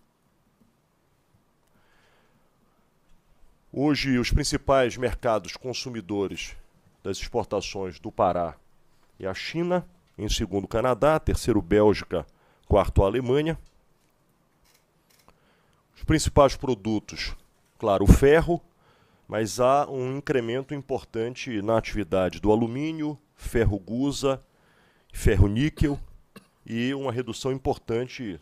Hoje, os principais mercados consumidores das exportações do Pará é a China, em segundo Canadá, terceiro Bélgica, quarto Alemanha. Os principais produtos, claro, o ferro, mas há um incremento importante na atividade do alumínio, ferro gusa, ferro níquel e uma redução importante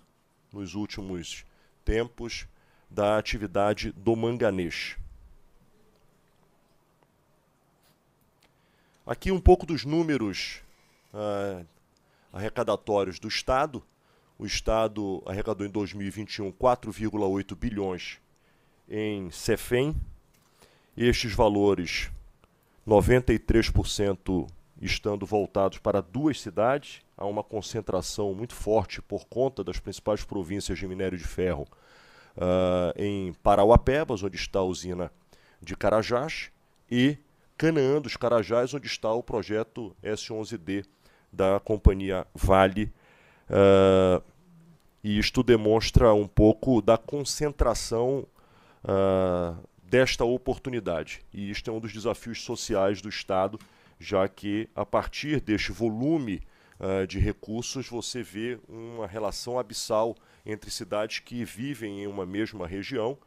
nos últimos tempos da atividade do manganês. Aqui um pouco dos números uh, arrecadatórios do Estado. O Estado arrecadou em 2021 4,8 bilhões em CEFEM, estes valores, 93% estando voltados para duas cidades, há uma concentração muito forte por conta das principais províncias de minério de ferro uh, em Parauapebas, onde está a usina de Carajás, e Canaã dos Carajás, onde está o projeto S11D da companhia Vale. Uh, e isto demonstra um pouco da concentração uh, desta oportunidade. E isto é um dos desafios sociais do Estado, já que a partir deste volume uh, de recursos você vê uma relação abissal entre cidades que vivem em uma mesma região,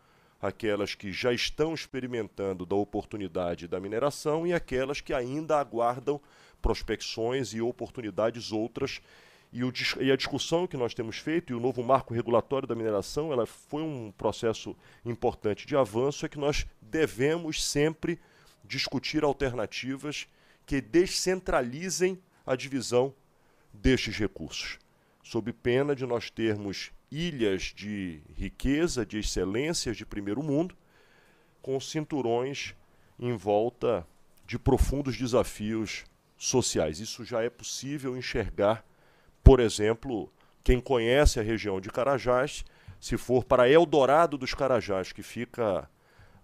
aquelas que já estão experimentando da oportunidade da mineração e aquelas que ainda aguardam prospecções e oportunidades outras e, o, e, a discussão que nós temos feito e o novo marco regulatório da mineração, ela foi um processo importante de avanço, é que nós devemos sempre discutir alternativas que descentralizem a divisão destes recursos, sob pena de nós termos ilhas de riqueza, de excelências de primeiro mundo, com cinturões em volta de profundos desafios sociais. Isso já é possível enxergar por exemplo, quem conhece a região de Carajás, se for para Eldorado dos Carajás, que fica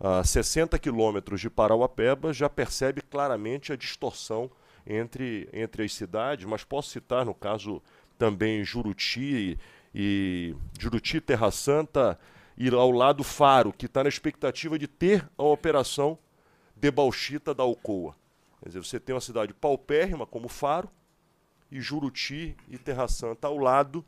a 60 quilômetros de Parauapeba, já percebe claramente a distorção entre, entre as cidades, mas posso citar, no caso, também Juruti e Juruti, Terra Santa, e ao lado Faro, que está na expectativa de ter a operação de bauxita da Alcoa. Quer dizer, você tem uma cidade paupérrima como Faro, e Juruti e Terra Santa ao lado,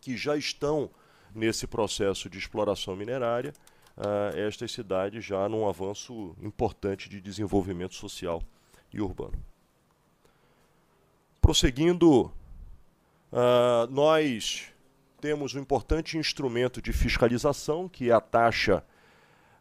que já estão nesse processo de exploração minerária, uh, estas cidades já num avanço importante de desenvolvimento social e urbano. Prosseguindo, uh, nós temos um importante instrumento de fiscalização, que é a taxa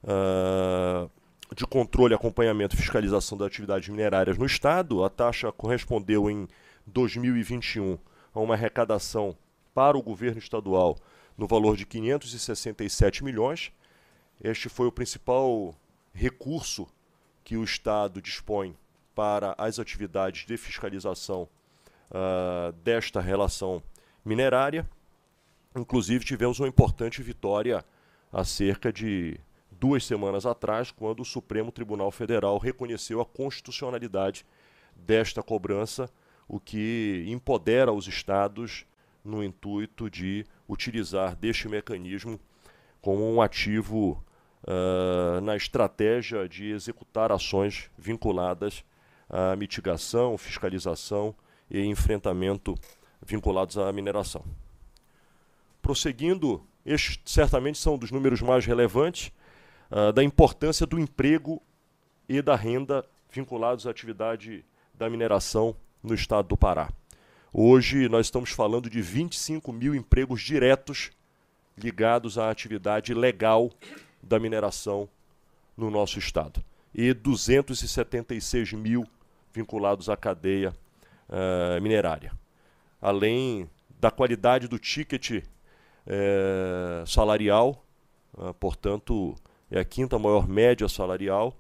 uh, de controle, acompanhamento e fiscalização das atividades minerárias no Estado. A taxa correspondeu em 2021 a uma arrecadação para o governo estadual no valor de 567 milhões. Este foi o principal recurso que o Estado dispõe para as atividades de fiscalização uh, desta relação minerária. Inclusive, tivemos uma importante vitória há cerca de duas semanas atrás, quando o Supremo Tribunal Federal reconheceu a constitucionalidade desta cobrança o que empodera os estados no intuito de utilizar deste mecanismo como um ativo uh, na estratégia de executar ações vinculadas à mitigação, fiscalização e enfrentamento vinculados à mineração. Prosseguindo, estes certamente são dos números mais relevantes uh, da importância do emprego e da renda vinculados à atividade da mineração no estado do Pará. Hoje nós estamos falando de 25 mil empregos diretos ligados à atividade legal da mineração no nosso estado e 276 mil vinculados à cadeia uh, minerária. Além da qualidade do ticket uh, salarial, uh, portanto, é a quinta maior média salarial.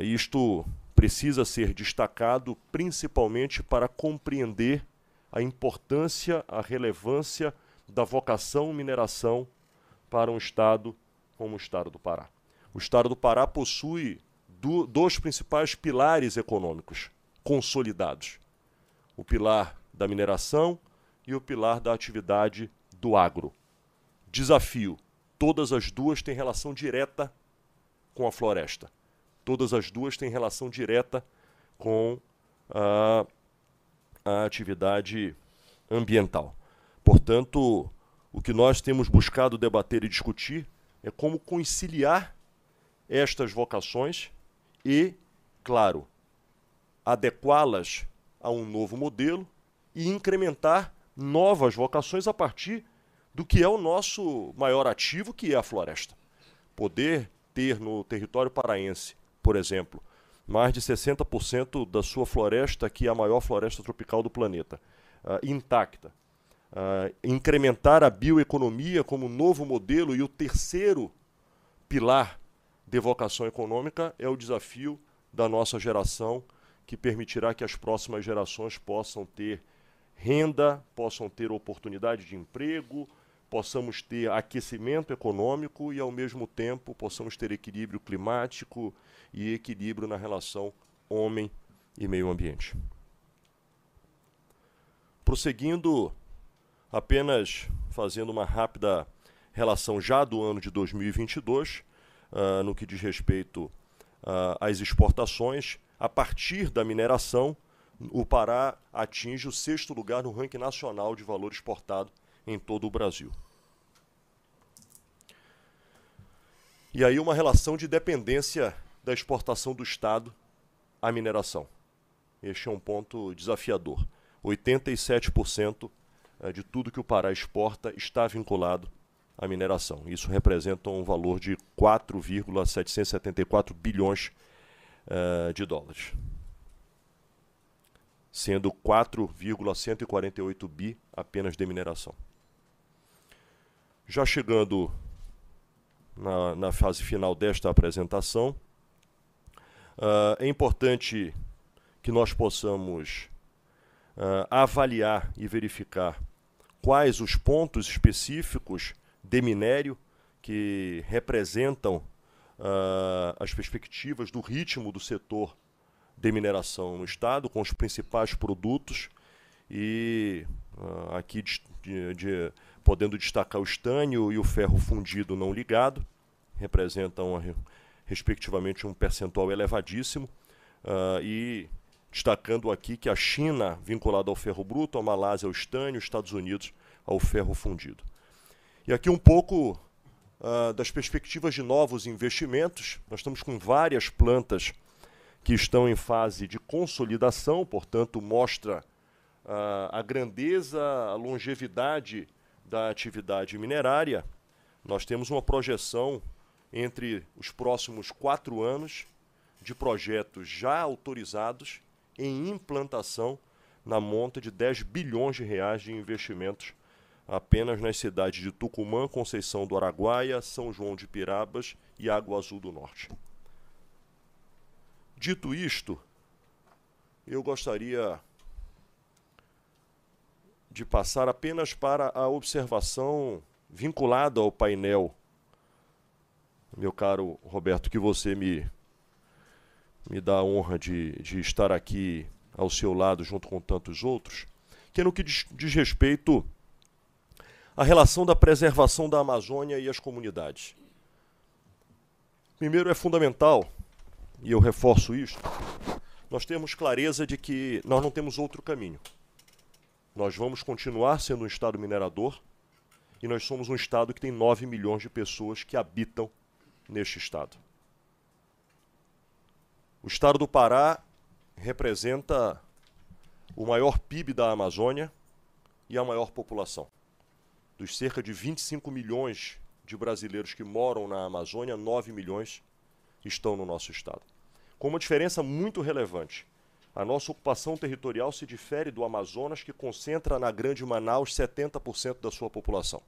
isto precisa ser destacado principalmente para compreender a importância, a relevância da vocação mineração para um estado como o estado do Pará. O estado do Pará possui do, dois principais pilares econômicos consolidados: o pilar da mineração e o pilar da atividade do agro. Desafio: todas as duas têm relação direta com a floresta. Todas as duas têm relação direta com a, a atividade ambiental. Portanto, o que nós temos buscado debater e discutir é como conciliar estas vocações e, claro, adequá-las a um novo modelo e incrementar novas vocações a partir do que é o nosso maior ativo, que é a floresta. Poder ter no território paraense, por exemplo, mais de 60% da sua floresta, que é a maior floresta tropical do planeta, uh, intacta, uh, incrementar a bioeconomia como novo modelo e o terceiro pilar de vocação econômica é o desafio da nossa geração, que permitirá que as próximas gerações possam ter renda, possam ter oportunidade de emprego, possamos ter aquecimento econômico e, ao mesmo tempo, possamos ter equilíbrio climático e equilíbrio na relação homem e meio ambiente. Prosseguindo apenas fazendo uma rápida relação já do ano de 2022, uh, ah, no que diz respeito uh, às exportações, a partir da mineração, o Pará atinge o sexto lugar no ranking nacional de valor exportado em todo o Brasil. E aí uma relação de dependência da exportação do Estado à mineração. Este é um ponto desafiador. 87% eh, de tudo que o Pará exporta está vinculado à mineração. Isso representa um valor de 4,774 bilhões uh, de dólares. Sendo 4,148 bi apenas de mineração. Já chegando na, na fase final desta apresentação, uh, é importante que nós possamos uh, avaliar e verificar quais os pontos específicos de minério que representam uh, as perspectivas do ritmo do setor de mineração no estado, com os principais produtos e uh, aqui de, de, de, podendo destacar o estânio e o ferro fundido não ligado, representam respectivamente um percentual elevadíssimo uh, e destacando aqui que a China, vinculada ao ferro bruto, a Malásia ao estânio, os Estados Unidos ao ferro fundido. E aqui um pouco uh, das perspectivas de novos investimentos. Nós estamos com várias plantas que estão em fase de consolidação, portanto, mostra uh, a grandeza, a longevidade da atividade minerária. Nós temos uma projeção entre os próximos quatro anos de projetos já autorizados em implantação na monta de 10 bilhões de reais de investimentos apenas nas cidades de Tucumã, Conceição do Araguaia, São João de Pirabas e Água Azul do Norte. Dito isto, eu gostaria de passar apenas para a observação vinculada ao painel, meu caro Roberto, que você me me dá a honra de, de estar aqui ao seu lado junto com tantos outros, que é no que diz, diz respeito à relação da preservação da Amazônia e as comunidades. Primeiro, é fundamental, e eu reforço isso, nós temos clareza de que nós não temos outro caminho. Nós vamos continuar sendo um Estado minerador e nós somos um Estado que tem 9 milhões de pessoas que habitam neste Estado. O Estado do Pará representa o maior PIB da Amazônia e a maior população. Dos cerca de 25 milhões de brasileiros que moram na Amazônia, 9 milhões estão no nosso estado. Com uma diferença muito relevante. A nossa ocupação territorial se difere do Amazonas, que concentra na Grande Manaus 70% da sua população.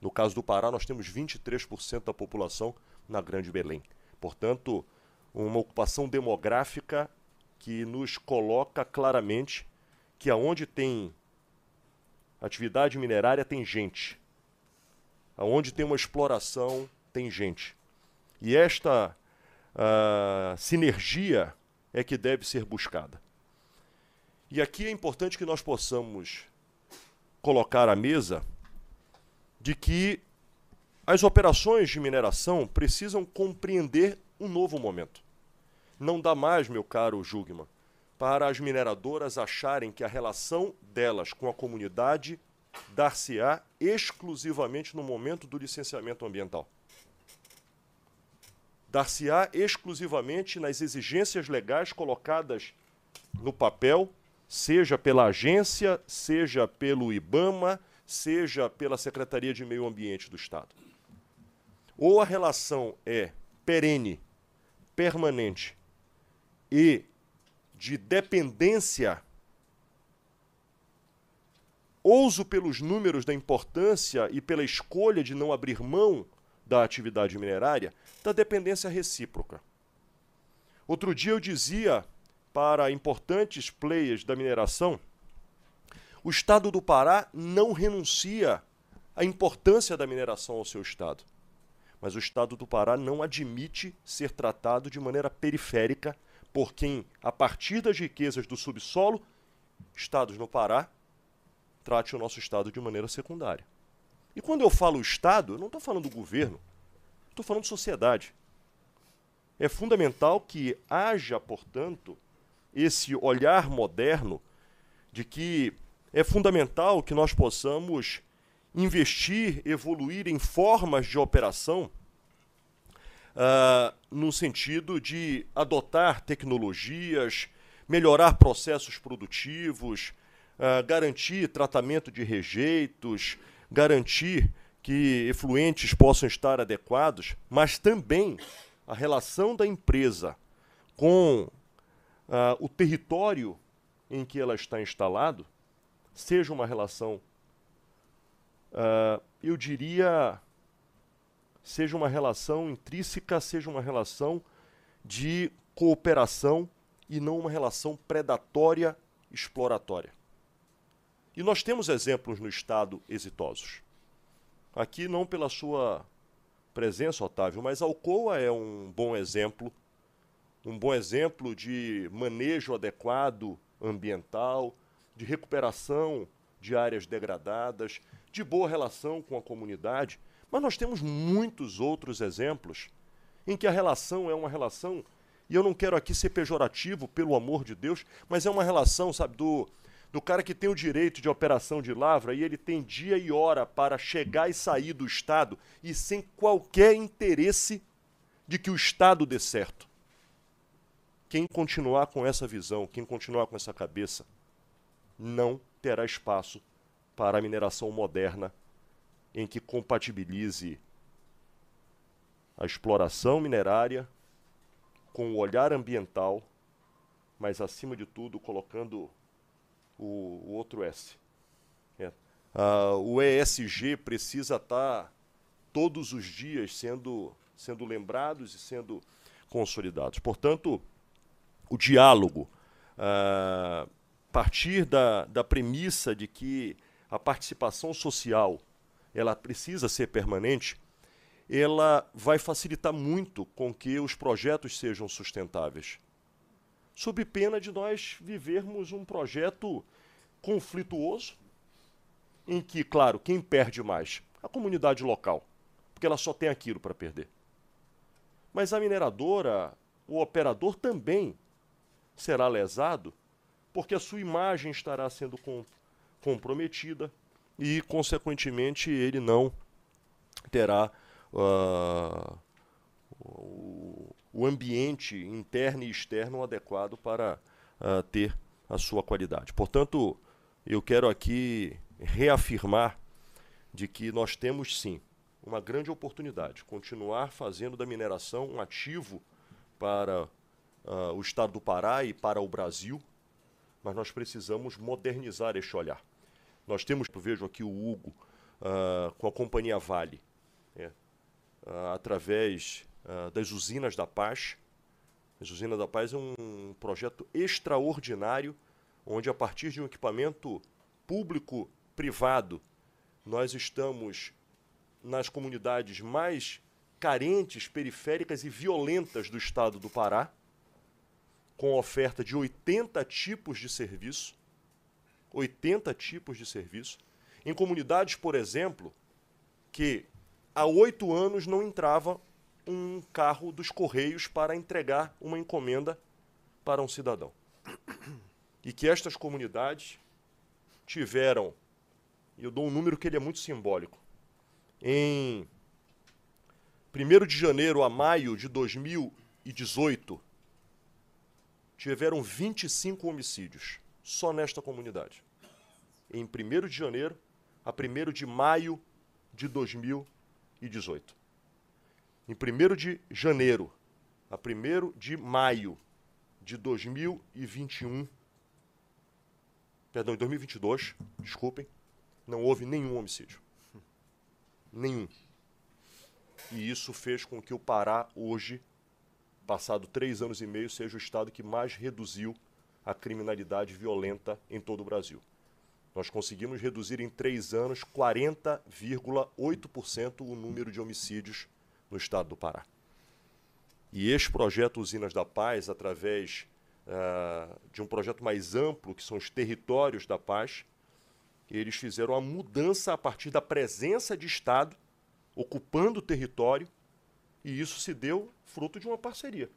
No caso do Pará, nós temos 23% da população na Grande Belém. Portanto, uma ocupação demográfica que nos coloca claramente que aonde tem atividade minerária tem gente. Aonde tem uma exploração tem gente. E esta uh, sinergia é que deve ser buscada. E aqui é importante que nós possamos colocar à mesa de que as operações de mineração precisam compreender um novo momento. Não dá mais, meu caro Jugman, para as mineradoras acharem que a relação delas com a comunidade dar-se-á exclusivamente no momento do licenciamento ambiental. Dar-se-á exclusivamente nas exigências legais colocadas no papel, seja pela agência, seja pelo IBAMA, seja pela Secretaria de Meio Ambiente do Estado. Ou a relação é perene, permanente e de dependência, ouso pelos números da importância e pela escolha de não abrir mão da atividade minerária, da dependência recíproca. Outro dia eu dizia para importantes players da mineração, o estado do Pará não renuncia à importância da mineração ao seu estado. Mas o estado do Pará não admite ser tratado de maneira periférica por quem, a partir das riquezas do subsolo, estados no Pará, trate o nosso estado de maneira secundária. E quando eu falo Estado, eu não estou falando do governo, estou falando de sociedade. É fundamental que haja, portanto, esse olhar moderno de que é fundamental que nós possamos investir, evoluir em formas de operação uh, no sentido de adotar tecnologias, melhorar processos produtivos, uh, garantir tratamento de rejeitos, garantir que efluentes possam estar adequados, mas também a relação da empresa com uh, o território em que ela está instalado seja uma relação, uh, eu diria, seja uma relação intrínseca, seja uma relação de cooperação e não uma relação predatória, exploratória. E nós temos exemplos no Estado exitosos. Aqui não pela sua presença, Otávio, mas Alcoa é um bom exemplo, um bom exemplo de manejo adequado ambiental, de recuperação de áreas degradadas, de boa relação com a comunidade. Mas nós temos muitos outros exemplos em que a relação é uma relação, e eu não quero aqui ser pejorativo, pelo amor de Deus, mas é uma relação, sabe, do, do cara que tem o direito de operação de lavra e ele tem dia e hora para chegar e sair do Estado e sem qualquer interesse de que o Estado dê certo. Quem continuar com essa visão, quem continuar com essa cabeça, não terá espaço para a mineração moderna em que compatibilize a exploração minerária com o olhar ambiental, mas acima de tudo colocando o, o outro S. É. Ah, o ESG precisa estar tá todos os dias sendo, sendo lembrados e sendo consolidados. Portanto, o diálogo, ah, partir da, da premissa de que a participação social ela precisa ser permanente, ela vai facilitar muito com que os projetos sejam sustentáveis. Sob pena de nós vivermos um projeto conflituoso, em que, claro, quem perde mais? A comunidade local, porque ela só tem aquilo para perder. Mas a mineradora, o operador também será lesado, porque a sua imagem estará sendo com, comprometida e, consequentemente, ele não terá uh, o, ambiente interno e externo adequado para uh, ter a sua qualidade. Portanto, eu quero aqui reafirmar de que nós temos sim uma grande oportunidade, continuar fazendo da mineração um ativo para uh, o estado do Pará e para o Brasil, mas nós precisamos modernizar este olhar. Nós temos, vejo aqui o Hugo uh, com a companhia Vale, é, através das usinas da paz. As usinas da paz é um projeto extraordinário, onde a partir de um equipamento público-privado, nós estamos nas comunidades mais carentes, periféricas e violentas do estado do Pará, com oferta de 80 tipos de serviço. 80 tipos de serviço. Em comunidades, por exemplo, que há oito anos não entrava um carro dos Correios para entregar uma encomenda para um cidadão. E que estas comunidades tiveram, eu dou um número que ele é muito simbólico, em 1 de janeiro a maio de 2018, tiveram 25 homicídios só nesta comunidade. Em 1 de janeiro a 1 de maio de 2018. Em 1 de janeiro a 1 de maio de 2021, perdão, em 2022, desculpem, não houve nenhum homicídio. Nenhum. E isso fez com que o Pará, hoje, passado três anos e meio, seja o estado que mais reduziu a criminalidade violenta em todo o Brasil. Nós conseguimos reduzir em três anos 40,8% o número de homicídios no estado do Pará. E este projeto Usinas da Paz, através uh, de um projeto mais amplo, que são os territórios da paz, eles fizeram a mudança a partir da presença de Estado ocupando o território, e isso se deu fruto de uma parceria.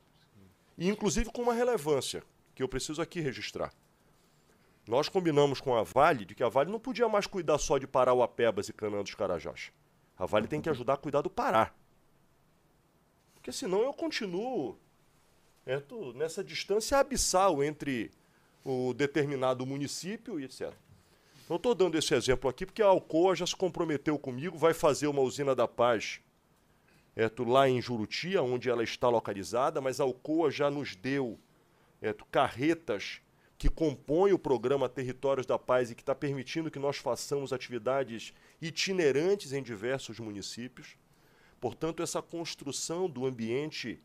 E inclusive com uma relevância, que eu preciso aqui registrar. Nós combinamos com a Vale de que a Vale não podia mais cuidar só de Parauapebas e Canaã dos Carajás. A Vale tem que ajudar a cuidar do Pará. Porque senão eu continuo é, nessa distância abissal entre o determinado município e etc. Não estou dando esse exemplo aqui porque a Alcoa já se comprometeu comigo, vai fazer uma usina da paz é, lá em Juruti, onde ela está localizada, mas a Alcoa já nos deu é, carretas que compõem o programa Territórios da Paz e que está permitindo que nós façamos atividades itinerantes em diversos municípios. Portanto, essa construção do ambiente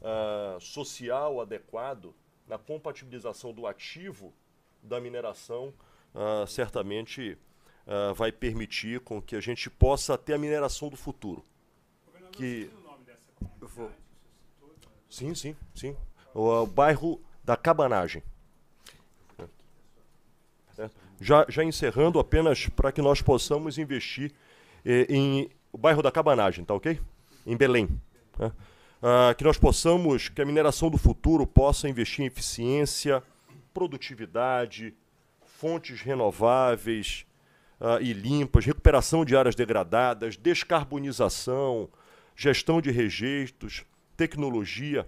uh, social adequado, na compatibilização do ativo da mineração, uh, certamente uh, vai permitir com que a gente possa ter a mineração do futuro. Que eu vou. Sim, sim, sim. O, o bairro da Cabanagem. É. Já, já encerrando, apenas para que nós possamos investir eh, em o bairro da Cabanagem, tá ok? Em Belém. Né? Ah, que nós possamos, que a mineração do futuro possa investir em eficiência, produtividade, fontes renováveis uh, e limpas, recuperação de áreas degradadas, descarbonização, gestão de rejeitos, tecnologia,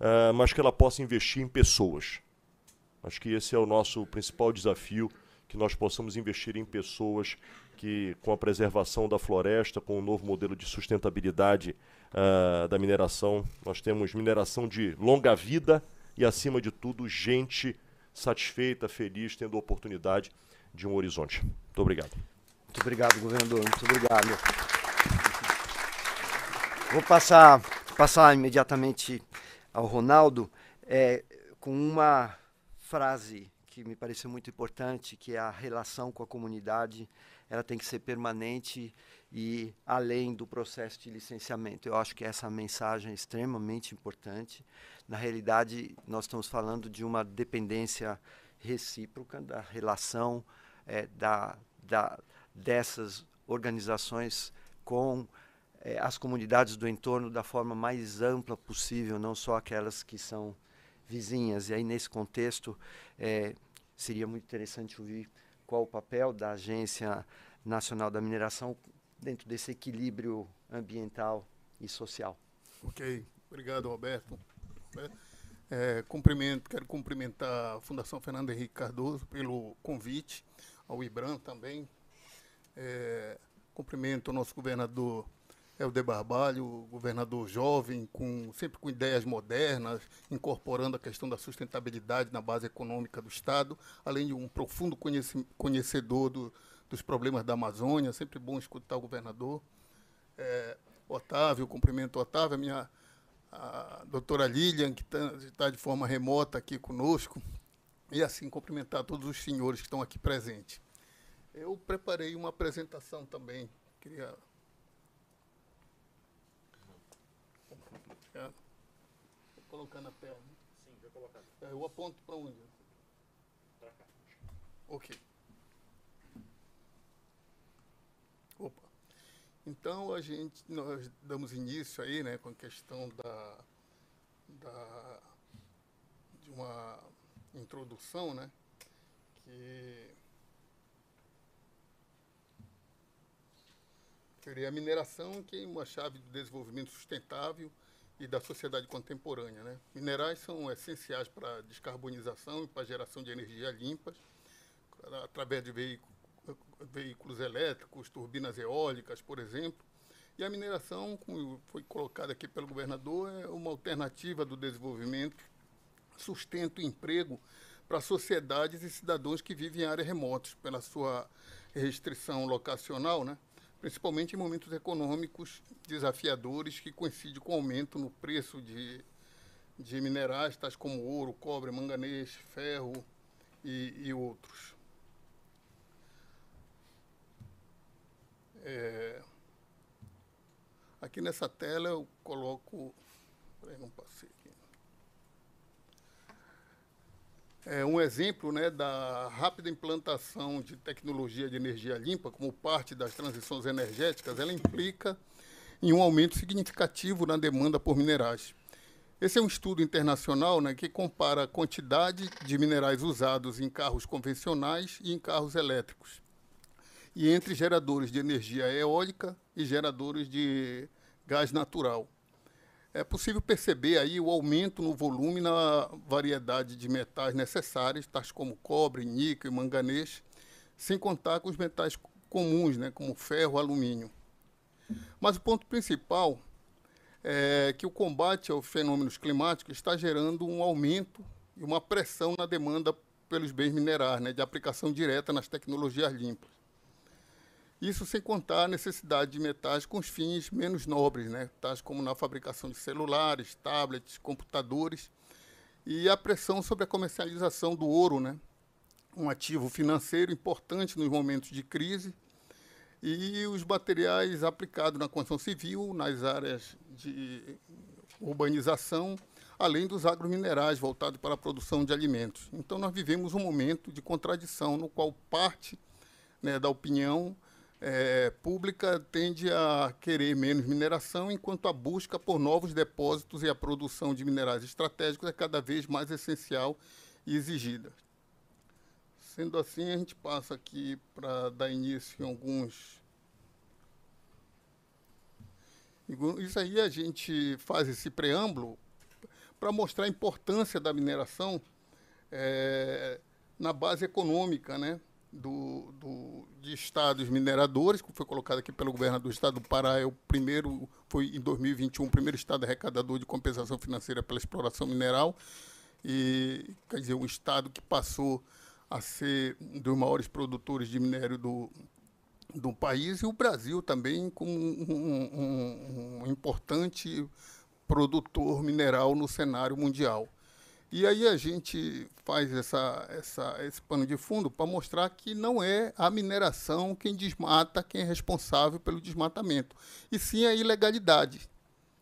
uh, mas que ela possa investir em pessoas. Acho que esse é o nosso principal desafio, que nós possamos investir em pessoas que, com a preservação da floresta, com o novo modelo de sustentabilidade uh, da mineração, nós temos mineração de longa vida e, acima de tudo, gente satisfeita, feliz, tendo a oportunidade de um horizonte. Muito obrigado. Muito obrigado, governador. Muito obrigado. Vou passar, passar imediatamente ao Ronaldo é, com uma frase que me pareceu muito importante, que é a relação com a comunidade, ela tem que ser permanente e além do processo de licenciamento. Eu acho que essa mensagem é extremamente importante. Na realidade, nós estamos falando de uma dependência recíproca da relação é, da, da, dessas organizações com é, as comunidades do entorno da forma mais ampla possível, não só aquelas que são vizinhas. E aí, nesse contexto, é, seria muito interessante ouvir qual o papel da Agência Nacional da Mineração dentro desse equilíbrio ambiental e social. Ok, obrigado, Roberto. É, cumprimento, quero cumprimentar a Fundação Fernando Henrique Cardoso pelo convite, ao IBRAM também. É, cumprimento o nosso governador Helder Barbalho, governador jovem, com, sempre com ideias modernas, incorporando a questão da sustentabilidade na base econômica do Estado, além de um profundo conhecedor do, dos problemas da Amazônia, sempre bom escutar o governador. É, Otávio, cumprimento o Otávio, a minha a doutora Lilian, que está tá de forma remota aqui conosco, e assim cumprimentar todos os senhores que estão aqui presentes. Eu preparei uma apresentação também, queria Vou colocar na tela. Sim, vou colocar. É, eu aponto para onde? Para cá. Ok. Opa. Então a gente nós damos início aí, né, com a questão da, da de uma introdução, né, que seria a mineração que é uma chave do desenvolvimento sustentável e da sociedade contemporânea. Né? Minerais são essenciais para a descarbonização e para a geração de energia limpas, através de veículos, elétricos, turbinas eólicas, por exemplo. E a mineração, como foi colocado aqui pelo governador, é uma alternativa do desenvolvimento, sustento e emprego para sociedades e cidadãos que vivem em áreas remotas, pela sua restrição locacional, né? Principalmente em momentos econômicos desafiadores que coincidem com o aumento no preço de, de minerais, tais como ouro, cobre, manganês, ferro e, e outros. É, aqui nessa tela eu coloco. Peraí, não passei é um exemplo né, da rápida implantação de tecnologia de energia limpa como parte das transições energéticas, ela implica em um aumento significativo na demanda por minerais. Esse é um estudo internacional né, que compara a quantidade de minerais usados em carros convencionais e em carros elétricos, e entre geradores de energia eólica e geradores de gás natural é possível perceber aí o aumento no volume na variedade de metais necessários, tais como cobre, níquel e manganês, sem contar com os metais comuns, né, como ferro, alumínio. Mas o ponto principal é que o combate aos fenômenos climáticos está gerando um aumento e uma pressão na demanda pelos bens minerais, né, de aplicação direta nas tecnologias limpas. Isso sem contar a necessidade de metais com os fins menos nobres, né? tais como na fabricação de celulares, tablets, computadores, e a pressão sobre a comercialização do ouro, né? um ativo financeiro importante nos momentos de crise, e os materiais aplicados na construção civil, nas áreas de urbanização, além dos agrominerais voltados para a produção de alimentos. Então, nós vivemos um momento de contradição no qual parte né, da opinião é, pública tende a querer menos mineração, enquanto a busca por novos depósitos e a produção de minerais estratégicos é cada vez mais essencial e exigida. Sendo assim, a gente passa aqui para dar início em alguns. Isso aí a gente faz esse preâmbulo para mostrar a importância da mineração é, na base econômica, né? Do, do, de estados mineradores, que foi colocado aqui pelo governador do estado do Pará, é o primeiro, foi em 2021, o primeiro estado arrecadador de compensação financeira pela exploração mineral, e quer dizer, um estado que passou a ser um dos maiores produtores de minério do, do país, e o Brasil também como um, um, um importante produtor mineral no cenário mundial. E aí a gente faz essa, essa, esse pano de fundo para mostrar que não é a mineração quem desmata, quem é responsável pelo desmatamento, e sim a ilegalidade.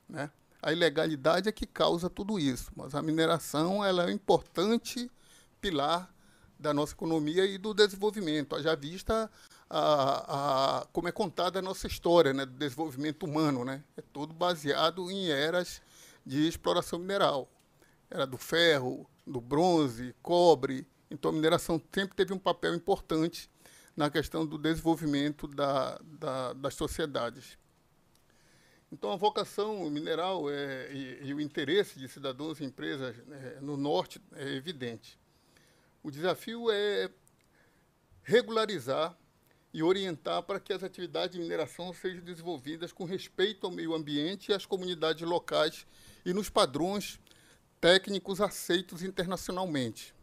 Né? A ilegalidade é que causa tudo isso, mas a mineração ela é um importante pilar da nossa economia e do desenvolvimento. Já vista a, a, como é contada a nossa história né, do desenvolvimento humano. Né? É todo baseado em eras de exploração mineral. Era do ferro, do bronze, cobre. Então a mineração sempre teve um papel importante na questão do desenvolvimento da, da, das sociedades. Então, a vocação mineral é, e, e, o interesse de cidadãos e empresas é, no norte é evidente. O desafio é regularizar e orientar para que as atividades de mineração sejam desenvolvidas com respeito ao meio ambiente e às comunidades locais e nos padrões técnicos aceitos internacionalmente.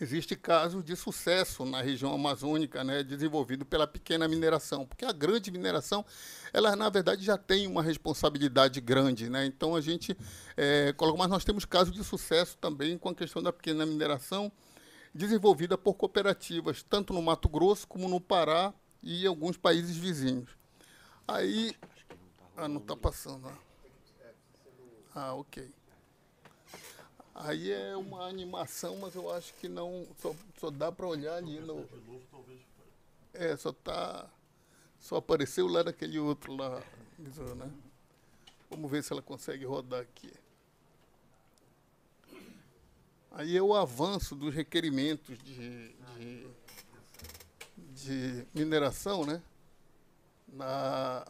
Existe casos de sucesso na região amazônica, né, desenvolvido pela pequena mineração, porque a grande mineração, ela na verdade já tem uma responsabilidade grande, né? Então a gente é, coloca, mas nós temos casos de sucesso também com a questão da pequena mineração desenvolvida por cooperativas, tanto no Mato Grosso como no Pará e alguns países vizinhos. Aí, ah, não está passando. Né? Ah, ok. Aí é uma animação, mas eu acho que não. Só, só dá para olhar ali no. É, só tá. Só apareceu lá naquele outro lá. Né? Vamos ver se ela consegue rodar aqui. Aí é o avanço dos requerimentos de, de, de mineração né? na,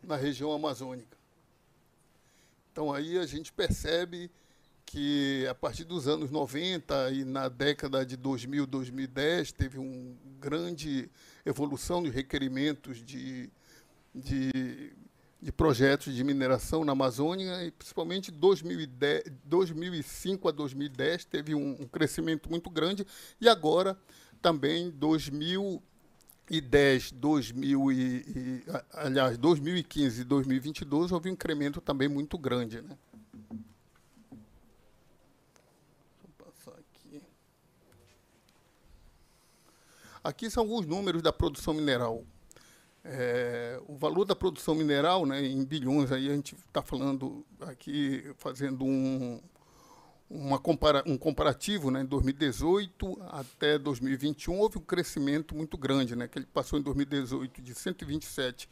na região amazônica. Então aí a gente percebe que a partir dos anos 90 e na década de 2000, 2010 teve uma grande evolução de requerimentos de, de, de projetos de mineração na Amazônia e principalmente 2010, 2005 a 2010 teve um, um crescimento muito grande e agora também 2000 2010, 2000 e, e, aliás, 2015 e 2022 houve um incremento também muito grande, né? Aqui. Aqui são alguns números da produção mineral. É, o valor da produção mineral, né, em bilhões, aí a gente está falando aqui, fazendo um, uma compara um comparativo, né, em 2018 até 2021 houve um crescimento muito grande, né, que ele passou em 2018 de 127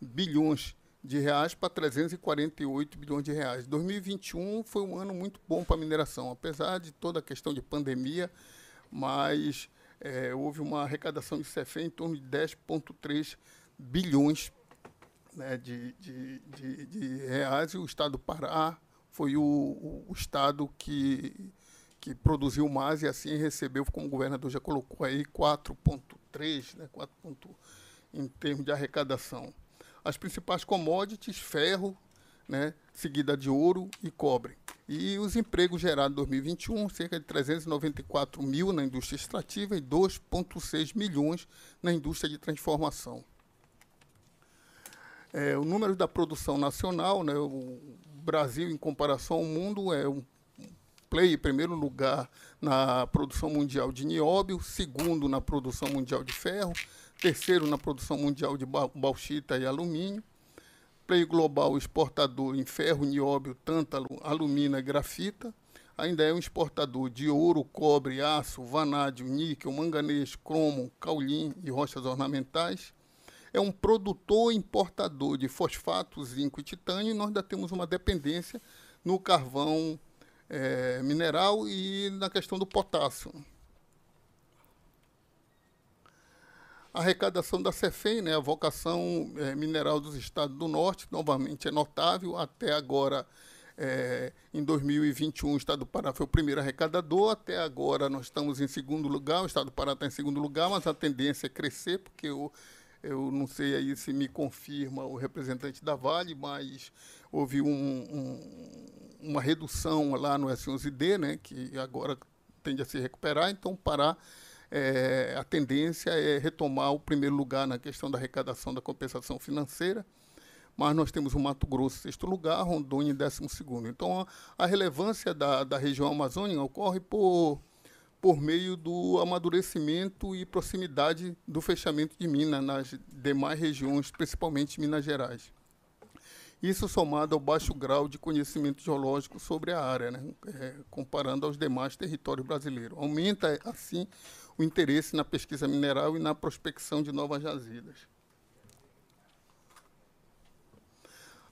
bilhões de reais para 348 bilhões de reais. 2021 foi um ano muito bom para a mineração, apesar de toda a questão de pandemia, mas é, houve uma arrecadação de CFE em torno de 10,3 bilhões né, de, de, de, de reais e o Estado do Pará foi o, o, estado que, que produziu mais e assim recebeu, como o governador já colocou aí, 4,3, né, 4 em termos de arrecadação. As principais commodities, ferro, né, seguida de ouro e cobre. E os empregos gerados em 2021, cerca de 394 mil na indústria extrativa e 2,6 milhões na indústria de transformação. É, o número da produção nacional, né, o, Brasil, em comparação ao mundo, é um play em primeiro lugar na produção mundial de nióbio, segundo na produção mundial de ferro, terceiro na produção mundial de bauxita e alumínio, play global exportador em ferro, nióbio, tântalo, alumina e grafita, ainda é um exportador de ouro, cobre, aço, vanádio, níquel, manganês, cromo, caulim e rochas ornamentais, é um produtor importador de fosfato, zinco e titânio, e nós ainda temos uma dependência no carvão é, mineral e na questão do potássio. A arrecadação da CEFEM, né, a vocação é, mineral dos estados do norte, novamente é notável. Até agora, é, em 2021, o estado do Pará foi o primeiro arrecadador. Até agora, nós estamos em segundo lugar. O estado do Pará está em segundo lugar, mas a tendência é crescer, porque o eu não sei aí se me confirma o representante da Vale, mas houve um, um, uma redução lá no S11D, né, que agora tende a se recuperar, então Pará, é, a tendência é retomar o primeiro lugar na questão da arrecadação da compensação financeira, mas nós temos o Mato Grosso em sexto lugar, Rondônia em décimo segundo. Então, a, a relevância da, da região amazônica ocorre por por meio do amadurecimento e proximidade do fechamento de mina nas demais regiões, principalmente Minas Gerais. Isso somado ao baixo grau de conhecimento geológico sobre a área, né? é, comparando aos demais territórios brasileiros. Aumenta, assim, o interesse na pesquisa mineral e na prospecção de novas jazidas.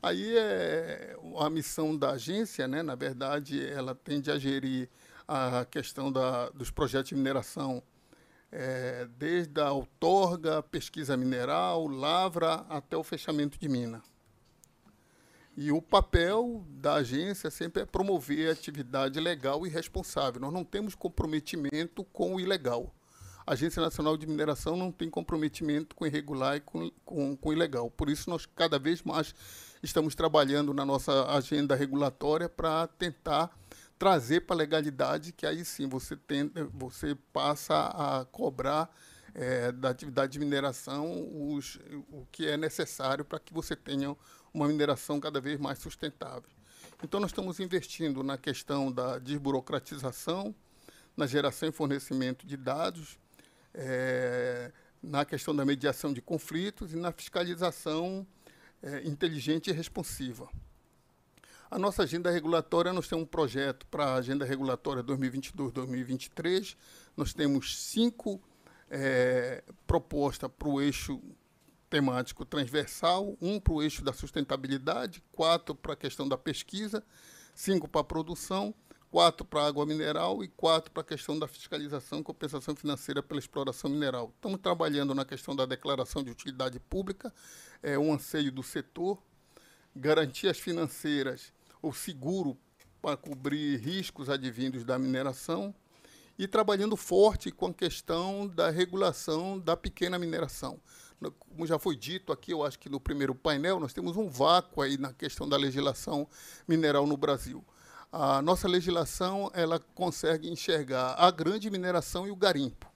Aí é a missão da agência, né, na verdade, ela tende a gerir a questão da, dos projetos de mineração, é, desde a outorga, pesquisa mineral, lavra, até o fechamento de mina. E o papel da agência sempre é promover atividade legal e responsável. Nós não temos comprometimento com o ilegal. A Agência Nacional de Mineração não tem comprometimento com o irregular e com, com, com ilegal. Por isso, nós cada vez mais estamos trabalhando na nossa agenda regulatória para tentar trazer para a legalidade que aí sim você, tem, você passa a cobrar é, da atividade de mineração os, o que é necessário para que você tenha uma mineração cada vez mais sustentável. Então, nós estamos investindo na questão da desburocratização, na geração e fornecimento de dados, é, na questão da mediação de conflitos e na fiscalização é, inteligente e responsiva. A nossa agenda regulatória, nós temos um projeto para a agenda regulatória 2022-2023. Nós temos cinco é, propostas para o eixo temático transversal, um para o eixo da sustentabilidade, quatro para a questão da pesquisa, cinco para a produção, quatro para a água mineral e quatro para a questão da fiscalização e compensação financeira pela exploração mineral. Estamos trabalhando na questão da declaração de utilidade pública, é um anseio do setor, garantias financeiras ou seguro para cobrir riscos advindos da mineração e trabalhando forte com a questão da regulação da pequena mineração. Como já foi dito aqui, eu acho que no primeiro painel, nós temos um vácuo aí na questão da legislação mineral no Brasil a nossa legislação ela consegue enxergar a grande mineração e o garimpo.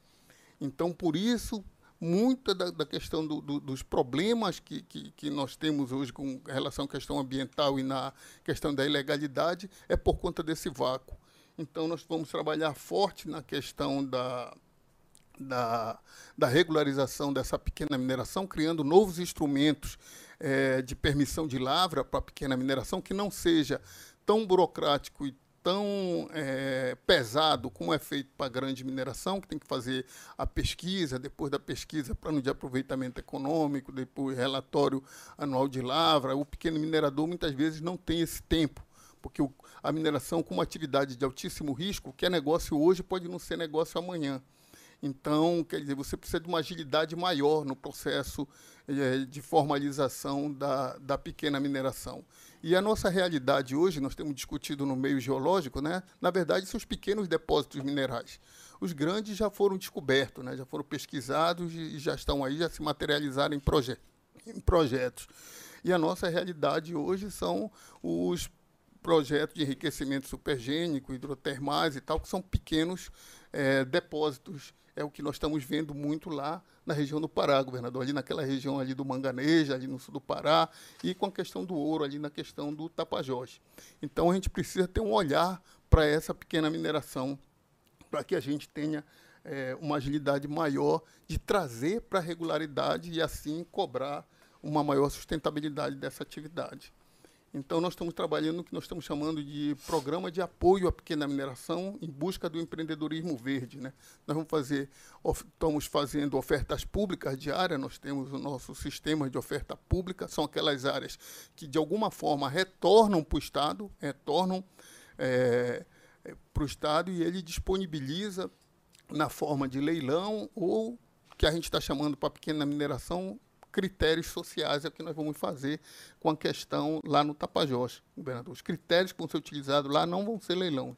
Então, por isso, muita da, da questão do, do, dos problemas que, que, que, nós temos hoje com relação à questão ambiental e na questão da ilegalidade é por conta desse vácuo. Então, nós vamos trabalhar forte na questão da, da, da regularização dessa pequena mineração, criando novos instrumentos é, de permissão de lavra para pequena mineração, que não seja tão burocrático e tão é, pesado como é feito para a grande mineração, que tem que fazer a pesquisa, depois da pesquisa, plano de aproveitamento econômico, depois relatório anual de lavra. O pequeno minerador muitas vezes não tem esse tempo, porque o, a mineração, como atividade de altíssimo risco, que é negócio hoje pode não ser negócio amanhã. Então, quer dizer, você precisa de uma agilidade maior no processo é, de formalização da, da pequena mineração. E a nossa realidade hoje, nós temos discutido no meio geológico, né? na verdade, são os pequenos depósitos minerais. Os grandes já foram descobertos, né? já foram pesquisados e já estão aí, já se materializaram em, proje em projetos. E a nossa realidade hoje são os projetos de enriquecimento supergênico, hidrotermais e tal, que são pequenos é, depósitos é o que nós estamos vendo muito lá na região do Pará, governador, ali naquela região ali do Manganeja, ali no sul do Pará, e com a questão do ouro, ali na questão do Tapajós. Então a gente precisa ter um olhar para essa pequena mineração, para que a gente tenha é, uma agilidade maior de trazer para a regularidade e assim cobrar uma maior sustentabilidade dessa atividade. Então, nós estamos trabalhando no que nós estamos chamando de programa de apoio à pequena mineração em busca do empreendedorismo verde. Né? Nós vamos fazer, estamos fazendo ofertas públicas diárias, nós temos o nosso sistema de oferta pública, são aquelas áreas que, de alguma forma, retornam para o Estado, retornam é para o Estado e ele disponibiliza na forma de leilão ou que a gente está chamando para pequena mineração critérios sociais é o que nós vamos fazer com a questão lá no Tapajós, governador. Os critérios que vão ser utilizados lá não vão ser leilões,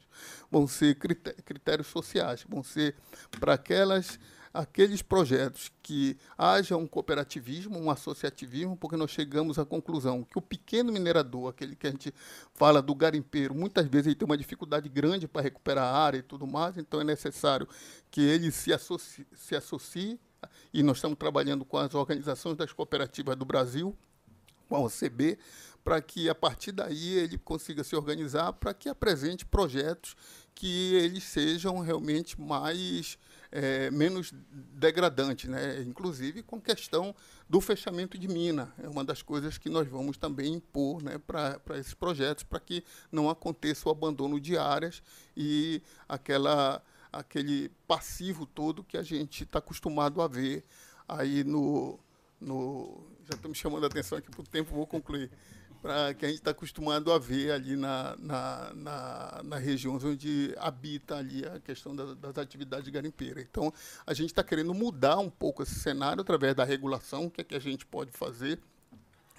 vão ser critérios sociais, vão ser para aquelas aqueles projetos que haja um cooperativismo, um associativismo, porque nós chegamos à conclusão que o pequeno minerador, aquele que a gente fala do garimpeiro, muitas vezes ele tem uma dificuldade grande para recuperar a área e tudo mais, então é necessário que ele se associe, se associe e nós estamos trabalhando com as organizações das cooperativas do Brasil, com a OCB, para que a partir daí ele consiga se organizar para que apresente projetos que eles sejam realmente mais é, menos degradantes, né? inclusive com questão do fechamento de mina. É uma das coisas que nós vamos também impor né, para esses projetos, para que não aconteça o abandono de áreas e aquela, aquele passivo todo que a gente está acostumado a ver aí no, no. Já estou me chamando a atenção aqui para o tempo, vou concluir para que a gente está acostumado a ver ali na, na, na, na regiões onde habita ali a questão da, das atividades garimpeiras. Então, a gente está querendo mudar um pouco esse cenário através da regulação, o que é que a gente pode fazer.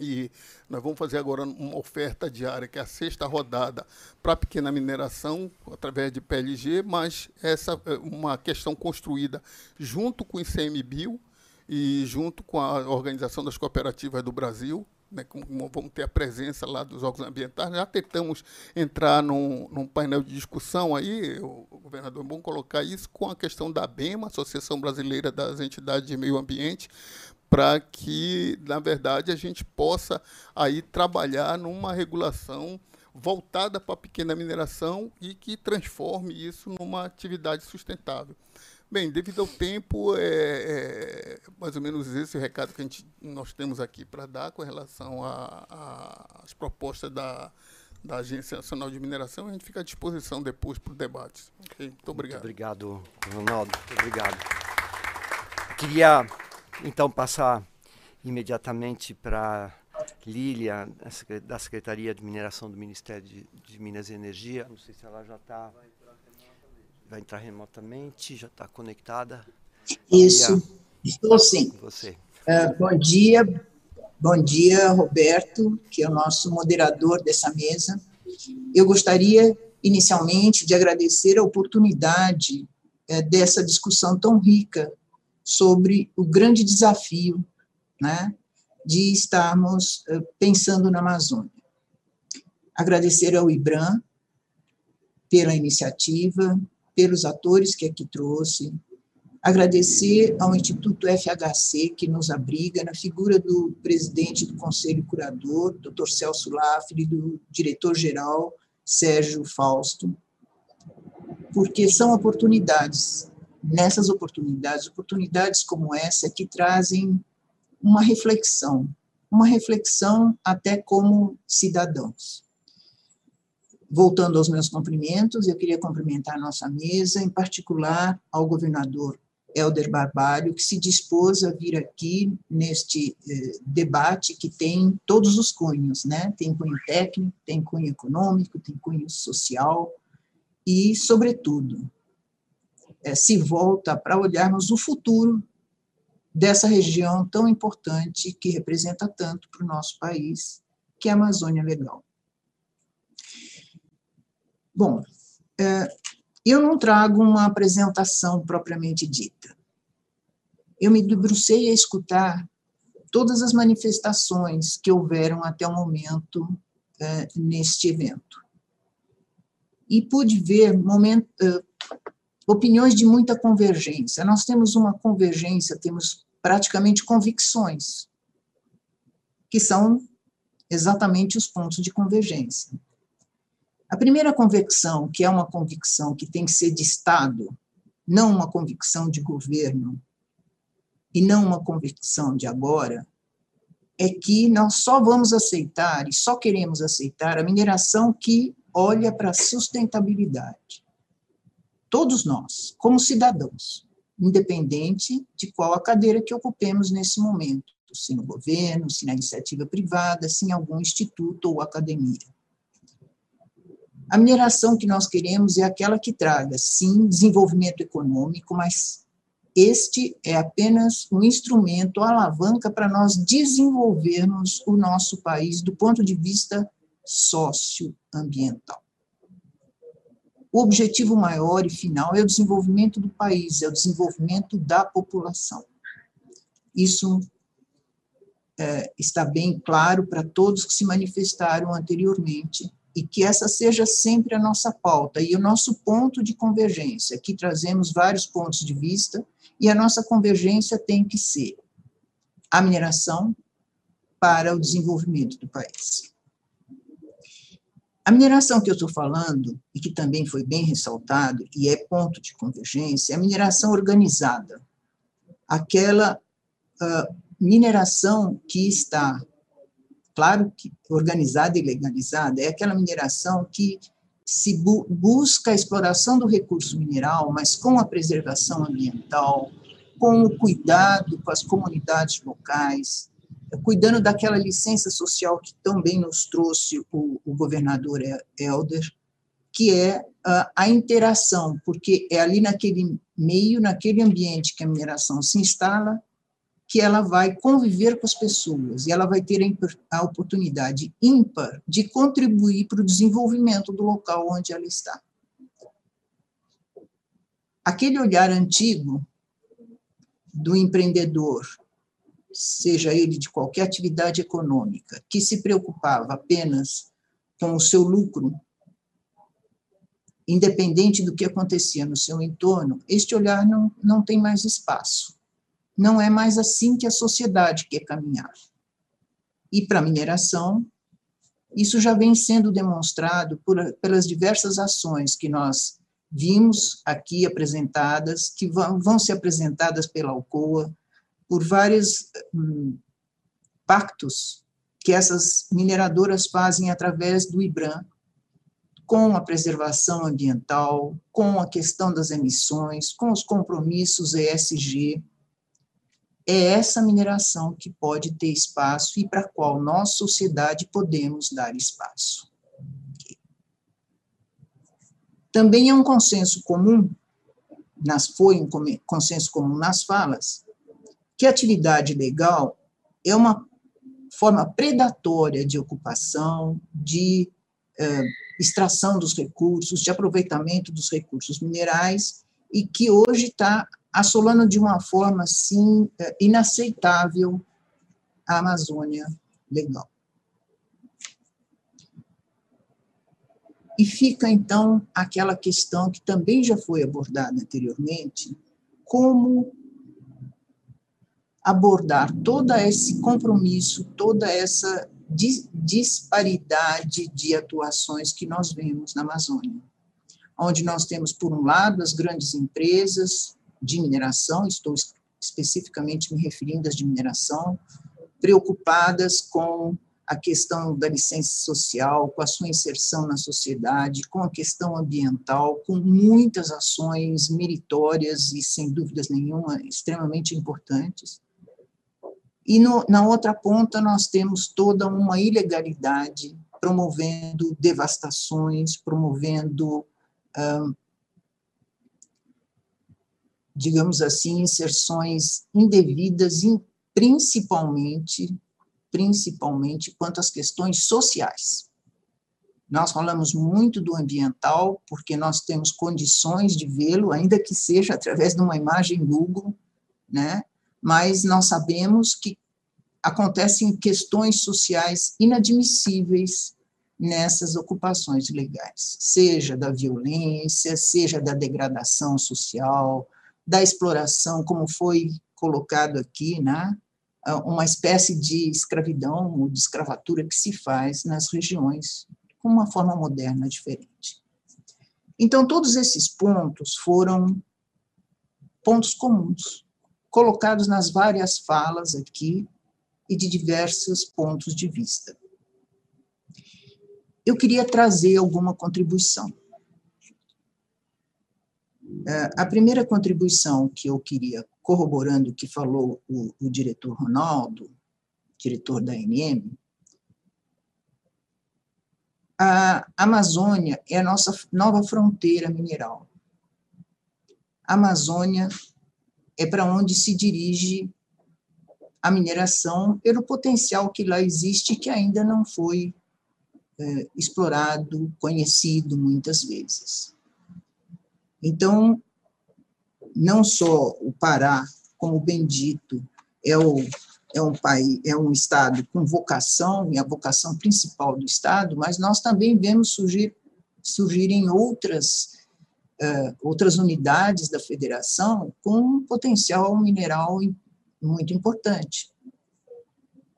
E nós vamos fazer agora uma oferta diária, que é a sexta rodada para pequena mineração, através de PLG, mas essa é uma questão construída junto com o ICMBio e junto com a Organização das Cooperativas do Brasil, né, vamos ter a presença lá dos órgãos ambientais, já tentamos entrar num, num painel de discussão aí, o, governador, é bom colocar isso com a questão da BEMA, Associação Brasileira das Entidades de Meio Ambiente, para que, na verdade, a gente possa aí trabalhar numa regulação voltada para a pequena mineração e que transforme isso numa atividade sustentável. Bem, devido ao tempo, é, é, mais ou menos esse o recado que a gente, nós temos aqui para dar com relação às propostas da, da Agência Nacional de Mineração. A gente fica à disposição depois para o debate. Okay? Muito obrigado. Muito obrigado, Ronaldo. Muito obrigado. Queria, então, passar imediatamente para Lília, da Secretaria de Mineração do Ministério de, de Minas e Energia. Não sei se ela já está vai entrar remotamente, já está conectada. Isso, estou sim. Você. Uh, bom dia, bom dia, Roberto, que é o nosso moderador dessa mesa. Eu gostaria, inicialmente, de agradecer a oportunidade uh, dessa discussão tão rica sobre o grande desafio né, de estarmos uh, pensando na Amazônia. Agradecer ao IBRAM pela iniciativa, pelos atores que aqui trouxe, agradecer ao Instituto FHC, que nos abriga, na figura do presidente do Conselho Curador, Dr. Celso Lafre, do diretor-geral, Sérgio Fausto, porque são oportunidades, nessas oportunidades, oportunidades como essa, que trazem uma reflexão, uma reflexão até como cidadãos. Voltando aos meus cumprimentos, eu queria cumprimentar a nossa mesa, em particular ao governador Helder Barbalho, que se dispôs a vir aqui neste eh, debate que tem todos os cunhos, né? Tem cunho técnico, tem cunho econômico, tem cunho social e, sobretudo, eh, se volta para olharmos o futuro dessa região tão importante que representa tanto para o nosso país, que é a Amazônia Legal. Bom, é, eu não trago uma apresentação propriamente dita. Eu me debrucei a escutar todas as manifestações que houveram até o momento é, neste evento. E pude ver momento, é, opiniões de muita convergência. Nós temos uma convergência, temos praticamente convicções, que são exatamente os pontos de convergência. A primeira convicção, que é uma convicção que tem que ser de Estado, não uma convicção de governo, e não uma convicção de agora, é que nós só vamos aceitar e só queremos aceitar a mineração que olha para a sustentabilidade. Todos nós, como cidadãos, independente de qual a cadeira que ocupemos nesse momento, se no governo, se na iniciativa privada, se em algum instituto ou academia. A mineração que nós queremos é aquela que traga, sim, desenvolvimento econômico, mas este é apenas um instrumento, a alavanca para nós desenvolvermos o nosso país do ponto de vista socioambiental. O objetivo maior e final é o desenvolvimento do país, é o desenvolvimento da população. Isso é, está bem claro para todos que se manifestaram anteriormente e que essa seja sempre a nossa pauta e o nosso ponto de convergência. Aqui trazemos vários pontos de vista e a nossa convergência tem que ser a mineração para o desenvolvimento do país. A mineração que eu estou falando, e que também foi bem ressaltado, e é ponto de convergência, é a mineração organizada. Aquela uh, mineração que está, claro que organizada e legalizada, é aquela mineração que se bu busca a exploração do recurso mineral, mas com a preservação ambiental, com o cuidado com as comunidades locais, cuidando daquela licença social que também nos trouxe o, o governador Helder, que é a, a, interação, porque é ali naquele meio, naquele ambiente que a mineração se instala, que ela vai conviver com as pessoas e ela vai ter a oportunidade ímpar de contribuir para o desenvolvimento do local onde ela está. Aquele olhar antigo do empreendedor, seja ele de qualquer atividade econômica, que se preocupava apenas com o seu lucro, independente do que acontecia no seu entorno, este olhar não, não tem mais espaço. Não é mais assim que a sociedade quer caminhar. E para a mineração, isso já vem sendo demonstrado por, pelas diversas ações que nós vimos aqui apresentadas, que vão, vão ser apresentadas pela Alcoa, por vários hum, pactos que essas mineradoras fazem através do IBRAM, com a preservação ambiental, com a questão das emissões, com os compromissos ESG, é essa mineração que pode ter espaço e para a qual nós, sociedade, podemos dar espaço. Também é um consenso comum, nas, foi um consenso comum nas falas, que atividade legal é uma forma predatória de ocupação, de eh, extração dos recursos, de aproveitamento dos recursos minerais, e que hoje está assolando de uma forma, assim, inaceitável a Amazônia legal. E fica, então, aquela questão que também já foi abordada anteriormente, como abordar todo esse compromisso, toda essa disparidade de atuações que nós vemos na Amazônia, onde nós temos, por um lado, as grandes empresas, de mineração, estou especificamente me referindo às de mineração, preocupadas com a questão da licença social, com a sua inserção na sociedade, com a questão ambiental, com muitas ações meritórias e, sem dúvidas nenhuma, extremamente importantes. E no, na outra ponta, nós temos toda uma ilegalidade promovendo devastações, promovendo digamos assim, inserções indevidas, principalmente, principalmente quanto às questões sociais. Nós falamos muito do ambiental, porque nós temos condições de vê-lo, ainda que seja através de uma imagem Google, né? Mas nós sabemos que acontecem questões sociais inadmissíveis nessas ocupações legais, seja da violência, seja da degradação social, da exploração, como foi colocado aqui, né? uma espécie de escravidão ou de escravatura que se faz nas regiões com uma forma moderna diferente. Então, todos esses pontos foram pontos comuns, colocados nas várias falas aqui e de diversos pontos de vista. Eu queria trazer alguma contribuição. É, a primeira contribuição que eu queria, corroborando o que falou o, o diretor Ronaldo, diretor da ANM, a Amazônia é a nossa nova fronteira mineral. A Amazônia é para onde se dirige a mineração pelo potencial que lá existe que ainda não foi é, explorado, conhecido muitas vezes. Então, não só o Pará, como bem dito, é, o, é um país, é um estado com vocação, e a vocação principal do estado, mas nós também vemos surgir surgirem outras outras unidades da federação com um potencial mineral muito importante.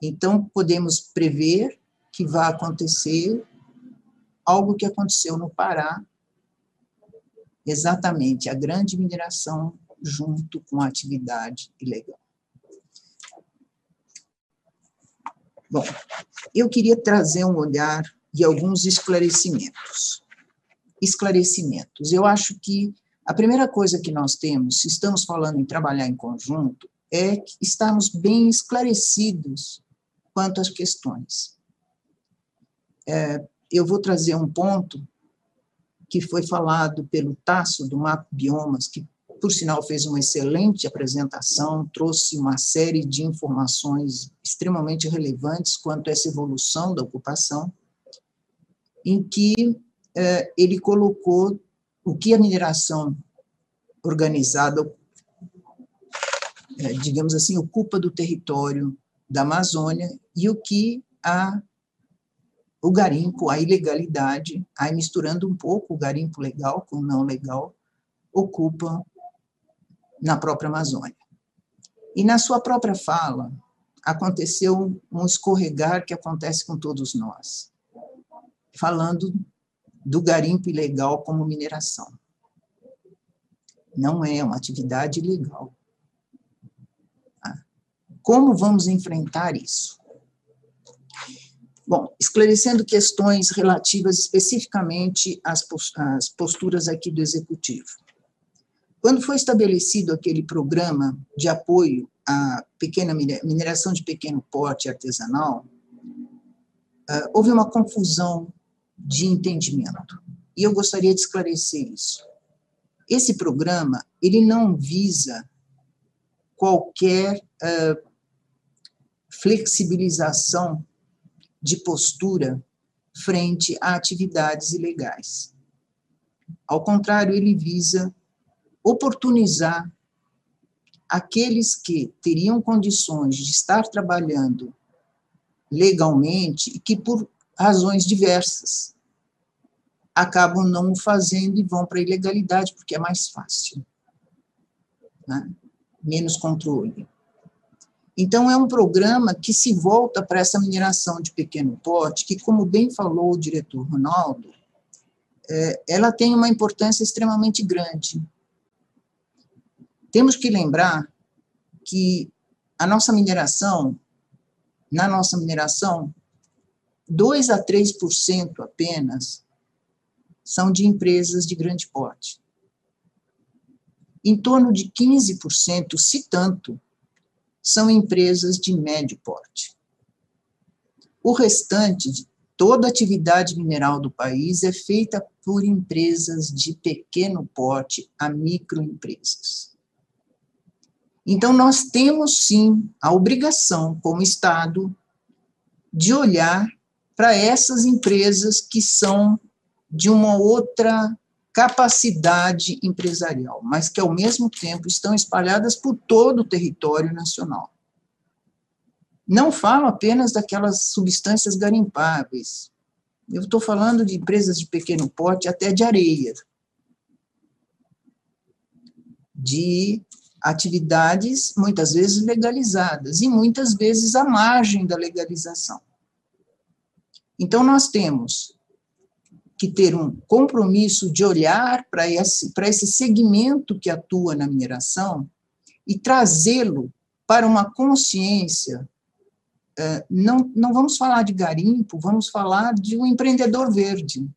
Então, podemos prever que vai acontecer algo que aconteceu no Pará, exatamente a grande mineração junto com a atividade ilegal. Bom, eu queria trazer um olhar e alguns esclarecimentos. Esclarecimentos. Eu acho que a primeira coisa que nós temos, se estamos falando em trabalhar em conjunto, é estarmos bem esclarecidos quanto às questões. É, eu vou trazer um ponto que foi falado pelo Tasso do Map Biomas, que por sinal fez uma excelente apresentação, trouxe uma série de informações extremamente relevantes quanto a essa evolução da ocupação, em que ele colocou o que a mineração organizada, eh, digamos assim, ocupa do território da Amazônia e o que a o garimpo, a ilegalidade, aí misturando um pouco o garimpo legal com o não legal, ocupa na própria Amazônia. E na sua própria fala, aconteceu um escorregar que acontece com todos nós, falando do garimpo ilegal como mineração. Não é uma atividade ilegal. Ah, como vamos enfrentar isso? Bom, esclarecendo questões relativas especificamente às posturas aqui do Executivo. Quando foi estabelecido aquele programa de apoio à pequena mineração de pequeno porte artesanal, ah, houve uma confusão de entendimento. E eu gostaria de esclarecer isso. Esse programa, ele não visa qualquer uh, flexibilização de postura frente a atividades ilegais. Ao contrário, ele visa oportunizar aqueles que teriam condições de estar trabalhando legalmente e que, por razões diversas, acabam não o fazendo e vão para a ilegalidade, porque é mais fácil. Né? Menos controle. Então, é um programa que se volta para essa mineração de pequeno porte, que, como bem falou o diretor Ronaldo, é, ela tem uma importância extremamente grande. Temos que lembrar que a nossa mineração, na nossa mineração, 2 a 3% apenas são de empresas de grande porte. Em torno de 15%, se tanto, são empresas de médio porte. O restante de toda a atividade mineral do país é feita por empresas de pequeno porte a microempresas. Então, nós temos sim a obrigação, como Estado, de olhar para essas empresas que são de uma outra capacidade empresarial, mas que, ao mesmo tempo, estão espalhadas por todo o território nacional. Não falo apenas daquelas substâncias garimpáveis. Eu estou falando de empresas de pequeno porte, até de areia, de atividades muitas vezes legalizadas e muitas vezes à margem da legalização. Então, nós temos que ter um compromisso de olhar para esse, esse segmento que atua na mineração e trazê-lo para uma consciência. Eh, não, não vamos falar de garimpo, vamos falar de um empreendedor verde,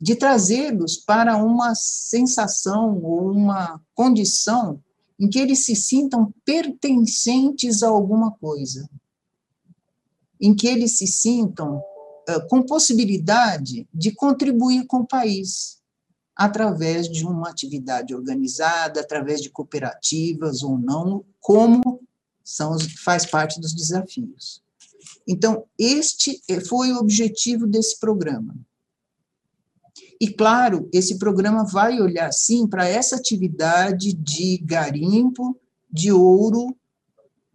de trazê-los para uma sensação ou uma condição em que eles se sintam pertencentes a alguma coisa, em que eles se sintam com possibilidade de contribuir com o país através de uma atividade organizada, através de cooperativas ou não, como são faz parte dos desafios. Então, este eh, foi o objetivo desse programa. E, claro, esse programa vai olhar, sim, para essa atividade de garimpo de ouro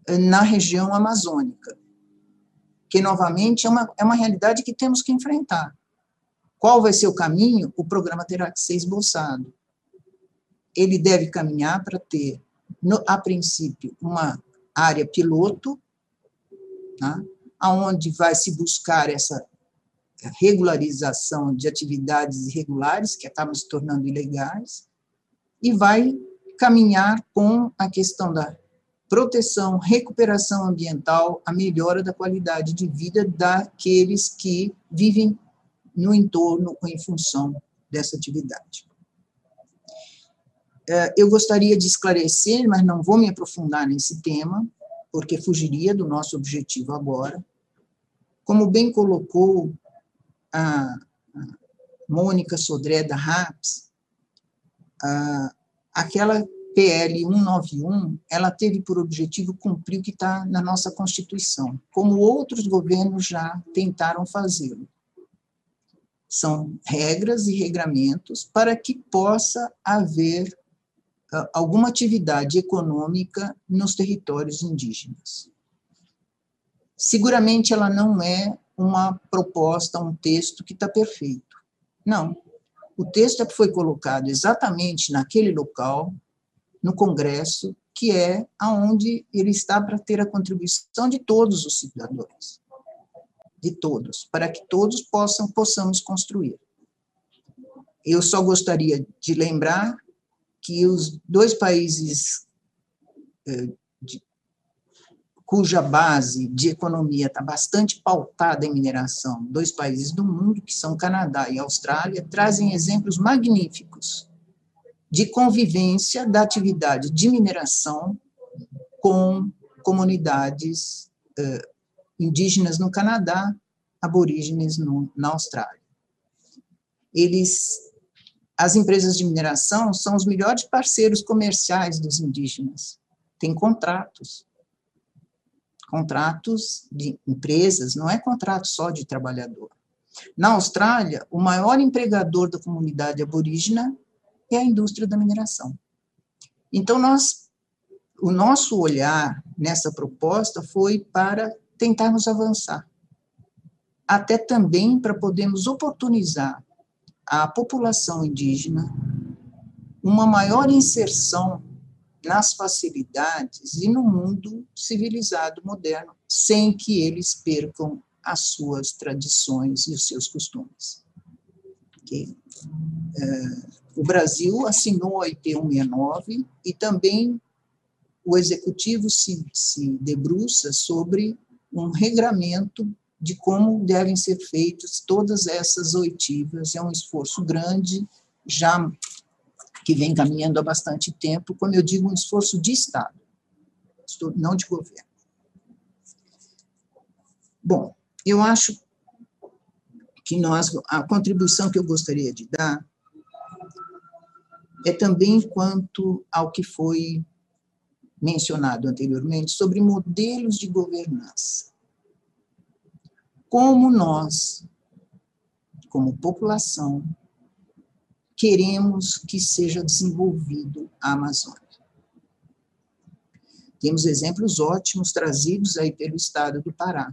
na região amazônica que, novamente, é uma, é uma realidade que temos que enfrentar. Qual vai ser o caminho? O programa terá que ser esboçado. Ele deve caminhar para ter, no, a princípio, uma área piloto, tá? aonde vai se buscar essa regularização de atividades irregulares que acabam se tornando ilegais e vai caminhar com a questão da proteção, recuperação ambiental, a melhora da qualidade de vida daqueles que vivem no entorno ou em função dessa atividade. É, eu gostaria de esclarecer, mas não vou me aprofundar nesse tema, porque fugiria do nosso objetivo agora. Como bem colocou a Mônica Sodré da RAPS, aquela PL 191, ela teve por objetivo cumprir o que está na nossa Constituição, como outros governos já tentaram fazê-lo. São regras e regramentos para que possa haver alguma atividade econômica nos territórios indígenas. Seguramente ela não é uma proposta, um texto que está perfeito. Não. O texto é foi colocado exatamente naquele local, no Congresso, que é aonde ele está para ter a contribuição de todos os cidadãos, de todos, para que todos possam possamos construir. Eu só gostaria de lembrar que os dois países eh, de, cuja base de economia está bastante pautada em mineração, dois países do mundo, que são Canadá e Austrália, trazem exemplos magníficos de convivência da atividade de mineração com comunidades eh, indígenas no Canadá, aborígenes no, na Austrália. Eles as empresas de mineração são os melhores parceiros comerciais dos indígenas. Tem contratos. Contratos de empresas, não é contrato só de trabalhador. Na Austrália, o maior empregador da comunidade aborígena é a indústria da mineração. Então, nós, o nosso olhar nessa proposta foi para tentarmos avançar, até também para podermos oportunizar à população indígena uma maior inserção nas facilidades e no mundo civilizado moderno, sem que eles percam as suas tradições e os seus costumes. Okay? É, o Brasil assinou a IP 169 e também o executivo se, se debruça sobre um regramento de como devem ser feitas todas essas oitivas. É um esforço grande, já que vem caminhando há bastante tempo, como eu digo, um esforço de Estado, não de governo. Bom, eu acho que nós, a contribuição que eu gostaria de dar é também quanto ao que foi mencionado anteriormente sobre modelos de governança como nós, como população, queremos que seja desenvolvido a Amazônia. Temos exemplos ótimos trazidos aí pelo estado do Pará.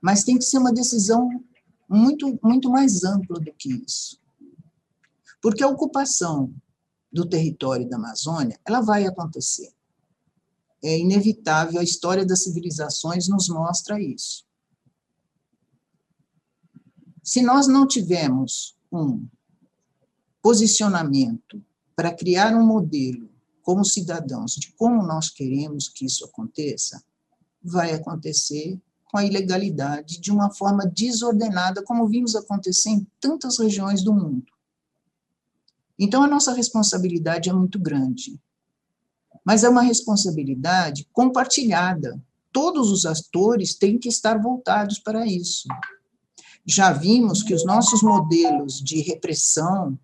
Mas tem que ser uma decisão muito, muito mais ampla do que isso. Porque a ocupação do território da Amazônia, ela vai acontecer. É inevitável, a história das civilizações nos mostra isso. Se nós não tivermos um posicionamento para criar um modelo como cidadãos de como nós queremos que isso aconteça, vai acontecer com a ilegalidade de uma forma desordenada, como vimos acontecer em tantas regiões do mundo. Então, a nossa responsabilidade é muito grande, mas é uma responsabilidade compartilhada. Todos os atores têm que estar voltados para isso já vimos que os nossos modelos de repressão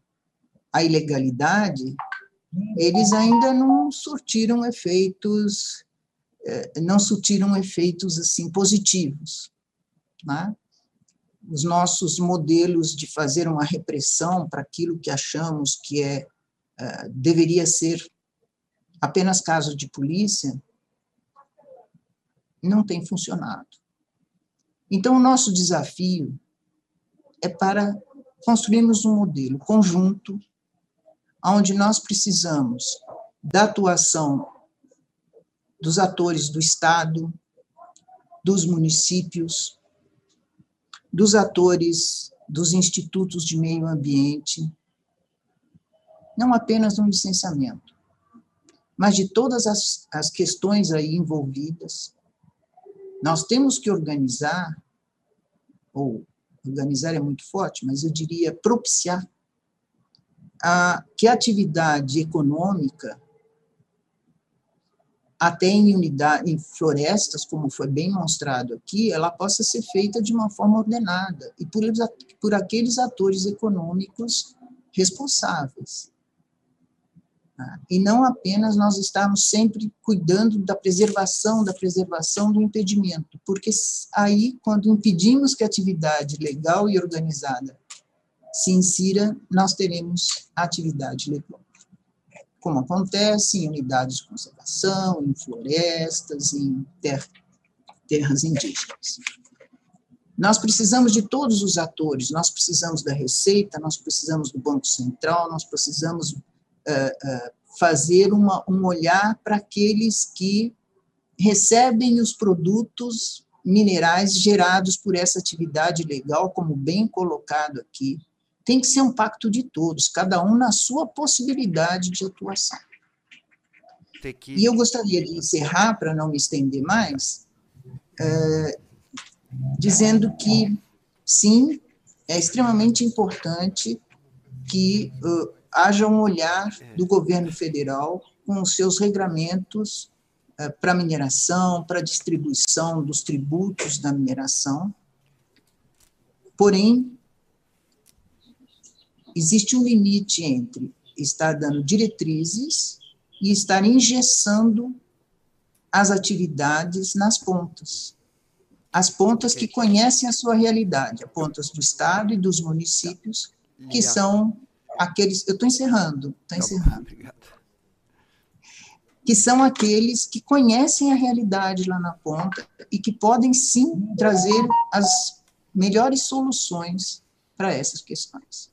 à ilegalidade, eles ainda não surtiram efeitos, eh, não surtiram efeitos assim positivos. Né? Os nossos modelos de fazer uma repressão para aquilo que achamos que é eh, deveria ser apenas caso de polícia, não tem funcionado. Então, o nosso desafio é para construirmos um modelo conjunto, onde nós precisamos da atuação dos atores do Estado, dos municípios, dos atores, dos institutos de meio ambiente, não apenas no licenciamento, mas de todas as, as questões aí envolvidas. Nós temos que organizar, ou organizar é muito forte, mas eu diria propiciar a, que a atividade econômica, até em unidade, em florestas, como foi bem mostrado aqui, ela possa ser feita de uma forma ordenada e por, por aqueles atores econômicos responsáveis. Tá? E não apenas nós estarmos sempre cuidando da preservação, da preservação do impedimento, porque aí, quando impedimos que a atividade legal e organizada se insira, nós teremos atividade legal. Como acontece em unidades de conservação, em florestas, em ter, terras indígenas. Nós precisamos de todos os atores, nós precisamos da Receita, nós precisamos do Banco Central, nós precisamos uh, uh, fazer uma, um olhar para aqueles que recebem os produtos minerais gerados por essa atividade legal, como bem colocado aqui, tem que ser um pacto de todos, cada um na sua possibilidade de atuação. Que... E eu gostaria de encerrar, para não me estender mais, é, dizendo que, sim, é extremamente importante que uh, haja um olhar do governo federal com os seus regramentos uh, para mineração, para distribuição dos tributos da mineração. Porém, existe um limite entre estar dando diretrizes e estar engessando as atividades nas pontas. As pontas que conhecem a sua realidade, as pontas do Estado e dos municípios, que são aqueles. Eu estou encerrando, estou tá encerrando. Que são aqueles que conhecem a realidade lá na ponta e que podem sim trazer as melhores soluções para essas questões.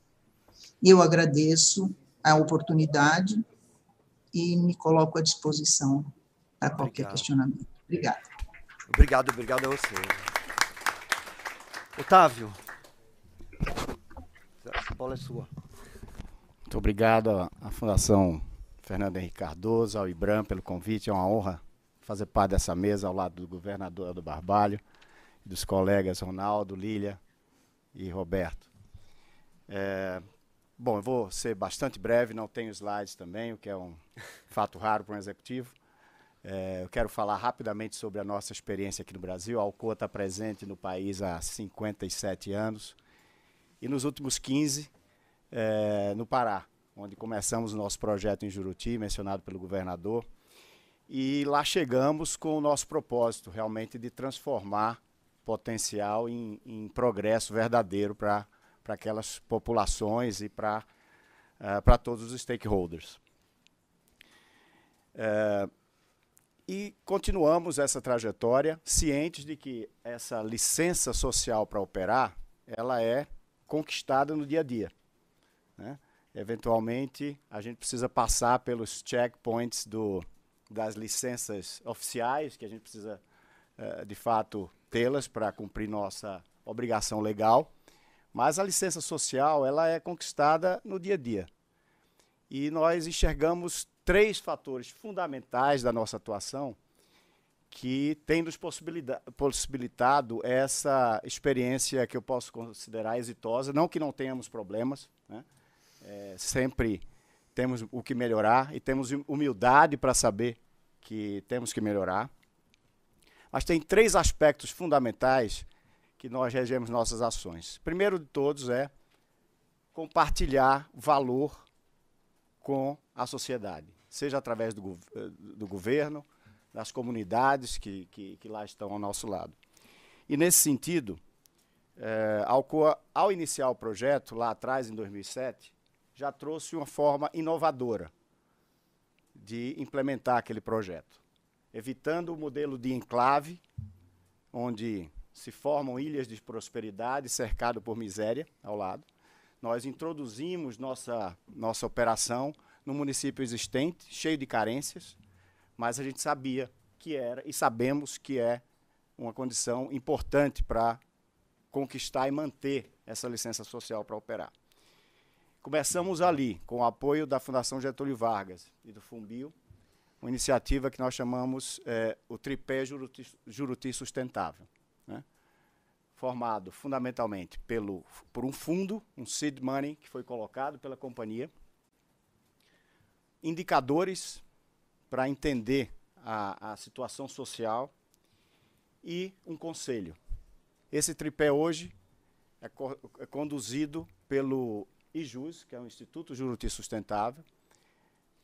E eu agradeço a oportunidade e me coloco à disposição para qualquer obrigado. questionamento. Obrigada. Obrigado, obrigado a você. Otávio, a bola é sua. Muito obrigado à Fundação Fernando Henrique Cardoso, ao IBRAM pelo convite. É uma honra fazer parte dessa mesa ao lado do governador do Barbalho, dos colegas Ronaldo, Lília e Roberto. É, Bom, eu vou ser bastante breve, não tenho slides também, o que é um (laughs) fato raro para um executivo. É, eu quero falar rapidamente sobre a nossa experiência aqui no Brasil. A Alcoa está presente no país há 57 anos e nos últimos 15 é, no Pará, onde começamos o nosso projeto em Juruti, mencionado pelo governador. E lá chegamos com o nosso propósito, realmente, de transformar potencial em, em progresso verdadeiro para para aquelas populações e para uh, para todos os stakeholders. Uh, e continuamos essa trajetória cientes de que essa licença social para operar ela é conquistada no dia a dia. Né? Eventualmente, a gente precisa passar pelos checkpoints do, das licenças oficiais, que a gente precisa, uh, de fato, tê-las para cumprir nossa obrigação legal. Mas a licença social ela é conquistada no dia a dia. E nós enxergamos três fatores fundamentais da nossa atuação que têm nos possibilitado essa experiência que eu posso considerar exitosa. Não que não tenhamos problemas, né? é, sempre temos o que melhorar e temos humildade para saber que temos que melhorar. Mas tem três aspectos fundamentais que nós regemos nossas ações. Primeiro de todos é compartilhar valor com a sociedade, seja através do, do governo, das comunidades que, que, que, lá estão ao nosso lado. E nesse sentido, é, Alcoa, ao iniciar o projeto, lá atrás, em 2007, já trouxe uma forma inovadora de implementar aquele projeto, evitando o modelo de enclave, onde se formam ilhas de prosperidade cercado por miséria ao lado. Nós introduzimos nossa, nossa operação no município existente, cheio de carências, mas a gente sabia que era e sabemos que é uma condição importante para conquistar e manter essa licença social para operar. Começamos ali, com o apoio da Fundação Getúlio Vargas e do Fumbio, uma iniciativa que nós chamamos é, o Tripé Juruti, Juruti Sustentável? Formado fundamentalmente pelo, por um fundo, um seed money, que foi colocado pela companhia, indicadores para entender a, a situação social e um conselho. Esse tripé hoje é, co é conduzido pelo IJUS, que é o Instituto Juruti Sustentável,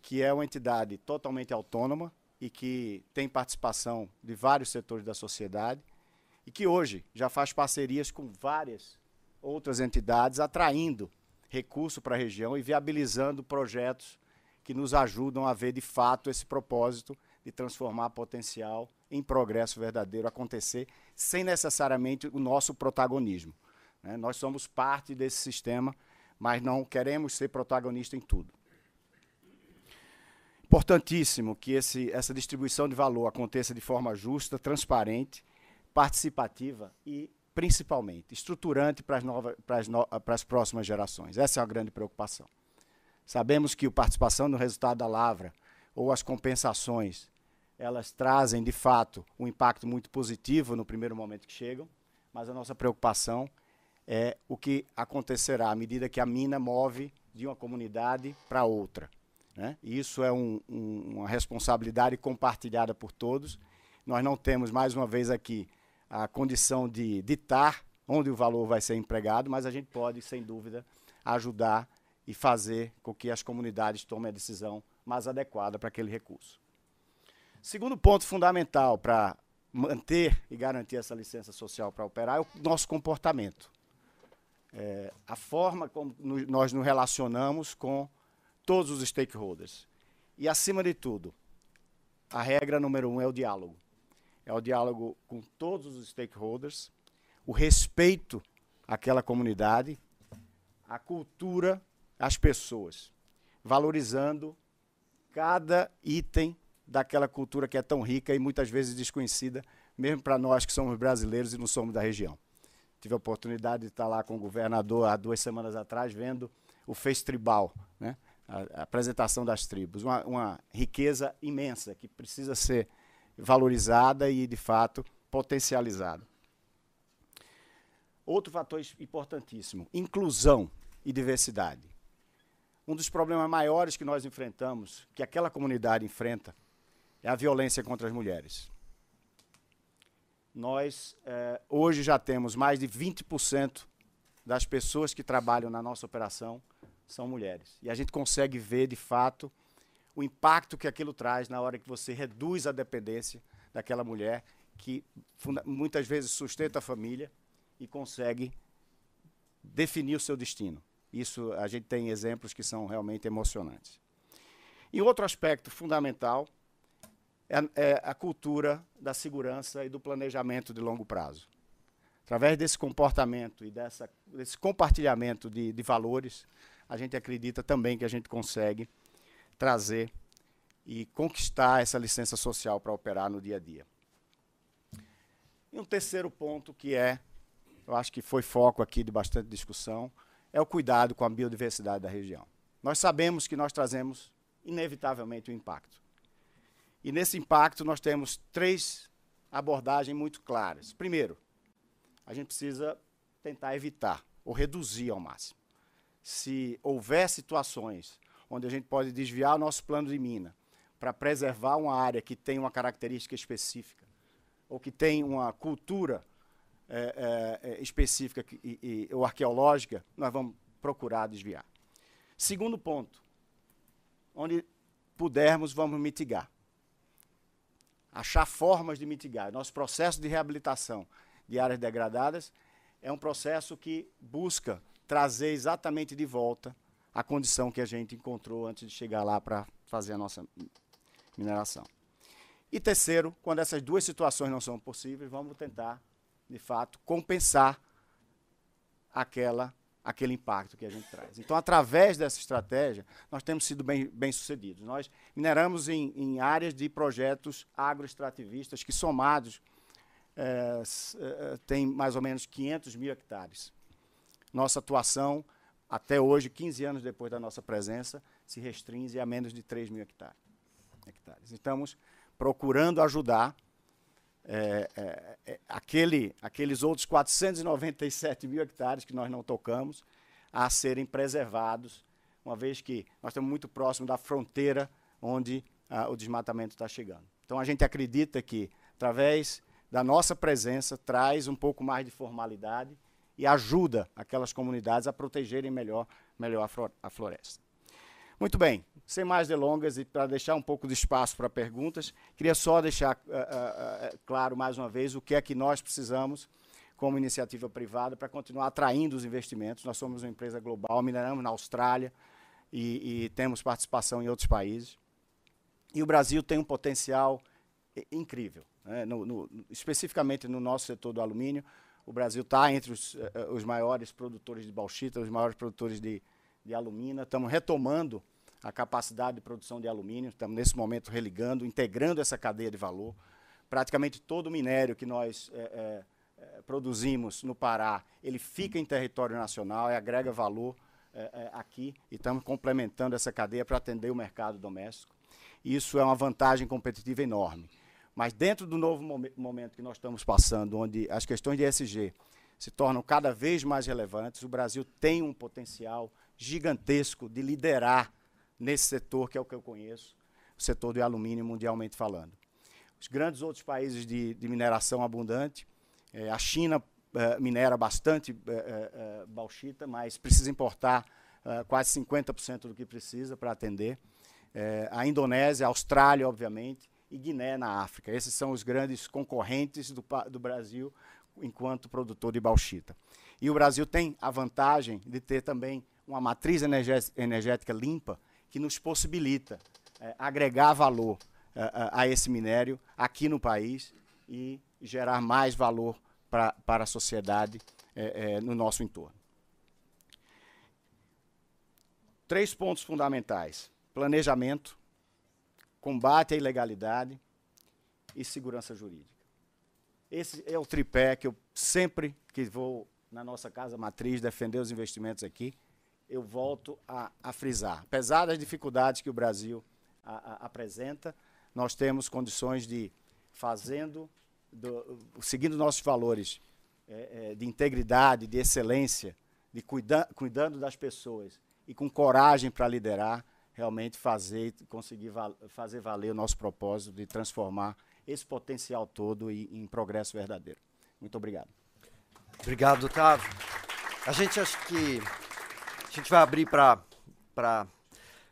que é uma entidade totalmente autônoma e que tem participação de vários setores da sociedade e que hoje já faz parcerias com várias outras entidades, atraindo recurso para a região e viabilizando projetos que nos ajudam a ver de fato esse propósito de transformar potencial em progresso verdadeiro acontecer sem necessariamente o nosso protagonismo. Né? Nós somos parte desse sistema, mas não queremos ser protagonista em tudo. Importantíssimo que esse, essa distribuição de valor aconteça de forma justa, transparente, participativa e, principalmente, estruturante para as, novas, para as, no, para as próximas gerações. Essa é a grande preocupação. Sabemos que a participação no resultado da lavra ou as compensações elas trazem, de fato, um impacto muito positivo no primeiro momento que chegam, mas a nossa preocupação é o que acontecerá à medida que a mina move de uma comunidade para outra. Né? Isso é um, um, uma responsabilidade compartilhada por todos. Nós não temos, mais uma vez aqui, a condição de ditar onde o valor vai ser empregado, mas a gente pode, sem dúvida, ajudar e fazer com que as comunidades tomem a decisão mais adequada para aquele recurso. Segundo ponto fundamental para manter e garantir essa licença social para operar é o nosso comportamento. É, a forma como nós nos relacionamos com todos os stakeholders. E, acima de tudo, a regra número um é o diálogo. É o diálogo com todos os stakeholders, o respeito àquela comunidade, a cultura, as pessoas, valorizando cada item daquela cultura que é tão rica e muitas vezes desconhecida, mesmo para nós que somos brasileiros e não somos da região. Tive a oportunidade de estar lá com o governador há duas semanas atrás, vendo o Fez Tribal, né? a, a apresentação das tribos. Uma, uma riqueza imensa que precisa ser valorizada e, de fato, potencializada. Outro fator importantíssimo: inclusão e diversidade. Um dos problemas maiores que nós enfrentamos, que aquela comunidade enfrenta, é a violência contra as mulheres. Nós, eh, hoje, já temos mais de 20% das pessoas que trabalham na nossa operação são mulheres. E a gente consegue ver, de fato, o impacto que aquilo traz na hora que você reduz a dependência daquela mulher que muitas vezes sustenta a família e consegue definir o seu destino. Isso a gente tem exemplos que são realmente emocionantes. E outro aspecto fundamental é, é a cultura da segurança e do planejamento de longo prazo. Através desse comportamento e dessa, desse compartilhamento de, de valores, a gente acredita também que a gente consegue trazer e conquistar essa licença social para operar no dia a dia. E um terceiro ponto que é, eu acho que foi foco aqui de bastante discussão, é o cuidado com a biodiversidade da região. Nós sabemos que nós trazemos inevitavelmente um impacto. E nesse impacto nós temos três abordagens muito claras. Primeiro, a gente precisa tentar evitar ou reduzir ao máximo. Se houver situações onde a gente pode desviar nosso plano de mina para preservar uma área que tem uma característica específica ou que tem uma cultura é, é, é específica e, e, ou arqueológica, nós vamos procurar desviar. Segundo ponto, onde pudermos, vamos mitigar achar formas de mitigar. Nosso processo de reabilitação de áreas degradadas é um processo que busca trazer exatamente de volta a condição que a gente encontrou antes de chegar lá para fazer a nossa mineração. E terceiro, quando essas duas situações não são possíveis, vamos tentar, de fato, compensar aquela aquele impacto que a gente traz. Então, através dessa estratégia, nós temos sido bem, bem sucedidos. Nós mineramos em, em áreas de projetos agroextrativistas que, somados é, tem mais ou menos 500 mil hectares. Nossa atuação, até hoje, 15 anos depois da nossa presença, se restringe a menos de 3 mil hectares. hectares. Estamos procurando ajudar é, é, é, aquele, aqueles outros 497 mil hectares que nós não tocamos a serem preservados, uma vez que nós estamos muito próximo da fronteira onde ah, o desmatamento está chegando. Então a gente acredita que, através da nossa presença, traz um pouco mais de formalidade e ajuda aquelas comunidades a protegerem melhor, melhor a floresta. Muito bem, sem mais delongas e para deixar um pouco de espaço para perguntas, queria só deixar uh, uh, claro mais uma vez o que é que nós precisamos como iniciativa privada para continuar atraindo os investimentos. Nós somos uma empresa global, mineramos na Austrália e, e temos participação em outros países. E o Brasil tem um potencial incrível. Né? No, no, especificamente no nosso setor do alumínio, o Brasil está entre os, os maiores produtores de bauxita, os maiores produtores de, de alumina. Estamos retomando a capacidade de produção de alumínio, estamos nesse momento religando, integrando essa cadeia de valor. Praticamente todo o minério que nós é, é, produzimos no Pará, ele fica em território nacional e agrega valor é, aqui e estamos complementando essa cadeia para atender o mercado doméstico. Isso é uma vantagem competitiva enorme. Mas dentro do novo momento que nós estamos passando, onde as questões de ESG se tornam cada vez mais relevantes, o Brasil tem um potencial gigantesco de liderar nesse setor que é o que eu conheço, o setor de alumínio mundialmente falando. Os grandes outros países de, de mineração abundante, é, a China é, minera bastante é, bauxita, mas precisa importar quase 50% do que precisa para atender. a Indonésia, a Austrália, obviamente, e Guiné na África. Esses são os grandes concorrentes do, do Brasil enquanto produtor de bauxita. E o Brasil tem a vantagem de ter também uma matriz energética limpa que nos possibilita é, agregar valor é, a esse minério aqui no país e gerar mais valor pra, para a sociedade é, no nosso entorno. Três pontos fundamentais: planejamento, combate à ilegalidade e segurança jurídica. Esse é o tripé que eu sempre que vou na nossa casa matriz defender os investimentos aqui, eu volto a, a frisar. Apesar das dificuldades que o Brasil a, a, apresenta, nós temos condições de, fazendo, do, seguindo nossos valores é, é, de integridade, de excelência, de cuida, cuidando das pessoas e com coragem para liderar, realmente fazer, conseguir val, fazer valer o nosso propósito de transformar esse potencial todo em, em progresso verdadeiro. Muito obrigado. Obrigado, Otávio. A gente acha que a gente vai abrir para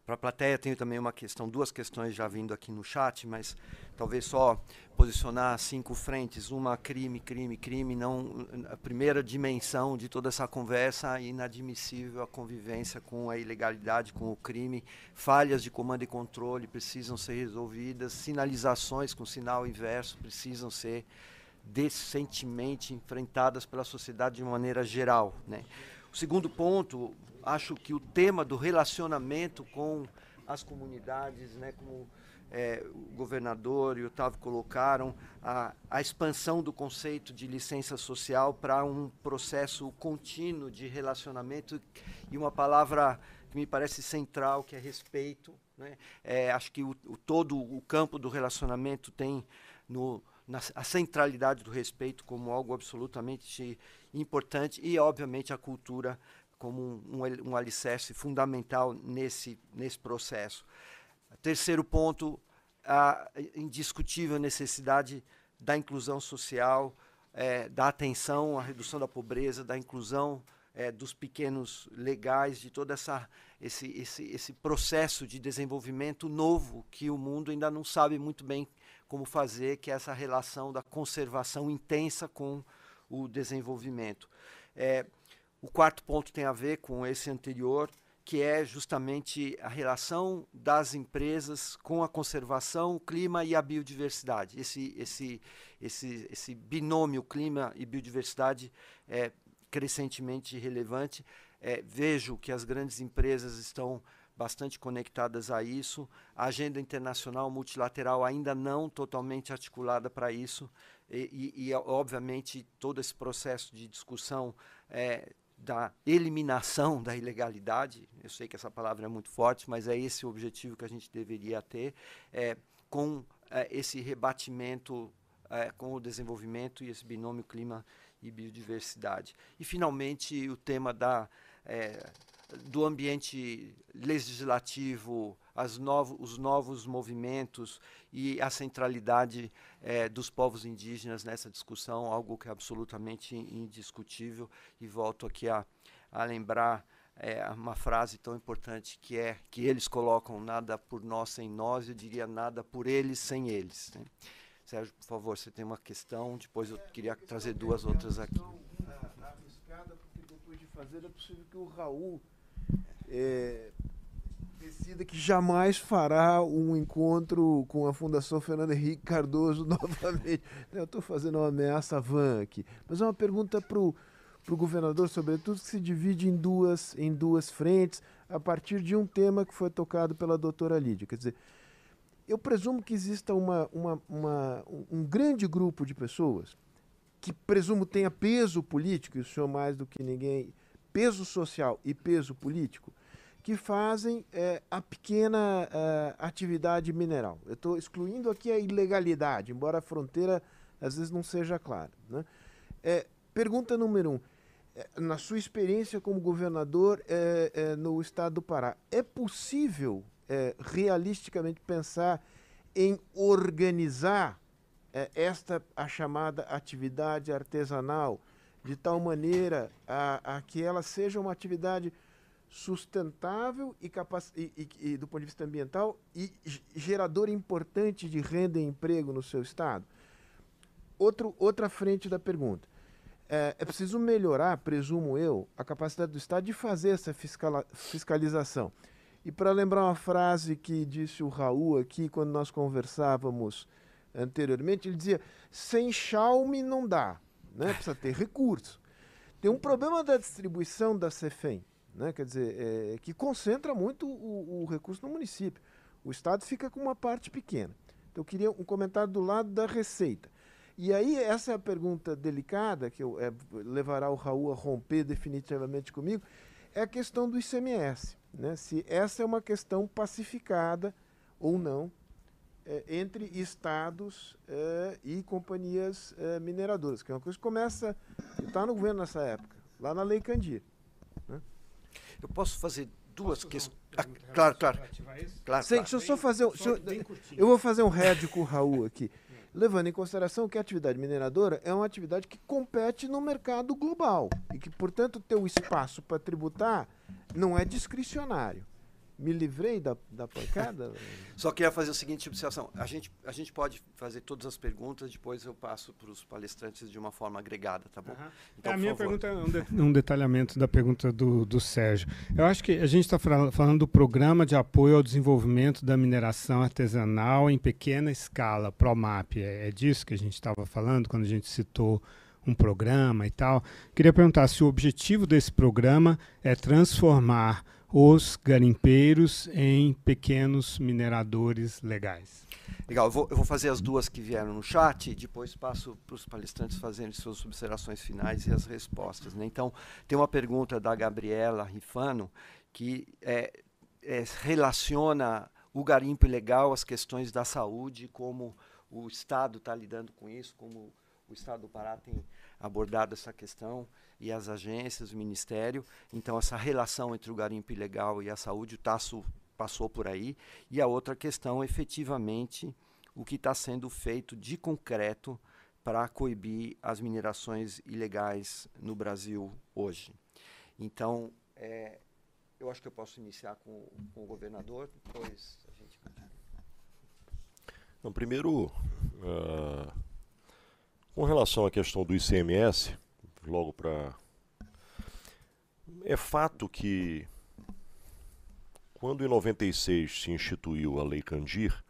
para a plateia. Tenho também uma questão, duas questões já vindo aqui no chat, mas talvez só posicionar cinco frentes. Uma, crime, crime, crime. Não, a primeira dimensão de toda essa conversa, inadmissível a convivência com a ilegalidade, com o crime. Falhas de comando e controle precisam ser resolvidas. Sinalizações com sinal inverso precisam ser decentemente enfrentadas pela sociedade de maneira geral. Né? O segundo ponto, acho que o tema do relacionamento com as comunidades, né, como é, o governador e o Otávio colocaram, a, a expansão do conceito de licença social para um processo contínuo de relacionamento e uma palavra que me parece central, que é respeito. Né? É, acho que o, o, todo o campo do relacionamento tem no, na, a centralidade do respeito como algo absolutamente importante e, obviamente, a cultura como um, um, alicerce fundamental nesse, nesse processo. Terceiro ponto, a indiscutível necessidade da inclusão social, é, da atenção à redução da pobreza, da inclusão é, dos pequenos legais, de todo essa, esse, esse, esse processo de desenvolvimento novo que o mundo ainda não sabe muito bem como fazer, que é essa relação da conservação intensa com o desenvolvimento. É, o quarto ponto tem a ver com esse anterior, que é justamente a relação das empresas com a conservação, o clima e a biodiversidade. Esse, esse, esse, esse binômio clima e biodiversidade é crescentemente relevante. É, vejo que as grandes empresas estão bastante conectadas a isso. A agenda internacional multilateral ainda não totalmente articulada para isso. E, e, e, obviamente, todo esse processo de discussão é, da eliminação da ilegalidade, eu sei que essa palavra é muito forte, mas é esse o objetivo que a gente deveria ter, é, com é, esse rebatimento é, com o desenvolvimento e esse binômio clima e biodiversidade. E, finalmente, o tema da, é, do ambiente legislativo, os novos movimentos e a centralidade é, dos povos indígenas nessa discussão, algo que é absolutamente indiscutível. E volto aqui a, a lembrar é, uma frase tão importante que é que eles colocam nada por nós sem nós, eu diria nada por eles sem eles. Né? Sérgio, por favor, você tem uma questão, depois eu queria trazer duas outras aqui. Arriscada, porque depois de fazer é possível que o Raul é, decida que jamais fará um encontro com a Fundação Fernando Henrique Cardoso (laughs) novamente. Eu estou fazendo uma ameaça van aqui. Mas é uma pergunta para o governador, sobretudo, que se divide em duas, em duas frentes, a partir de um tema que foi tocado pela doutora Lídia. Quer dizer, eu presumo que exista uma, uma, uma, um grande grupo de pessoas que presumo tenha peso político, e o senhor mais do que ninguém, peso social e peso político, que fazem é, a pequena é, atividade mineral. Eu estou excluindo aqui a ilegalidade, embora a fronteira às vezes não seja clara. Né? É, pergunta número um. É, na sua experiência como governador é, é, no estado do Pará, é possível realisticamente pensar em organizar esta a chamada atividade artesanal de tal maneira a, a que ela seja uma atividade sustentável e, e, e, do ponto de vista ambiental e gerador importante de renda e emprego no seu estado? Outro, outra frente da pergunta. É, é preciso melhorar, presumo eu, a capacidade do Estado de fazer essa fiscala, fiscalização. E para lembrar uma frase que disse o Raul aqui quando nós conversávamos anteriormente, ele dizia: sem chaume não dá, né? precisa ter recurso. Tem um problema da distribuição da CEFEM, né? quer dizer, é, que concentra muito o, o recurso no município. O Estado fica com uma parte pequena. Então, eu queria um comentário do lado da receita. E aí, essa é a pergunta delicada, que eu, é, levará o Raul a romper definitivamente comigo, é a questão do ICMS né, se essa é uma questão pacificada ou não é, entre estados é, e companhias é, mineradoras, que é uma coisa que começa, está no governo nessa época, lá na Lei Candir. Eu posso fazer duas questões. Ah, claro, claro. claro, Sim, claro. Deixa eu só fazer. Um, eu, eu, vou fazer um head com o Raul (laughs) aqui. levando em consideração que a atividade mineradora é uma atividade que compete no mercado global e que, portanto, ter o espaço para tributar não é discricionário. Me livrei da, da pancada? (laughs) Só queria fazer o seguinte observação. A gente, a gente pode fazer todas as perguntas, depois eu passo para os palestrantes de uma forma agregada, tá bom? Uhum. Então, é, a minha favor. pergunta é um, de, um, detalhamento da pergunta do, do Sérgio. Eu acho que a gente está falando do Programa de Apoio ao Desenvolvimento da Mineração Artesanal em Pequena Escala, PROMAP. É, é disso que a gente estava falando quando a gente citou um programa e tal. Queria perguntar se o objetivo desse programa é transformar os garimpeiros em pequenos mineradores legais. Legal, eu vou, eu vou fazer as duas que vieram no chat e depois passo para os palestrantes fazerem suas observações finais e as respostas. Né? Então, tem uma pergunta da Gabriela Rifano que é, é, relaciona o garimpo ilegal às questões da saúde, como o Estado está lidando com isso, como o Estado do Pará tem abordado essa questão e as agências, o Ministério. Então, essa relação entre o garimpo ilegal e a saúde, o Tasso passou por aí. E a outra questão, efetivamente, o que está sendo feito de concreto para coibir as minerações ilegais no Brasil hoje. Então, é, eu acho que eu posso iniciar com, com o governador, depois a gente. Não, primeiro, uh, com relação à questão do ICMS, logo para. É fato que, quando em 96 se instituiu a Lei Candir,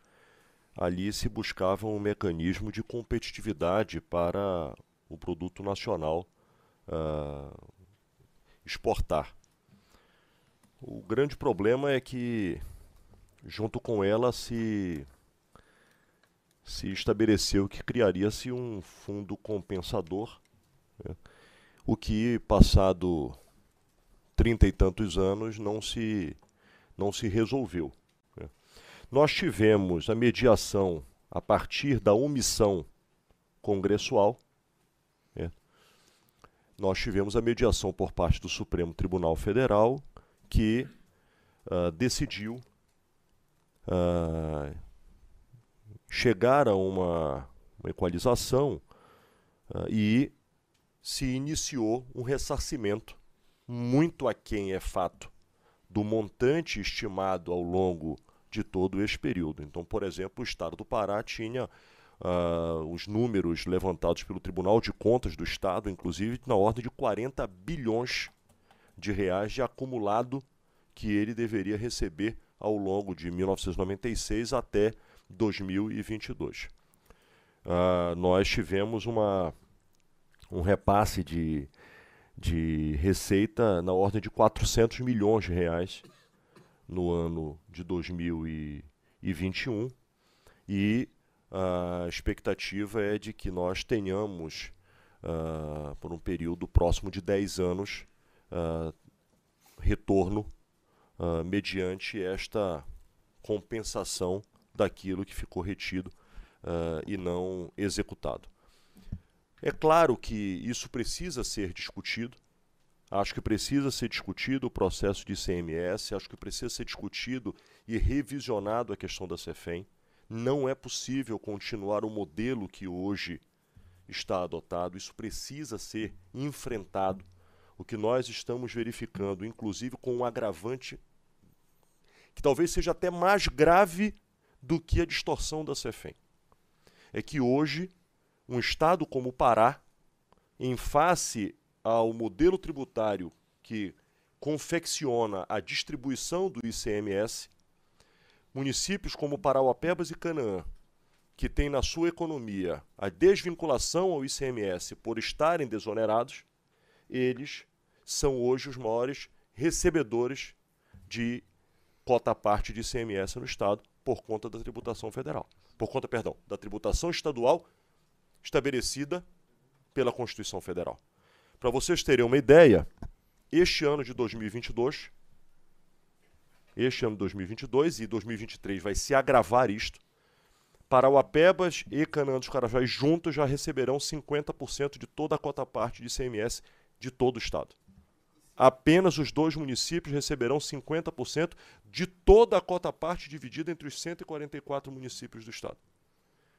ali se buscava um mecanismo de competitividade para o produto nacional uh, exportar. o grande problema é que, junto com ela, se, se estabeleceu que criaria-se um fundo compensador? O que, passado trinta e tantos anos, não se, não se resolveu. Né? Nós tivemos a mediação a partir da omissão congressual. Né? Nós tivemos a mediação por parte do Supremo Tribunal Federal, que uh, decidiu uh, chegar a uma, uma equalização uh, e se iniciou um ressarcimento muito aquém, é fato, do montante estimado ao longo de todo esse período. Então, por exemplo, o Estado do Pará tinha uh, os números levantados pelo Tribunal de Contas do Estado, inclusive na ordem de 40 bilhões de reais de acumulado que ele deveria receber ao longo de 1996 até 2022. Uh, nós tivemos uma, um repasse de, de receita na ordem de 400 milhões de reais no ano de 2021 e a expectativa é de que nós tenhamos, uh, por um período próximo de 10 anos, uh, retorno uh, mediante esta compensação daquilo que ficou retido e não executado. É claro que isso precisa ser discutido. Acho que precisa ser discutido o processo de ICMS, acho que precisa ser discutido e revisionado a questão da CEFEM. Não é possível continuar o modelo que hoje está adotado, isso precisa ser enfrentado. O que nós estamos verificando, inclusive com um agravante que talvez seja até mais grave do que a distorção da CEFEM, é que hoje um estado como o Pará, em face ao modelo tributário que confecciona a distribuição do ICMS, municípios como Parauapebas e Canaã, que têm na sua economia a desvinculação ao ICMS por estarem desonerados, eles são hoje os maiores recebedores de cota parte de ICMS no Estado por conta da tributação federal. Por conta, perdão, da tributação estadual estabelecida pela Constituição Federal. Para vocês terem uma ideia, este ano de 2022, este ano de 2022 e 2023 vai se agravar isto. Parauapebas e Canaã dos Carajás juntos já receberão 50% de toda a cota parte de ICMS de todo o estado. Apenas os dois municípios receberão 50% de toda a cota parte dividida entre os 144 municípios do estado.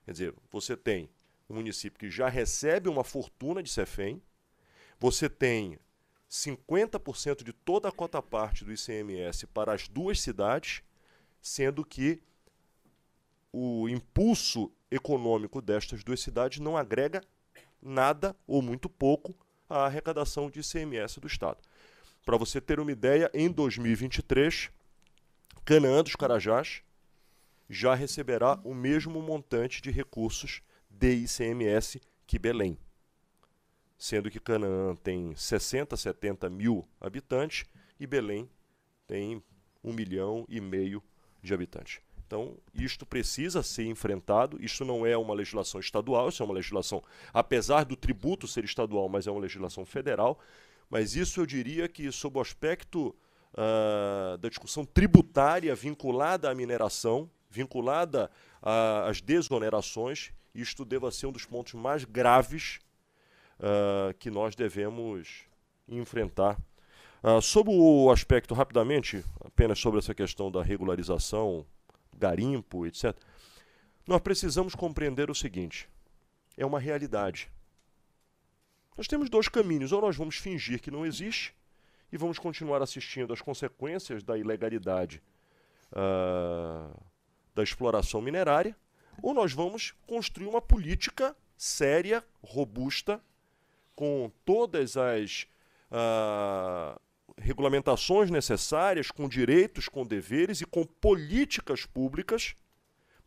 Quer dizer, você tem um município que já recebe uma fortuna de CEFEM, você tem 50% de toda a cota parte do ICMS para as duas cidades, sendo que o impulso econômico destas duas cidades não agrega nada ou muito pouco à arrecadação de ICMS do Estado. Para você ter uma ideia, em 2023, Canaã dos Carajás já receberá o mesmo montante de recursos de ICMS que Belém sendo que Canaã tem 60, 70 mil habitantes e Belém tem um milhão e meio de habitantes. Então, isto precisa ser enfrentado. Isto não é uma legislação estadual, isso é uma legislação, apesar do tributo ser estadual, mas é uma legislação federal. Mas isso eu diria que, sob o aspecto uh, da discussão tributária vinculada à mineração, vinculada às desonerações, isto deva ser um dos pontos mais graves uh, que nós devemos enfrentar. Uh, sobre o aspecto, rapidamente, apenas sobre essa questão da regularização, garimpo, etc., nós precisamos compreender o seguinte: é uma realidade. Nós temos dois caminhos. Ou nós vamos fingir que não existe e vamos continuar assistindo às consequências da ilegalidade uh, da exploração minerária, ou nós vamos construir uma política séria, robusta, com todas as uh, regulamentações necessárias, com direitos, com deveres e com políticas públicas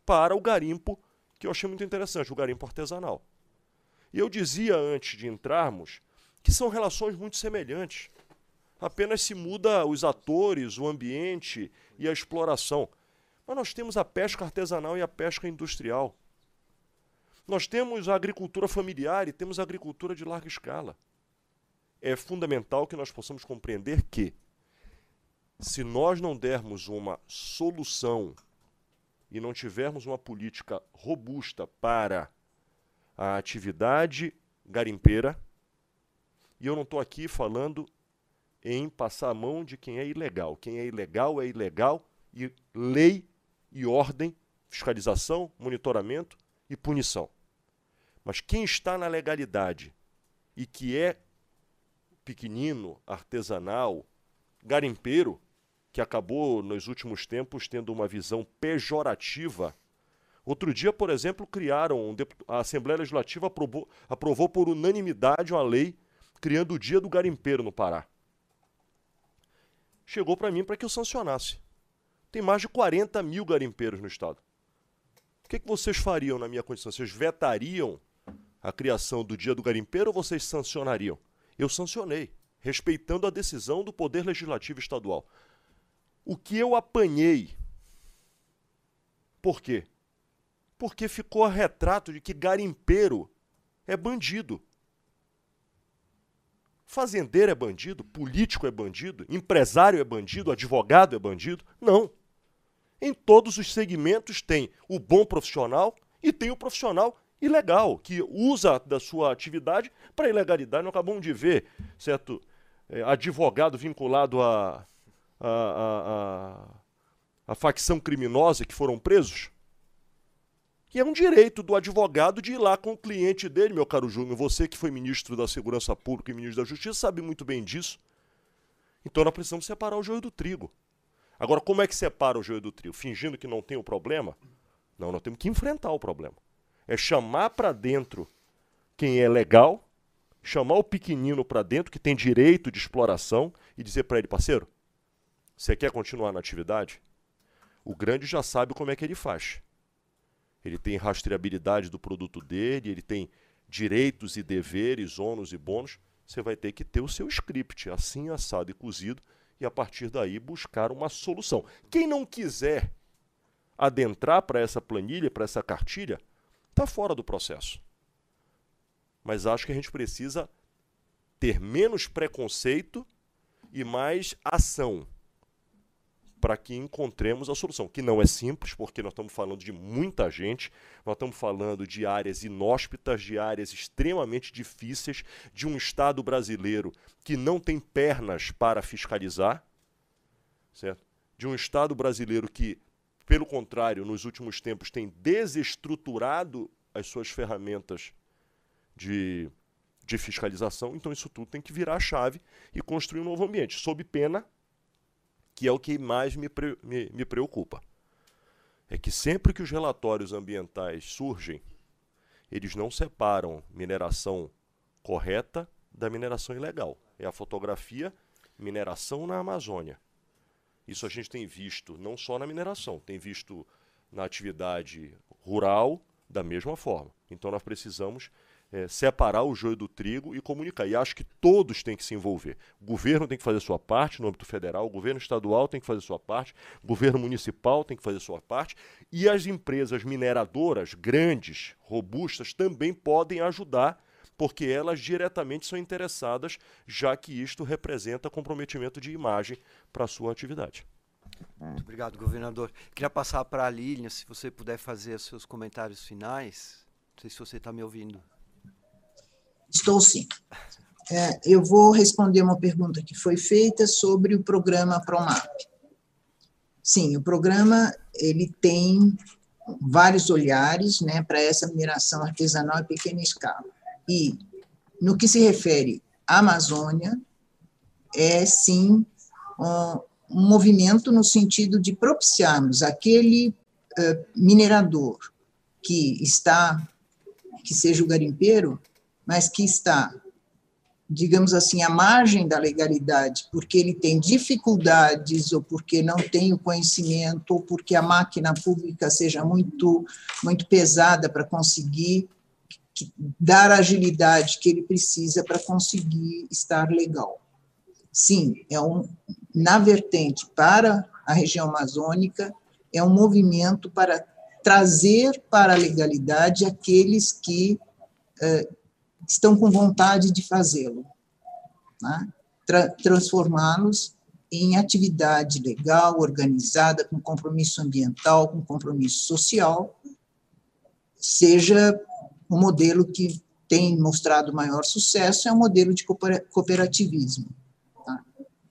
para o garimpo, que eu achei muito interessante, o garimpo artesanal. E eu dizia antes de entrarmos que são relações muito semelhantes. Apenas se muda os atores, o ambiente e a exploração. Mas nós temos a pesca artesanal e a pesca industrial. Nós temos a agricultura familiar e temos a agricultura de larga escala. É fundamental que nós possamos compreender que, se nós não dermos uma solução e não tivermos uma política robusta para a atividade garimpeira, e eu não estou aqui falando em passar a mão de quem é ilegal. Quem é ilegal é ilegal e lei e ordem, fiscalização, monitoramento e punição. Mas quem está na legalidade e que é pequenino, artesanal, garimpeiro, que acabou nos últimos tempos tendo uma visão pejorativa. Outro dia, por exemplo, criaram, a Assembleia Legislativa aprovou, aprovou por unanimidade uma lei criando o Dia do Garimpeiro no Pará. Chegou para mim para que eu sancionasse. Tem mais de 40 mil garimpeiros no estado. O que, que vocês fariam na minha condição? Vocês vetariam a criação do Dia do Garimpeiro ou vocês sancionariam? Eu sancionei, respeitando a decisão do Poder Legislativo Estadual. O que eu apanhei. Por quê? Porque ficou a retrato de que garimpeiro é bandido. Fazendeiro é bandido, político é bandido, empresário é bandido, advogado é bandido. Não. Em todos os segmentos tem o bom profissional e tem o profissional ilegal, que usa da sua atividade para ilegalidade. Nós acabamos de ver, certo, é, advogado vinculado a, a, a, a, a facção criminosa que foram presos. Que é um direito do advogado de ir lá com o cliente dele, meu caro Júnior. Você que foi ministro da Segurança Pública e ministro da Justiça sabe muito bem disso. Então nós precisamos separar o joio do trigo. Agora, como é que separa o joio do trigo? Fingindo que não tem o problema? Não, nós temos que enfrentar o problema é chamar para dentro quem é legal, chamar o pequenino para dentro que tem direito de exploração e dizer para ele, parceiro, você quer continuar na atividade? O grande já sabe como é que ele faz. Ele tem rastreabilidade do produto dele, ele tem direitos e deveres, ônus e bônus. Você vai ter que ter o seu script assim, assado e cozido e a partir daí buscar uma solução. Quem não quiser adentrar para essa planilha, para essa cartilha, está fora do processo. Mas acho que a gente precisa ter menos preconceito e mais ação para que encontremos a solução, que não é simples, porque nós estamos falando de muita gente, nós estamos falando de áreas inóspitas, de áreas extremamente difíceis, de um Estado brasileiro que não tem pernas para fiscalizar, certo? de um Estado brasileiro que pelo contrário, nos últimos tempos tem desestruturado as suas ferramentas de, de fiscalização. Então, isso tudo tem que virar a chave e construir um novo ambiente, sob pena, que é o que mais me, me, me preocupa. É que sempre que os relatórios ambientais surgem, eles não separam mineração correta da mineração ilegal. É a fotografia mineração na Amazônia. Isso a gente tem visto não só na mineração, tem visto na atividade rural da mesma forma. Então nós precisamos é, separar o joio do trigo e comunicar. E acho que todos têm que se envolver. O governo tem que fazer sua parte no âmbito federal, o governo estadual tem que fazer sua parte, o governo municipal tem que fazer sua parte, e as empresas mineradoras grandes, robustas, também podem ajudar, porque elas diretamente são interessadas, já que isto representa comprometimento de imagem para a sua atividade. Muito obrigado, governador. Queria passar para a Lilian, se você puder fazer os seus comentários finais. Não sei se você está me ouvindo. Estou sim. É, eu vou responder uma pergunta que foi feita sobre o programa Promap. Sim, o programa ele tem vários olhares né, para essa mineração artesanal em pequena escala. E, no que se refere à Amazônia, é sim um, um movimento no sentido de propiciarmos aquele uh, minerador que está, que seja o garimpeiro, mas que está, digamos assim, à margem da legalidade, porque ele tem dificuldades, ou porque não tem o conhecimento, ou porque a máquina pública seja muito, muito pesada para conseguir dar a agilidade que ele precisa para conseguir estar legal. Sim, é um, na vertente para a região amazônica, é um movimento para trazer para a legalidade aqueles que uh, estão com vontade de fazê-lo, né? Tra transformá-los em atividade legal, organizada, com compromisso ambiental, com compromisso social, seja o modelo que tem mostrado maior sucesso é o modelo de cooperativismo, tá?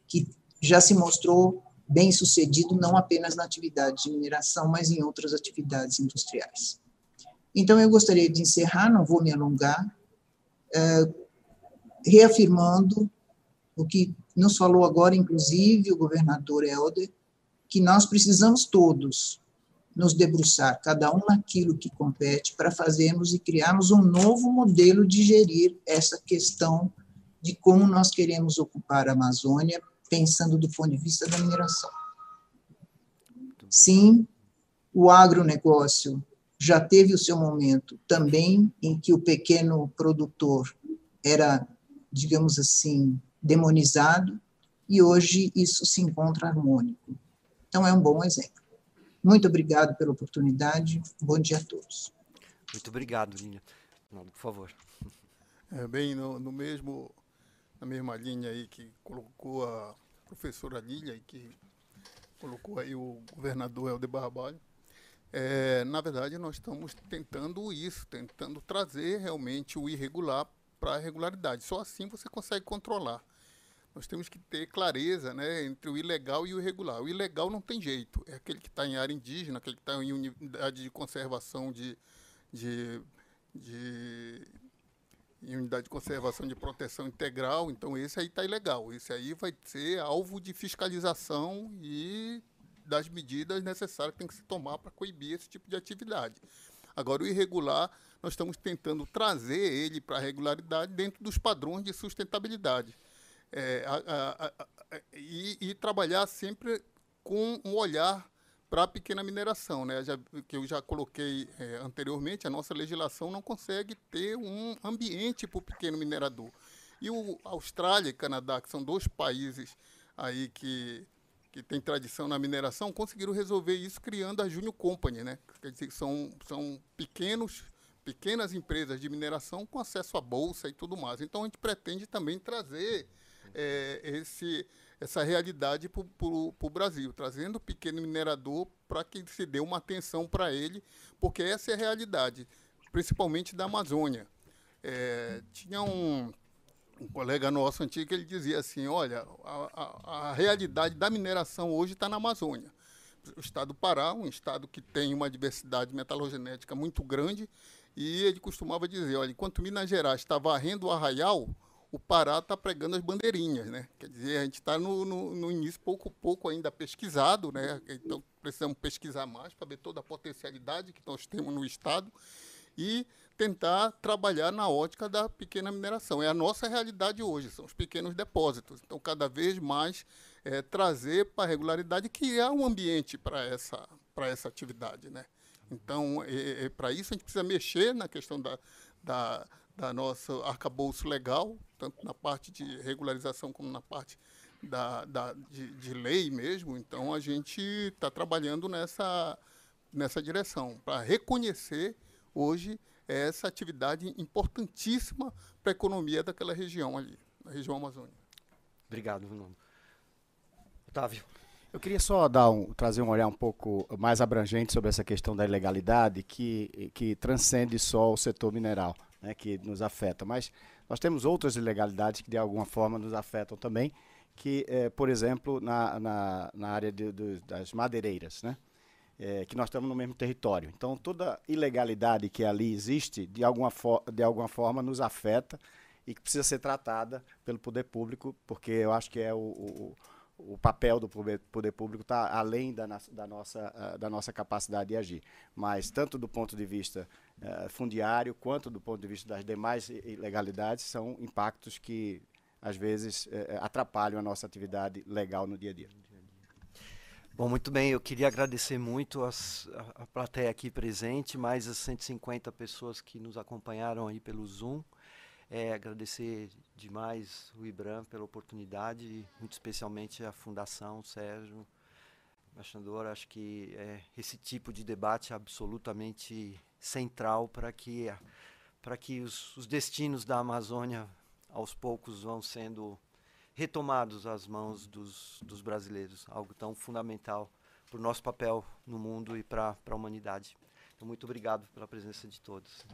que já se mostrou bem sucedido não apenas na atividade de mineração, mas em outras atividades industriais. Então, eu gostaria de encerrar, não vou me alongar, reafirmando o que nos falou agora, inclusive, o governador Helder, que nós precisamos todos nos debruçar, cada um naquilo que compete, para fazermos e criarmos um novo modelo de gerir essa questão de como nós queremos ocupar a Amazônia, pensando do ponto de vista da mineração. Sim, o agronegócio já teve o seu momento também em que o pequeno produtor era, digamos assim, demonizado, e hoje isso se encontra harmônico. Então, é um bom exemplo. Muito obrigado pela oportunidade. Bom dia a todos. Muito obrigado, Linha. Por favor. É, bem, no, no, mesmo, na mesma linha aí que colocou a professora Lília e que colocou aí o governador Helder Barbalho, é, na verdade nós estamos tentando isso, tentando trazer realmente o irregular para a regularidade. Só assim você consegue controlar nós temos que ter clareza né, entre o ilegal e o irregular. O ilegal não tem jeito, é aquele que está em área indígena, aquele que está em unidade de conservação de, de, de em unidade de conservação de proteção integral, então esse aí está ilegal. Esse aí vai ser alvo de fiscalização e das medidas necessárias que tem que se tomar para coibir esse tipo de atividade. Agora, o irregular, nós estamos tentando trazer ele para a regularidade dentro dos padrões de sustentabilidade é, a, a, a, e, e, trabalhar sempre com um olhar para a pequena mineração, né? Já, que eu já coloquei é, anteriormente, a nossa legislação não consegue ter um ambiente para o pequeno minerador. E o Austrália e Canadá, que são dois países aí que, que têm tradição na mineração, conseguiram resolver isso criando a Junior Company, né? Quer dizer, são, são pequenos pequenas empresas de mineração com acesso à bolsa e tudo mais. Então a gente pretende também trazer é, esse, essa realidade para o Brasil, trazendo o pequeno minerador para que se dê uma atenção para ele, porque essa é a realidade, principalmente da Amazônia. É, tinha um, um, colega nosso antigo ele dizia assim, olha, a, a, a realidade da mineração hoje está na Amazônia. O estado do Pará, um estado que tem uma diversidade metalogenética muito grande, e ele costumava dizer, olha, enquanto Minas Gerais está varrendo o arraial, o Pará está pregando as bandeirinhas, né? Quer dizer, a gente está no, no, no, início pouco pouco ainda pesquisado, né? Então precisamos pesquisar mais para ver toda a potencialidade que nós temos no estado e tentar trabalhar na ótica da pequena mineração. É a nossa realidade hoje, são os pequenos depósitos. Então, cada vez mais é, trazer para a regularidade, criar um ambiente para essa, essa atividade. Né? Então, é, é, para isso, a gente precisa mexer na questão da, da da nossa arcabouço legal, tanto na parte de regularização como na parte da, da de, de, lei mesmo. Então, a gente está trabalhando nessa, nessa direção, para reconhecer hoje essa atividade importantíssima para a economia daquela região ali, na região amazônica. Obrigado, Fernando. Otávio. Eu queria só dar um, trazer um olhar um pouco mais abrangente sobre essa questão da ilegalidade que, que transcende só o setor mineral né, que nos afeta. Mas nós temos outras ilegalidades que de alguma forma nos afetam também, que, é, por exemplo, na, na, na área de, de, das madeireiras, né? É, que nós estamos no mesmo território. Então, toda ilegalidade que ali existe, de alguma, de alguma forma, nos afeta e que precisa ser tratada pelo poder público, porque eu acho que é o, o o papel do poder público está além da, da, nossa, uh, da nossa capacidade de agir. Mas, tanto do ponto de vista uh, fundiário, quanto do ponto de vista das demais ilegalidades, são impactos que, às vezes, uh, atrapalham a nossa atividade legal no dia a dia. Bom, muito bem, eu queria agradecer muito as, a, a plateia aqui presente, mais as 150 pessoas que nos acompanharam aí pelo Zoom. É, agradecer demais o IBRAM pela oportunidade, muito especialmente a Fundação Sérgio Embaixador. Acho que é, esse tipo de debate é absolutamente central para que, para que os, os destinos da Amazônia aos poucos vão sendo retomados às mãos dos, dos brasileiros, algo tão fundamental para o nosso papel no mundo e para a humanidade. Então, muito obrigado pela presença de todos.